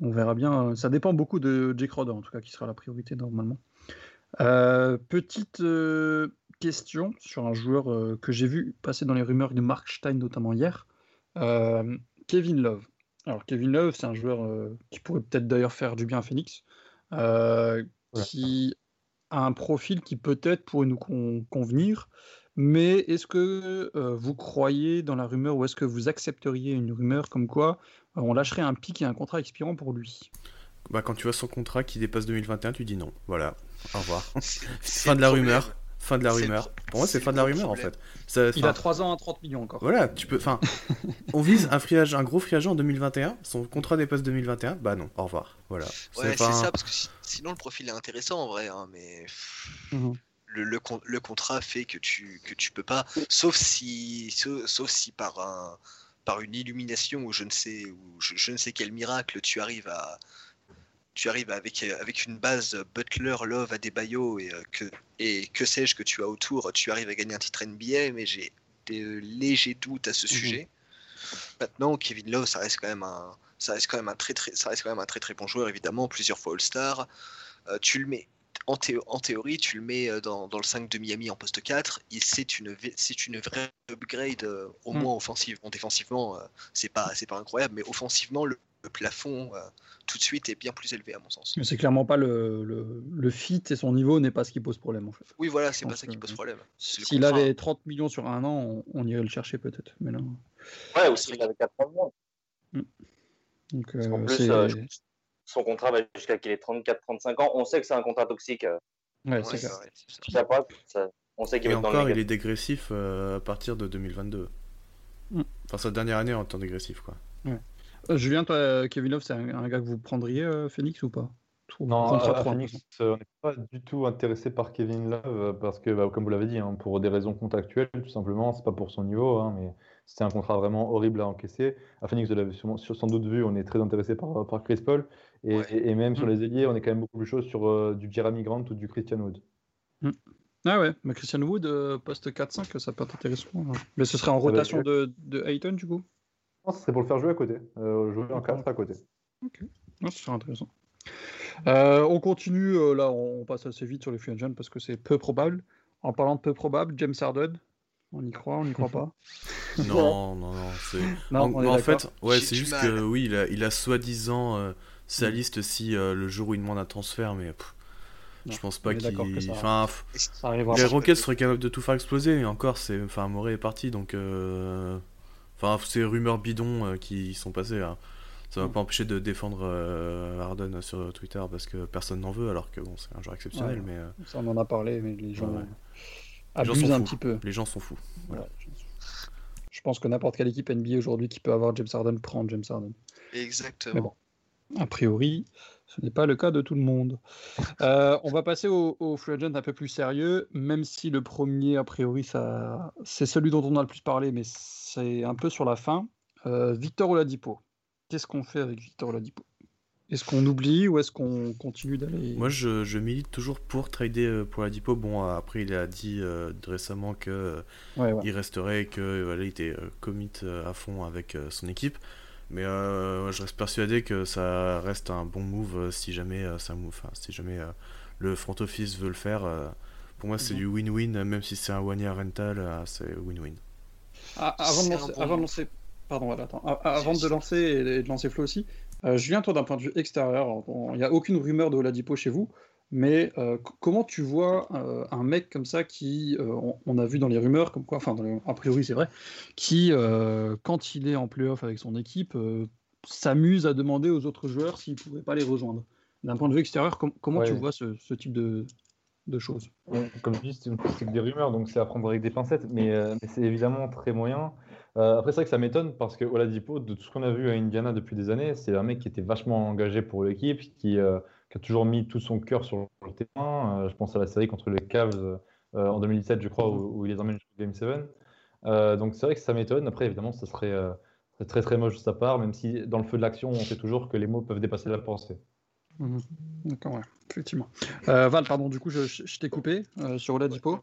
on verra bien. Ça dépend beaucoup de Jake Crowder, en tout cas, qui sera la priorité normalement. Euh, petite euh, question sur un joueur que j'ai vu passer dans les rumeurs de Mark Stein, notamment hier. Kevin Love. Alors, Kevin Love, c'est un joueur qui pourrait peut-être d'ailleurs faire du bien à Phoenix. Ouais. qui a un profil qui peut-être pourrait nous con- convenir. Mais est-ce que euh, vous croyez dans la rumeur ou est-ce que vous accepteriez une rumeur comme quoi euh, on lâcherait un pic et un contrat expirant pour lui? Bah, quand tu vois son contrat qui dépasse 2021, tu dis non. Voilà, au revoir. [laughs] Fin de la problème. rumeur. Fin de la rumeur. pro- Pour moi, c'est fin de la rumeur en fait. Ça- Il a 3 ans à 30 millions encore. Voilà, tu peux. Enfin, [laughs] on vise un, free agent- un gros free agent en 2021. Son contrat dépasse 2021. Bah non, au revoir. Voilà. Ouais, c'est un- ça, parce que si- sinon le profil est intéressant en vrai, hein, mais Mhm. Le, le, con- le contrat fait que tu, que tu peux pas, sauf si, sauf, sauf si par, un, par une illumination ou je ne sais, ou je, je ne sais quel miracle, tu arrives à. Tu arrives avec, avec une base Butler, Love, Adebayo et euh, que, et que sais-je que tu as autour, tu arrives à gagner un titre NBA, mais j'ai des légers doutes à ce Mhm. sujet. Maintenant, Kevin Love, ça reste quand même un, ça reste quand même un très très, ça reste quand même un très très bon joueur évidemment, plusieurs fois All-Star. Euh, tu le mets en, théo- en théorie, tu le mets euh, dans, dans le 5 de Miami en poste 4, et c'est une vraie upgrade euh, au Mm. moins offensivement, défensivement, euh, c'est pas incroyable, mais offensivement le, le plafond euh, tout de suite est bien plus élevé à mon sens. Mais c'est clairement pas le, le, le fit et son niveau n'est pas ce qui pose problème en fait. Oui voilà, c'est pas ça qui pose problème. C'est le S'il avait 30 millions sur un an, on, on irait le chercher peut-être. Mais là, Ouais, aussi, il avait 4 mois. donc, Parce qu'en euh, plus, c'est- euh, son contrat va jusqu'à qu'il ait 34-35 ans. On sait que c'est un contrat toxique. euh, ouais, Ouais, c'est c'est ça. ça passe, ça- on sait qu'il Et va être dans le encore, il est dégressif euh, à partir de 2022. Mm. Enfin, sa dernière année en temps dégressif, quoi. Euh, Julien, toi, Kevin Love, c'est un, un gars que vous prendriez, euh, Phoenix, ou pas? Non, à, Phoenix, on n'est pas du tout intéressé par Kevin Love parce que, bah, comme vous l'avez dit, hein, pour des raisons contractuelles, tout simplement, c'est pas pour son niveau, hein, mais c'était un contrat vraiment horrible à encaisser. À Phoenix, vous l'avez sans doute vu, on est très intéressé par, par Chris Paul et, Ouais. et- et même sur Mm. les ailiers, on est quand même beaucoup plus chaud sur euh, du Jeremy Grant ou du Christian Wood. Ah ouais, mais Christian Wood, euh, poste 4-5, ça peut être intéressant. hein. Mais ce serait en Ça rotation de, de Ayton, du coup? Non, ce serait pour le faire jouer à côté, euh, jouer en 4 à côté. Non, ce serait intéressant. Euh, on continue, euh, là, on, on passe assez vite sur les free agents parce que c'est peu probable. En parlant de peu probable, James Harden, on y croit, on n'y croit [laughs] pas? Non, non, non. c'est- Non, en, fait, ouais, c'est juste que oui, il a, il a soi-disant euh, sa liste si euh, le jour où il demande un transfert, mais pff, Non, je pense pas qu'il. ça- Enfin, pff, Ça les. Rockets seraient capables de tout faire exploser, mais encore, c'est. Enfin, Morey est parti, donc. euh, Enfin, c'est rumeurs bidons euh, qui sont passées. hein. Ça m'a Mm. pas empêché de défendre euh, Harden sur Twitter parce que personne n'en veut, alors que bon, c'est un joueur exceptionnel, Ouais. mais euh, Ça, on en a parlé, mais les gens Ouais, ouais. Les gens abusent sont un fous. petit peu. les gens sont fous. Voilà. Ouais, je- Je pense que n'importe quelle équipe NBA aujourd'hui qui peut avoir James Harden prend James Harden. Exactement. Mais bon. A priori, ce n'est pas le cas de tout le monde. Euh, on va passer au, au free agent un peu plus sérieux, même si le premier, a priori, ça, c'est celui dont on a le plus parlé, mais c'est un peu sur la fin. Euh, Victor Oladipo. Qu'est-ce qu'on fait avec Victor Oladipo? Est-ce qu'on oublie ou est-ce qu'on continue d'aller? Moi, je, je, milite toujours pour trader euh, pour la Dipo. Bon, après, il a dit euh, récemment que ouais, ouais. il resterait et que voilà, il était commit à fond avec son équipe. Mais je reste persuadé que ça reste un bon move si jamais ça move, si jamais le front office veut le faire. pour moi, c'est Mhm. du win-win, même si c'est un one year rental, c'est win-win. Ah, avant, de lancer, bon avant de lancer, pardon, voilà, attends. A- avant de lancer et de lancer Flo aussi, euh, Julien, toi, d'un point de vue extérieur, il n'y a aucune rumeur de Oladipo chez vous, mais euh, comment tu vois euh, un mec comme ça qui, euh, on, on a vu dans les rumeurs, comme quoi, enfin, les- a priori c'est vrai, qui, quand il est en playoff avec son équipe, s'amuse à demander aux autres joueurs s'ils ne pouvaient pas les rejoindre. D'un point de vue extérieur, com- comment tu vois ce, ce type de, de choses? Ouais, Comme je dis, c'est que des rumeurs, donc c'est à prendre avec des pincettes, mais, mais c'est évidemment très moyen. Euh, après, c'est vrai que ça m'étonne parce que Oladipo, de tout ce qu'on a vu à Indiana depuis des années, c'est un mec qui était vachement engagé pour l'équipe, qui, euh, qui a toujours mis tout son cœur sur le terrain. Euh, je pense à la série contre les Cavs euh, en 2017, je crois, où, où il les emmène jusqu'au Game 7. Euh, donc c'est vrai que ça m'étonne. Après, évidemment, ça serait, euh, très très moche de sa part, même si dans le feu de l'action, on sait toujours que les mots peuvent dépasser la pensée. Mhm. D'accord, ouais, effectivement. Euh, Val, pardon, du coup, je, je- je t'ai coupé euh, sur Oladipo.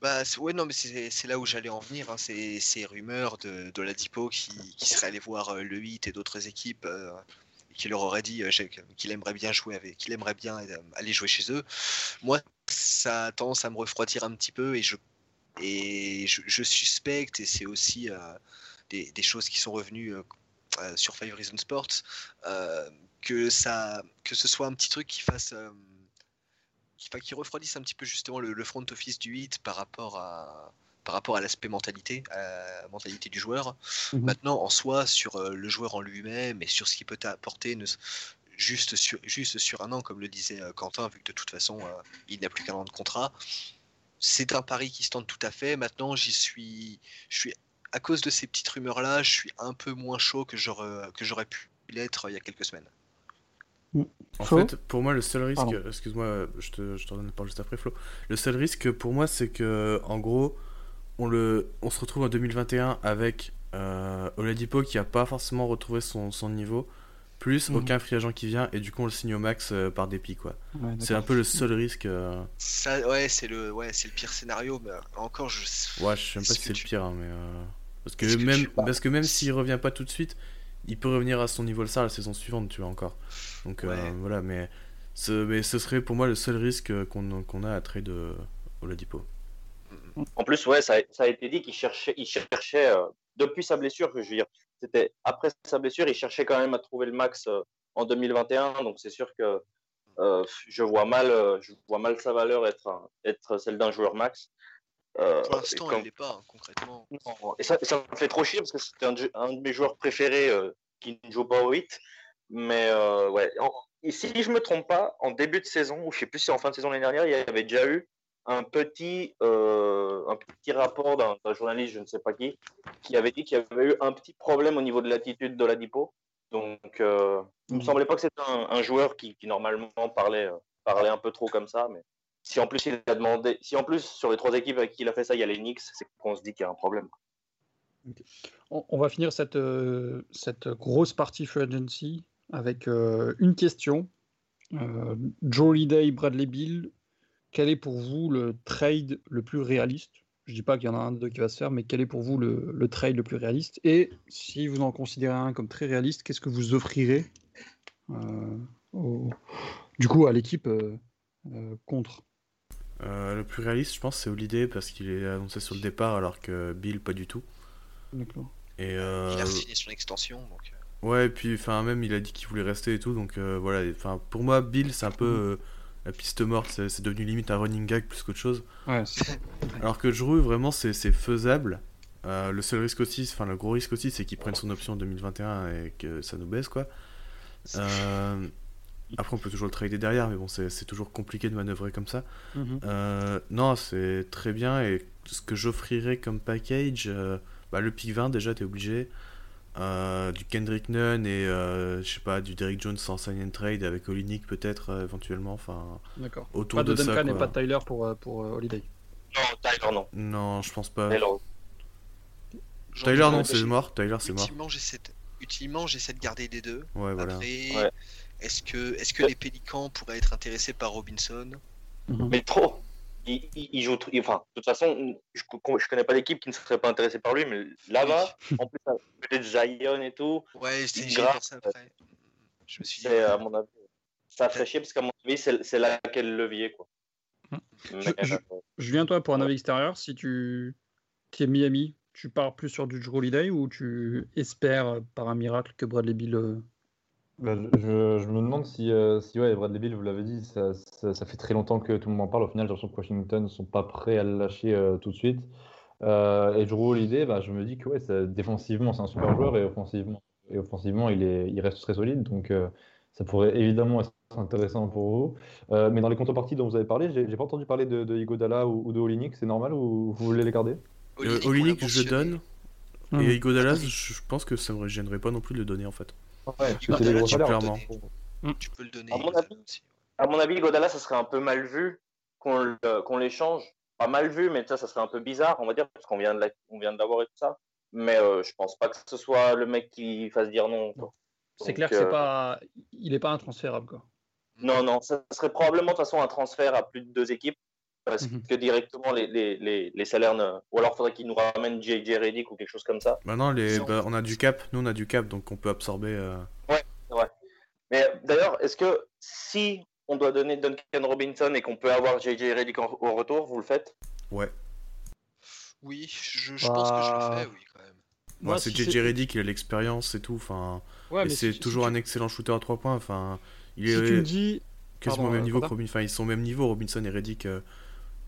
Bah, c'est- ouais, non, mais c'est là où j'allais en venir. Hein, ces, rumeurs de, de Ladipo qui, qui serait allé voir euh, le 8 et d'autres équipes euh, qui leur aurait dit euh, qu'il aimerait bien jouer qu'il aimerait bien euh, aller jouer chez eux. Moi, ça a tendance à me refroidir un petit peu et je, et je, suspecte, et c'est aussi euh, des, choses qui sont revenues sur Five Reasons Sports, que, ça, que ce soit un petit truc qui fasse. qui, refroidisse un petit peu justement le, front office du 8 par rapport à par rapport à l'aspect mentalité, à la mentalité du joueur. Mhm. Maintenant, en soi, sur euh, le joueur en lui-même et sur ce qu'il peut t'apporter, ne- juste sur, juste sur un an, comme le disait euh, Quentin, vu que de toute façon, euh, il n'a plus qu'un an de contrat, c'est un pari qui se tente tout à fait. Maintenant, j'y suis, je suis, à cause de ces petites rumeurs-là, je suis un peu moins chaud que j'aurais que j'aurais pu l'être euh, il y a quelques semaines. En Flo fait, pour moi, le seul risque, excuse-moi, je te, je te redonne la parole juste après, Flo. Le seul risque pour moi, c'est que, en gros, on, le, on se retrouve en 2021 avec euh, Oladipo qui a pas forcément retrouvé son, son niveau, plus Mhm. aucun free agent qui vient, et du coup, on le signe au max euh, par dépit, quoi. Ouais, C'est un peu le seul risque. euh, Ça, ouais, c'est le, ouais, c'est le pire scénario, mais euh, encore, je. Ouais, je sais même pas si c'est le pire, hein, mais. euh, Parce que même, parce que même s'il revient pas tout de suite, il peut revenir à son niveau le ça la saison suivante, tu vois, encore. Donc euh, Ouais. voilà, mais ce, mais ce serait pour moi le seul risque qu'on qu'on a à trade Oladipo. En plus, ouais, ça, a- ça a été dit qu'il cherchait, il cherchait euh, depuis sa blessure, je veux dire, c'était après sa blessure, il cherchait quand même à trouver le max euh, en 2021. Donc c'est sûr que euh, je vois mal, je vois mal sa valeur être, être celle d'un joueur max. Pour l'instant, comme- elle l'est pas, hein, concrètement. Non, Et ça, ça me fait trop chier parce que c'est un, de- un de mes joueurs préférés qui ne joue pas au 8. Mais ouais, en- et si je me trompe pas, en début de saison, ou je sais plus si c'est en fin de saison l'année dernière, il y avait déjà eu un petit, euh, un petit rapport d'un journaliste, je ne sais pas qui, qui avait dit qu'il y avait eu un petit problème au niveau de l'attitude de l'Adipo. Donc, euh, il me Mhm. semblait pas que c'était un, un joueur qui, qui normalement parlait, euh, parlait un peu trop comme ça. Mais si en plus il a demandé, si en plus sur les trois équipes avec qui il a fait ça, il y a les Knicks, c'est qu'on se dit qu'il y a un problème. On, on va finir cette, cette grosse partie free agency avec une question. Joe Holiday, Bradley Bill, quel est pour vous le trade le plus réaliste? Je dis pas qu'il y en a un de deux qui va se faire, mais quel est pour vous le, le trade le plus réaliste? Et si vous en considérez un comme très réaliste, qu'est-ce que vous offrirez euh, au- du coup à l'équipe euh, euh, contre? Euh, le plus réaliste, je pense, c'est Holiday parce qu'il est annoncé sur le départ alors que Bill pas du tout. D'accord. Et euh, Il a signé son extension, donc. ouais, et puis enfin même il a dit qu'il voulait rester et tout, donc euh, voilà. Enfin pour moi, Bill c'est un peu euh, la piste morte, c'est devenu limite un running gag plus qu'autre chose. Ouais, Alors que Drew, vraiment, c'est faisable. Euh, le seul risque aussi, enfin le gros risque aussi, c'est qu'il prenne son option en 2021 et que ça nous baisse, quoi. Euh, après, on peut toujours le trader derrière, mais bon, c'est c'est toujours compliqué de manœuvrer comme ça. Mhm. Euh, non, c'est très bien. Et ce que j'offrirais comme package, euh, bah, le pick 20, déjà, t'es obligé. Euh, du Kendrick Nunn et euh, je sais pas, du Derrick Jones sans sign and trade avec Olinik peut-être euh, éventuellement. Enfin, D'accord. autour Pas de de, ça. Duncan et quoi. pas de Tyler pour, pour euh, Holiday. Non, Tyler, non. Non, je pense pas. Tyler, non, c'est mort. Tyler, c'est mort. Utilement, j'essaie de... Garder des deux. Ouais, voilà. Après, Ouais. Est-ce que, est que les Pélicans pourraient être intéressés par Robinson? Mais trop. Il, joue. il- Enfin, de toute façon, je, je connais pas l'équipe qui ne serait pas intéressée par lui, mais là-bas, [laughs] en plus, peut-être Zion et tout, Ouais, j'ai grave. pensé après. Je me suis dit, à mon avis. Ça ferait chier parce qu'à mon avis, c'est c'est là quel levier, quoi. Hmm. Mais, Je- je- euh, Julien, toi, pour un avis extérieur, si tu es Miami, tu pars plus sur du Drew Holiday ou tu espères euh, par un miracle que Bradley Bill. Bah, je, me demande si, euh, si ouais, Bradley Bill, vous l'avez dit, ça, ça, ça fait très longtemps que tout le monde en parle. Au final, j'ai l'impression que Washington ne sont pas prêts à le lâcher euh, tout de suite. Euh, et Drew Holiday, bah, je me dis que ouais, ça- défensivement, c'est un super joueur et offensivement, et offensivement il, est, il reste très solide. Donc, euh, ça pourrait évidemment être intéressant pour vous. Euh, mais dans les contreparties dont vous avez parlé, j'ai pas entendu parler de, de Iguodala ou, ou de Olinik. C'est normal ou vous voulez les garder? Olinik, je donne. Hmm. Et Iguodala, oui. je je pense que ça me gênerait pas non plus de le donner en fait. Ouais, tu peux le clairement. donner. Tu peux le donner. À mon avis-. À mon avis, Godala, ça serait un peu mal vu qu'on l'échange. Pas mal vu, mais ça, ça serait un peu bizarre, on va dire, parce qu'on vient de la- l'avoir et tout ça. Mais euh, je pense pas que ce soit le mec qui fasse dire non. C'est clair que euh, c'est pas, il est pas intransférable quoi. Non, non, ça serait probablement de toute façon un transfert à plus de deux équipes. Parce Mhm. que directement, les, les, les, les salaires. ne- Ou alors, il faudrait qu'ils nous ramènent JJ Reddick ou quelque chose comme ça. Maintenant, les, Sans- bah, on a du cap, nous on a du cap, donc on peut absorber. euh, Mais d'ailleurs, est-ce que si on doit donner Duncan Robinson et qu'on peut avoir JJ Reddick en- au retour, vous le faites? Ouais. Oui, je, je pense que je Bah, le fais, oui, quand même. Moi, Ouais, c'est si JJ c'est- Reddick, il a l'expérience et tout. Enfin, Ouais, c'est si- toujours si un excellent shooter à 3 points. Enfin, il tu, est si tu me dis, quasiment Pardon, au même euh, niveau que Quentin Robin. Enfin, ils sont au même niveau, Robinson et Reddick, euh,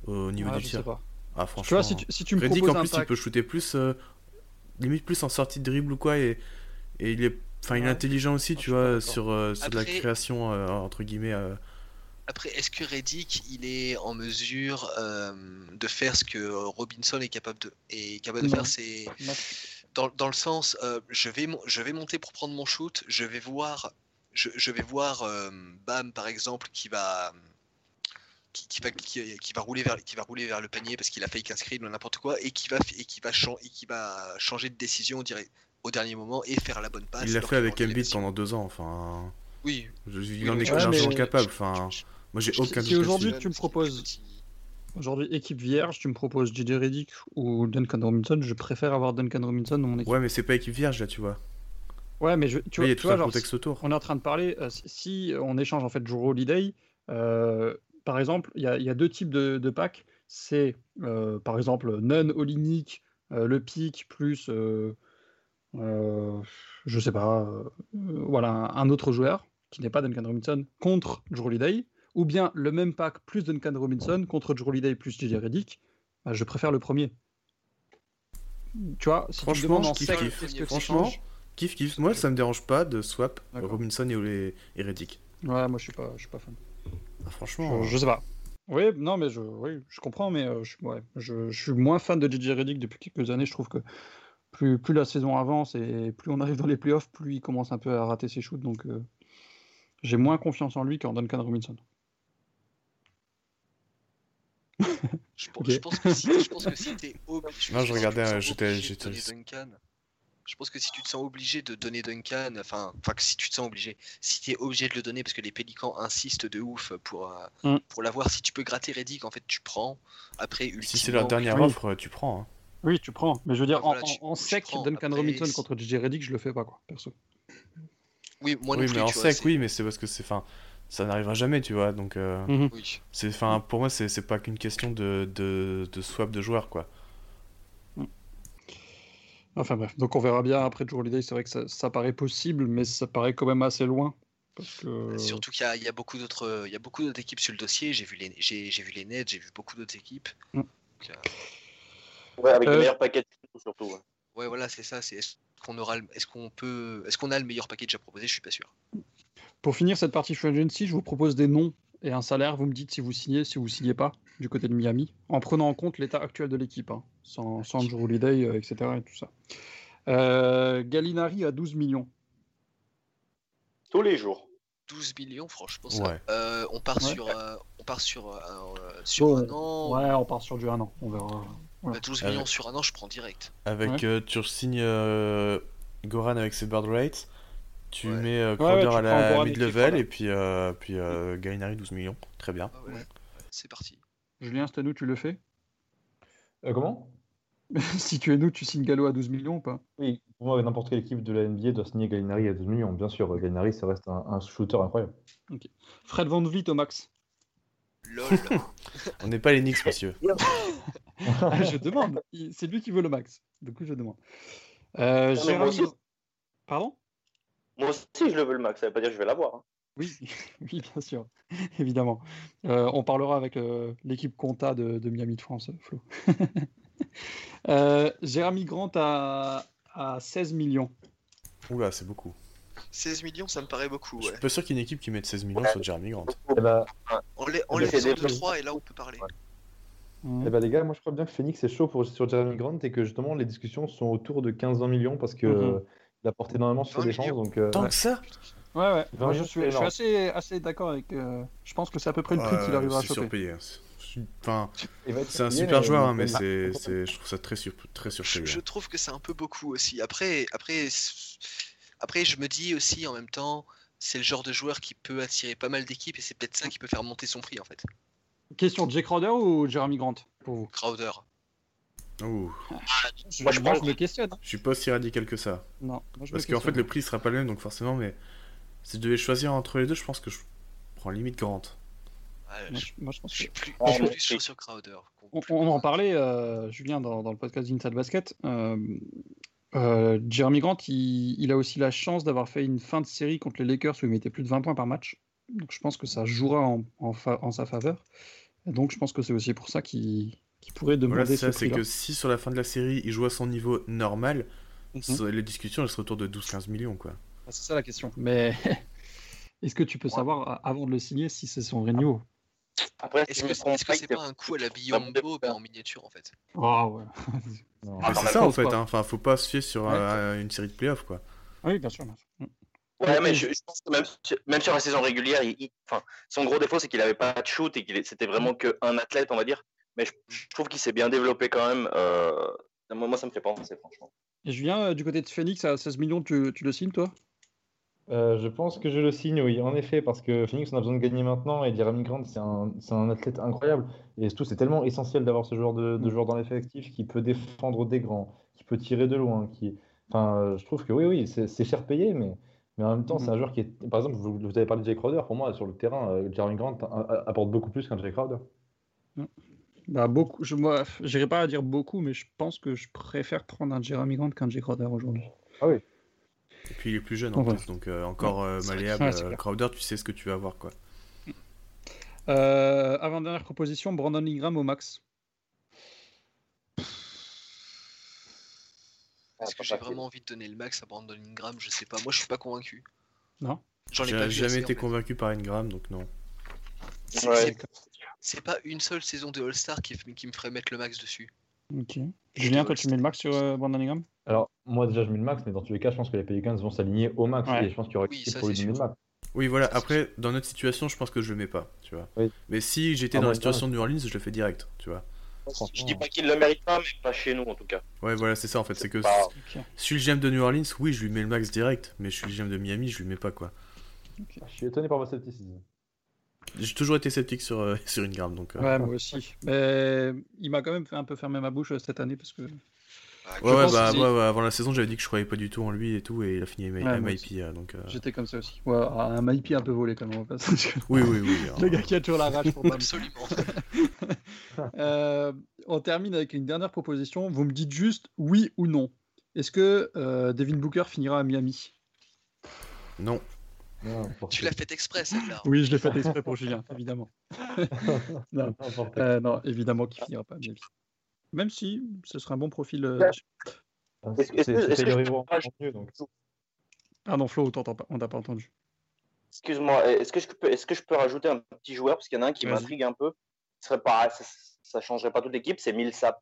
au niveau Ouais, du je tir. sais pas. Ah, Tu franchement. vois, si tu, si tu me Reddick, proposes en un plus, il pack, peut shooter plus, euh, limite plus en sortie de dribble ou quoi. Et, et il est, enfin, il est intelligent aussi, Ah, tu vois, sur, euh, sur de la Après- création, euh, entre guillemets. euh, Après, est-ce que Reddick, il est en mesure euh, de faire ce que Robinson est capable de, est capable de Non. faire? C'est dans, dans le sens, euh, je, vais, je vais monter pour prendre mon shoot, je vais voir, je, je vais voir euh, Bam par exemple qui va, qui, qui va, qui, qui va rouler vers, qui va rouler vers le panier parce qu'il a fake un screen ou n'importe quoi et qui va, et qui va, chan- et qui va changer de décision au dernier moment et faire la bonne passe. il l'a fait avec Embiid pendant deux ans. Enfin, Oui. je- il oui, en est tu vois, mais- capable. Enfin, moi, j'ai aucun si aujourd'hui, tu me proposes- aujourd'hui équipe vierge, tu me proposes JJ Reddick ou Duncan Robinson, je préfère avoir Duncan Robinson dans mon équipe. Ouais, mais c'est pas équipe vierge là, tu vois. Ouais, mais je, tu vois, il y a tu tout vois, un genre, contexte autour. on est en train de parler, euh, si, si on échange en fait Drew Holiday, euh, par exemple, il y, a- il y a deux types de, de packs. C'est euh, par exemple Nunn, Olinik, euh, le pick plus, euh, je sais pas, voilà, un, un autre joueur qui n'est pas Duncan Robinson contre Drew Holiday, ou bien le même pack plus Duncan Robinson contre Drew Holiday plus JJ Redick. Bah, je préfère le premier. Tu vois, si tu me Franchement, en je kiffe, kiffe. que tu Franchement, changes Kiff, kiff. Moi, ça me dérange pas de swap. Robinson et, et Reddick. Ouais, moi je suis pas, je suis pas fan. Ah, franchement, Je, je sais pas. Oui, non, mais je, oui, je comprends, mais euh, je, ouais, je, je suis moins fan de JJ Redick depuis quelques années. Je trouve que plus, plus la saison avance et plus on arrive dans les playoffs, plus il commence un peu à rater ses shoots. Donc euh, j'ai moins confiance en lui qu'en Duncan Robinson. Je, pense- Ok. je pense que si, je pense que si t'es ob- je Non, je regardais, euh, j'étais- obligé Duncan, je pense que si tu te sens obligé de donner Duncan, enfin, enfin si tu te sens obligé, si tu es obligé de le donner parce que les Pélicans insistent de ouf pour, euh, Mm. pour l'avoir, si tu peux gratter Reddick, en fait, tu prends. Après, si c'est leur dernière oui. offre, tu prends. hein. Oui, tu prends. Mais je veux dire, Ah, voilà, en, tu- en- sec, prends. Duncan Après, Robinson contre JJ Redick, je le fais pas, quoi, perso. Oui, moi non oui, plus. mais en vois, sec, c'est- oui, mais c'est parce que c'est. Enfin, ça n'arrivera jamais, tu vois. Donc, euh, Mhm. oui. c'est. Enfin, pour moi, c'est c'est pas qu'une question de, de, de swap de joueurs, quoi. Enfin bref, donc on verra bien après Drew Holiday. C'est vrai que ça, ça paraît possible, mais ça paraît quand même assez loin. Parce que... Surtout qu'il y a, il y a beaucoup d'autres, il y a beaucoup d'autres équipes sur le dossier. J'ai vu les, j'ai, j'ai vu les Nets, j'ai vu beaucoup d'autres équipes. Mm. Donc, euh, Ouais, avec Euh, le meilleur paquet surtout. ouais. ouais, voilà, c'est ça. C'est est-ce qu'on aura, le- est-ce qu'on peut, est-ce qu'on a le meilleur package à proposer? Je suis pas sûr. Pour finir cette partie free agency, je vous propose des noms et un salaire. Vous me dites si vous signez, si vous signez pas du côté de Miami, en prenant en compte l'état actuel de l'équipe, hein, sans, sans Drew Holiday, euh, etc. Et tout ça. Euh, Gallinari à 12 millions. Tous les jours. 12 millions, franchement, ça. Ouais. Euh, on part Ouais. sur, euh, on part sur, sur Bon, un an. Ouais, on part sur du 1 an. On verra. Bah, 12 Avec- millions sur un an, je prends direct. Avec. Ouais. euh, tu signes euh, Goran avec ses bird rates. Tu Ouais. mets euh, ouais, Crowder tu à la mid-level et puis, euh, puis euh, Gallinari 12 millions. Très bien. Ah ouais, C'est parti. Julien, c'est à nous, tu le fais? Euh, comment? [laughs] Si tu es nous, tu signes Gallo à 12 millions ou pas? Oui, pour moi, n'importe quelle équipe de la NBA doit signer Gallinari à 12 millions. Bien sûr, Gallinari, ça reste un, un shooter incroyable. Fred Van Vliet au max. LOL. [laughs] On n'est pas les Knicks, monsieur. [laughs] Ah, je demande. C'est lui qui veut le max. Du coup, je demande. Euh, moi aussi. Grant- Pardon? Moi aussi, je le veux le max, ça veut pas dire que je vais l'avoir. Oui, [laughs] oui, bien sûr, [laughs] évidemment. Euh, on parlera avec euh, l'équipe compta de, de Miami de France, Flo. [laughs] euh, Jérémy Grant à, à 16 millions. Oula, c'est beaucoup. 16 millions, ça me paraît beaucoup. Je Ouais. suis pas sûr qu'il y ait une équipe qui mette 16 millions sur Jeremy Grant. Eh bah, On les, on les faisant des- de 3 et là on peut parler. Mhm. eh bah, les gars, moi je crois bien que Phoenix est chaud pour, sur Jeremy Grant et que justement les discussions sont autour de 15-20 millions parce que Mhm. euh, il apporte énormément sur 20 la défense. millions. Donc, Tant ouais. que ça? Ouais, ouais. Moi, je suis, je assez, assez d'accord avec. euh, je pense que c'est à peu près le prix qu'il arrivera à C'est choper. surpayé. hein. C'est- Enfin, un super joueur, hein, mais il- c'est, c'est- je trouve ça très, sur, très surpayé. je trouve que c'est un peu beaucoup aussi. Après, après, après, je me dis aussi en même temps, c'est le genre de joueur qui peut attirer pas mal d'équipes et c'est peut-être ça qui peut faire monter son prix en fait. Question Jay Crowder ou Jeremy Grant pour vous? Crowder. Ouh, je, Moi, je moi, je me questionne. hein. je suis pas aussi radical que ça. Non, moi, je me Parce qu'en fait, le prix sera pas le même, donc forcément, mais si je devais choisir entre les deux, je pense que je prends limite Grant. Ouais, Moi, je, je, moi, je pense je que. suis plus, Ah, je suis plus chaud sur Crowder. On, on en parlait, euh, Julien, dans, dans le podcast d'Inside Basket. Euh, euh, Jeremy Grant, il, il a aussi la chance d'avoir fait une fin de série contre les Lakers où il mettait plus de 20 points par match. Donc je pense que ça jouera en, en fa- en sa faveur. Et donc je pense que c'est aussi pour ça qu'il pourrait demander Voilà, c'est ce ça, c'est que si sur la fin de la série, il joue à son niveau normal, Mhm. ça- les discussions, elles seraient autour de 12-15 millions, quoi. Ah, C'est ça la question. Mais [laughs] est-ce que tu peux savoir a- avant de le signer si c'est son niveau? Après, Est-ce que pas, c'est pas un coup à la Biombo mais en miniature en fait? Ah ouais. [laughs] Ah, c'est ça, en fait, hein. enfin, faut pas se fier sur Ouais. euh, une série de playoffs, quoi. Ah oui, bien sûr. bien sûr. Mm. Ouais, mais je, je pense que même, sur- même sur la saison régulière, il, il- enfin, son gros défaut, c'est qu'il n'avait pas de shoot et qu'il c'était vraiment qu'un athlète, on va dire. Mais je, je trouve qu'il s'est bien développé quand même. euh, moi, moi, ça me fait penser, franchement. Et Julien, euh, du côté de Phoenix, à 16 millions, tu, tu le signes, toi? Euh, je pense que je le signe, oui, en effet, parce que Phoenix, on a besoin de gagner maintenant et Jeremy Grant, c'est un, un athlète incroyable. Et surtout, c'est tellement essentiel d'avoir ce joueur de, de Mm. joueur dans l'effectif qui peut défendre des grands, qui peut tirer de loin. Qui... Enfin, je trouve que oui, oui, c'est cher payé, mais, mais en même temps, Mm. c'est un joueur qui est. Par exemple, vous, vous avez parlé de Jay Crowder, pour moi, sur le terrain, euh, Jeremy Grant apporte beaucoup plus qu'un Jay Crowder. Bah, beaucoup. Je moi, j'irai pas à dire beaucoup, mais je pense que je préfère prendre un Jeremy Grant qu'un Jay Crowder aujourd'hui. Et puis il est plus jeune en Ouais. plus, donc euh, encore euh, malléable. Ouais, euh. Crowder, tu sais ce que tu vas avoir, quoi. Euh, avant-dernière proposition, Brandon Ingram au max. Est-ce que j'ai vraiment envie de donner le max à Brandon Ingram? Je sais pas. Moi, je suis pas convaincu. Non. J'en ai pas jamais été convaincu par Ingram, donc non. C'est- Ouais. pas une seule saison de All-Star qui me ferait mettre le max dessus. Ok. Julien, toi, tu mets le max sur euh, Brandon Ingram? Alors, moi, déjà, je mets le max, mais dans tous les cas, je pense que les Pelicans vont s'aligner au max. Ouais. Et je pense qu'il y aura Oui, ça, pour lui donner le max. Oui, voilà. Après, dans notre situation, je pense que je le mets pas, tu vois. Oui. Mais si j'étais Ah, dans la situation de New Orleans, je le fais direct, tu vois. Je dis pas qu'il le mérite pas, mais pas chez nous, en tout cas. Ouais, voilà, c'est ça en fait. C'est que Bah, Ok. je suis le GM de New Orleans, oui, je lui mets le max direct, mais je suis le GM de Miami, je lui mets pas quoi. Je suis étonné par votre scepticisme. J'ai toujours été sceptique sur, euh, [laughs] sur Ingram, donc. euh, Ouais, moi aussi. Mais il m'a quand même fait un peu fermer ma bouche euh, cette année parce que. Ah, Ouais, ouais, bah, que ouais, ouais, avant la saison, j'avais dit que je croyais pas du tout en lui et tout, et il a fini MIP, euh, donc. euh, J'étais comme ça aussi. Ouais, un MIP un peu volé quand même. Oui, oui, oui. [laughs] Le hein. gars qui a toujours la rage pour Absolument. [laughs] Euh, on termine avec une dernière proposition. Vous me dites juste oui ou non. Est-ce que euh, Devin Booker finira à Miami? Non. Non, tu l'as fait exprès, celle-là. Oui, je l'ai fait exprès pour Julien, évidemment. [laughs] non, euh, non, évidemment qu'il finira pas à Miami. Même si ce serait un bon profil. euh. Est-ce- C'est donc. Pardon, Flo, on t'entend pas- on t'a pas entendu. Excuse-moi, est-ce que, je peux- est-ce que je peux rajouter un petit joueur? Parce qu'il y en a un qui m'intrigue un peu. Ce serait pas, ça, ça changerait pas toute l'équipe, c'est Millsap.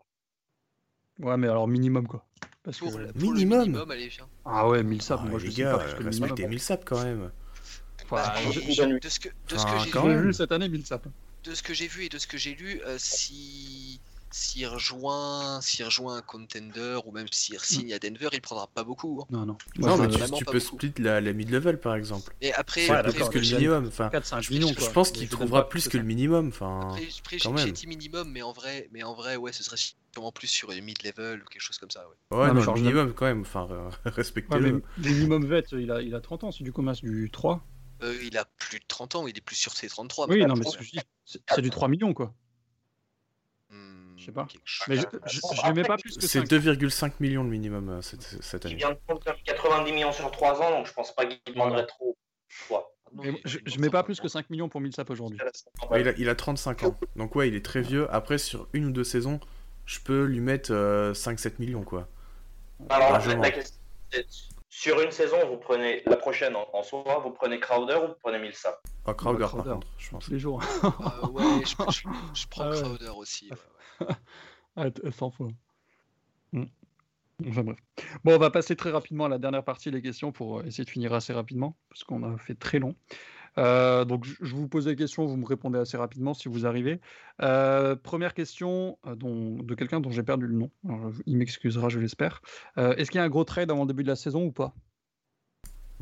Ouais, mais alors minimum quoi. Parce Pour, que- le- pour Minimum. le minimum, allez. Ah ouais, 1000 saps, Ah, moi je les gars, pas plus que le respectez minimum. Millsap quand même. Bah, je- je- de ce que, de ce Enfin, que j'ai vu, l'ai même. vu cette année, 1000 saps. de ce que j'ai vu et de ce que j'ai lu, euh, si s'il rejoint, rejoint un contender ou même s'il signe à Denver, il prendra pas beaucoup. hein. Non, non. Non, mais tu, peux beaucoup. split la, la mid-level par exemple. Et après, après, plus que le je- minimum. Enfin, 4-5 millions, quoi. je pense qu'il trouvera plus que le minimum. Enfin, Après, j'ai dit minimum, mais en vrai, mais en vrai, ouais, ce serait sûrement plus sur les mid-level ou quelque chose comme ça. Ouais. ouais, Non, non, le minimum quand même. Enfin, euh, [laughs] Ouais, mais minimum vet, il a, il a 30 ans, c'est du commerce du 3. Euh, il a plus de 30 ans, il est plus sur ses 33. Oui, maintenant. non, mais ce que je dis, c'est du 3 millions, quoi. Hmm, Je sais pas. chose. Mais je, je, je les mets pas plus que C'est 5. 2,5 millions le minimum euh, cette, cette Il année. vient de prendre comme 90 millions sur 3 ans, donc je pense pas qu'il demanderait trop. Non, Mais il- je, il je m'en mets pas plus que 5 millions pour Millsap aujourd'hui. Ouais, il, a, il a 35 ans. Donc ouais, il est très vieux. Après, sur une ou deux saisons, je peux lui mettre euh, 5-7 millions, quoi. Alors, Largement. la question, sur une saison, vous prenez la prochaine en, en soi, vous prenez Crowder ou vous prenez Millsap? Oh, Crowder, Crowder. contre, je pense. Tous les jours. Euh, ouais, [laughs] je, je- je prends Ah ouais. Crowder aussi. ouais, ouais. [laughs] Ah. Hmm. Enfin bref. Bon, on va passer très rapidement à la dernière partie des questions pour essayer de finir assez rapidement, parce qu'on a fait très long. Euh, donc, je vous pose des questions, vous me répondez assez rapidement si vous arrivez. Euh, première question euh, dont- de quelqu'un dont j'ai perdu le nom. Alors, il m'excusera, je l'espère. Euh, Est-ce qu'il y a un gros trade avant le début de la saison ou pas?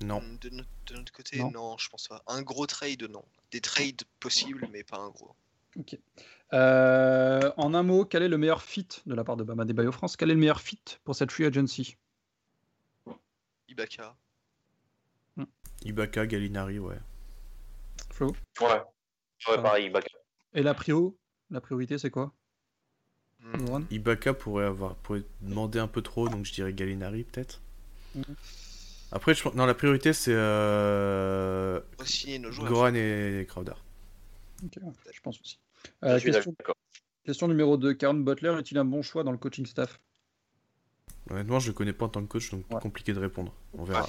Non. De, notre, de notre côté, Non. non. je pense pas. Un gros trade, non. Des trades possibles, mais pas un gros. Ok. Euh, en un mot, quel est le meilleur fit de la part de Bama Bayo France? Quel est le meilleur fit pour cette free agency? Ibaka. Ibaka, Gallinari, ouais. Flo Ouais. Ouais, pareil, Ibaka. Et la prio La priorité, c'est quoi Hmm. Ibaka pourrait avoir pourrait demander un peu trop, donc je dirais Gallinari peut-être. Mhm. Après, je pense- non, la priorité c'est euh... Re-signer nos joueurs. Goran et Crowder. Je pense aussi. Euh, question, numéro 2. Karen Butler est-il un bon choix dans le coaching staff? Honnêtement, je le connais pas en tant que coach, donc Ouais. compliqué de répondre. On verra.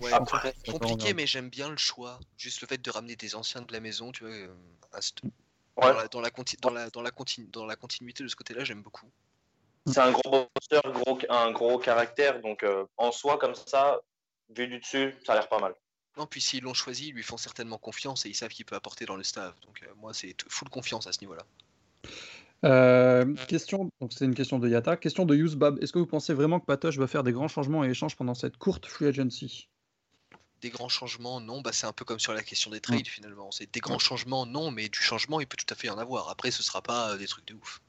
Ouais, Après, com- compliqué, mais j'aime bien le choix. Juste le fait de ramener des anciens de la maison, tu vois, euh, à ce- Ouais. dans, la, dans, la conti- dans, la, dans, la continu- dans la continuité de ce côté-là, j'aime beaucoup. C'est un gros bosseur, gros, un gros caractère, donc euh, en soi, comme ça, vu du dessus, ça a l'air pas mal. Non, puis s'ils l'ont choisi, ils lui font certainement confiance et ils savent qu'il peut apporter dans le staff. Donc euh, moi, c'est full confiance à ce niveau-là. Euh, question, donc c'est une question de Yata. Question de Yusbab. Est-ce que vous pensez vraiment que Patoche va faire des grands changements et échanges pendant cette courte free agency? Des grands changements, non. Bah, c'est un peu comme sur la question des trades finalement. C'est des grands changements, non, mais du changement, il peut tout à fait y en avoir. Après, ce sera pas euh, des trucs de ouf.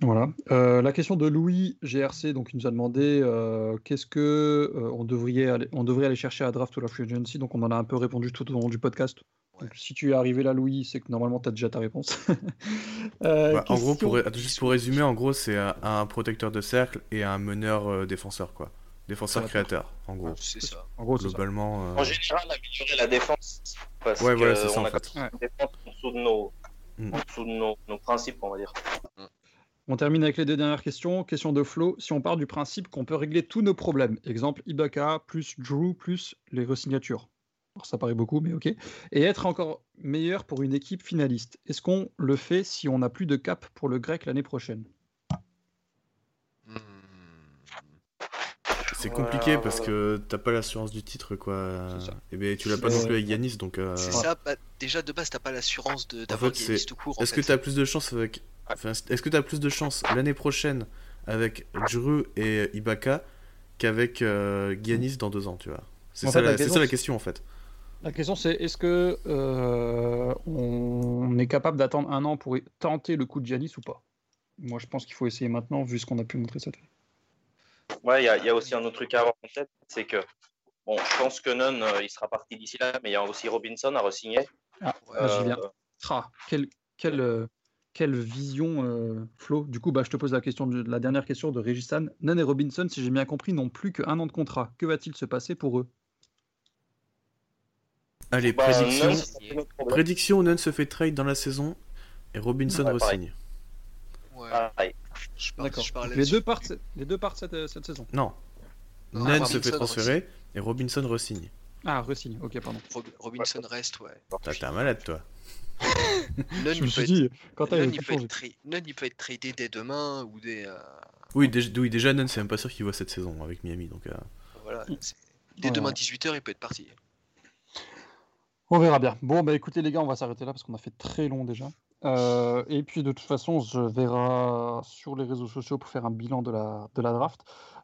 Voilà. Euh, la question de Louis GRC, donc il nous a demandé euh, qu'est-ce que euh, on devrait aller, on devrait aller chercher à draft ou la free agency? Donc on en a un peu répondu tout au long du podcast. Ouais. Donc, si tu es arrivé là, Louis, c'est que normalement tu as déjà ta réponse. [laughs] Euh, Bah, en gros, question- pour, ré- juste pour résumer, en gros, c'est un, un protecteur de cercle et un meneur euh, défenseur, quoi. Défenseur créateur, en gros. C'est ça. en gros, c'est ça. Globalement. euh, En général, améliorer la défense, parce Ouais, que voilà, c'est ça, on en a fait. défense en dessous de nos, Mm. en dessous de nos, nos principes, on va dire. On termine avec les deux dernières questions. Question de Flo. Si on part du principe qu'on peut régler tous nos problèmes, exemple Ibaka plus Drew plus les resignatures. Alors, ça paraît beaucoup, mais ok. Et être encore meilleur pour une équipe finaliste. Est-ce qu'on le fait si on n'a plus de cap pour le grec l'année prochaine? C'est compliqué parce que t'as pas l'assurance du titre, quoi. C'est ça. Et ben, tu l'as pas non plus avec Yanis, donc. euh, C'est ça. bah, déjà de base, t'as pas l'assurance de- d'avoir fait, tout court. Est-ce que t'as plus de chance avec. Enfin, est-ce que t'as plus de chance l'année prochaine avec Drew et Ibaka qu'avec euh, Giannis dans deux ans, tu vois? C'est ça, la question, ça la c'est- question en fait. La question c'est est-ce que euh, on est capable d'attendre un an pour tenter le coup de Giannis ou pas? Moi je pense qu'il faut essayer maintenant vu ce qu'on a pu montrer cette année. Ouais, il y, a- il y a aussi un autre truc à avoir en tête, c'est que, bon, je pense que Nunn, euh, il sera parti d'ici là, mais il y a aussi Robinson à re-signer. Ah, Ouais, quelle, quelle, euh, quelle vision, euh, Flo. Du coup, bah, je te pose la, question de, la dernière question de Régistan. Nunn et Robinson, si j'ai bien compris, n'ont plus qu'un an de contrat. Que va-t-il se passer pour eux? Allez, bah, prédiction. Nunn se fait trade dans la saison et Robinson Ouais, re-signe. Ouais, Pareil. Je pars- D'accord. je pars Les deux partent, les deux partent cette, cette saison. Non. Non, Nunn se fait transférer et Robinson re-signe. Ah, re-signe. Ok, pardon. Rob- Robinson reste, ouais. T'as- T'es un malade, toi. [laughs] Me il suis peut dit, être- quand t'as Nunn, tout il peut changé. être tra- Nunn, il peut être tradé dès demain ou dès. euh, Oui, déjà, oui, déjà Nunn, c'est même pas sûr qu'il voit cette saison avec Miami. Donc, euh, Voilà, c'est- dès Ouais, demain ouais. 18h, il peut être parti. On verra bien. Bon, bah écoutez les gars, on va s'arrêter là parce qu'on a fait très long déjà. Euh, et puis de toute façon, on se verra sur les réseaux sociaux pour faire un bilan de la, de la draft.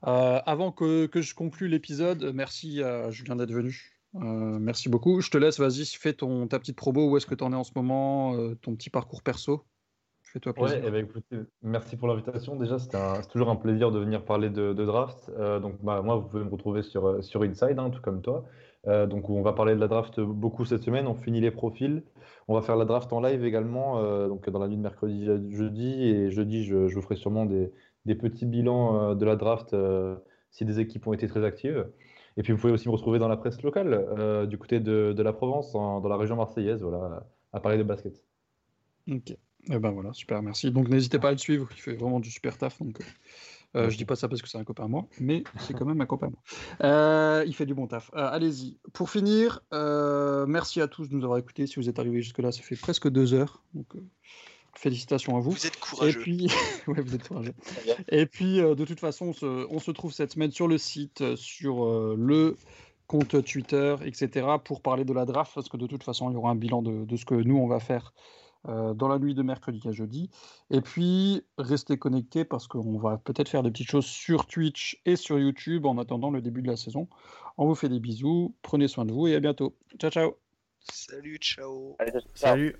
Euh, avant que, que, je conclue l'épisode, merci à Julien d'être venu. Euh, merci beaucoup. Je te laisse, vas-y, fais ton, ta petite promo. Où est-ce que tu en es en ce moment Ton petit parcours perso? Fais-toi plaisir. Ouais, eh ben, écoutez, merci pour l'invitation. Déjà, c'est toujours un plaisir de venir parler de, de draft. donc, bah, moi, vous pouvez me retrouver sur, sur Inside, hein, tout comme toi. Euh, donc on va parler de la draft beaucoup cette semaine. On finit les profils. On va faire la draft en live également, euh, donc dans la nuit de mercredi jeudi. Et jeudi, je, vous ferai sûrement des, petits bilans euh, de la draft si des équipes ont été très actives. Et puis vous pouvez aussi me retrouver dans la presse locale du côté de, la Provence, dans la région marseillaise, voilà, à parler de basket. Ok. Eh ben voilà, super, merci. Donc n'hésitez pas à le suivre, il fait vraiment du super taf. Euh, je dis pas ça parce que c'est un copain à moi, mais c'est [laughs] quand même un copain à moi. Euh, il fait du bon taf. Euh, allez-y. Pour finir, merci à tous de nous avoir écoutés. Si vous êtes arrivés jusque-là, ça fait presque deux heures. Donc, félicitations à vous. Vous êtes courageux. Et puis, [laughs] ouais, vous êtes courageux. [laughs] Et puis, de toute façon, on se, on se, trouve cette semaine sur le site, sur le compte Twitter, etc., pour parler de la draft, parce que de toute façon, il y aura un bilan de, de ce que nous, on va faire euh, dans la nuit de mercredi à jeudi. Et puis, restez connectés parce qu'on va peut-être faire des petites choses sur Twitch et sur YouTube en attendant le début de la saison. On vous fait des bisous, prenez soin de vous et à bientôt. Ciao, ciao. Salut, ciao. Salut.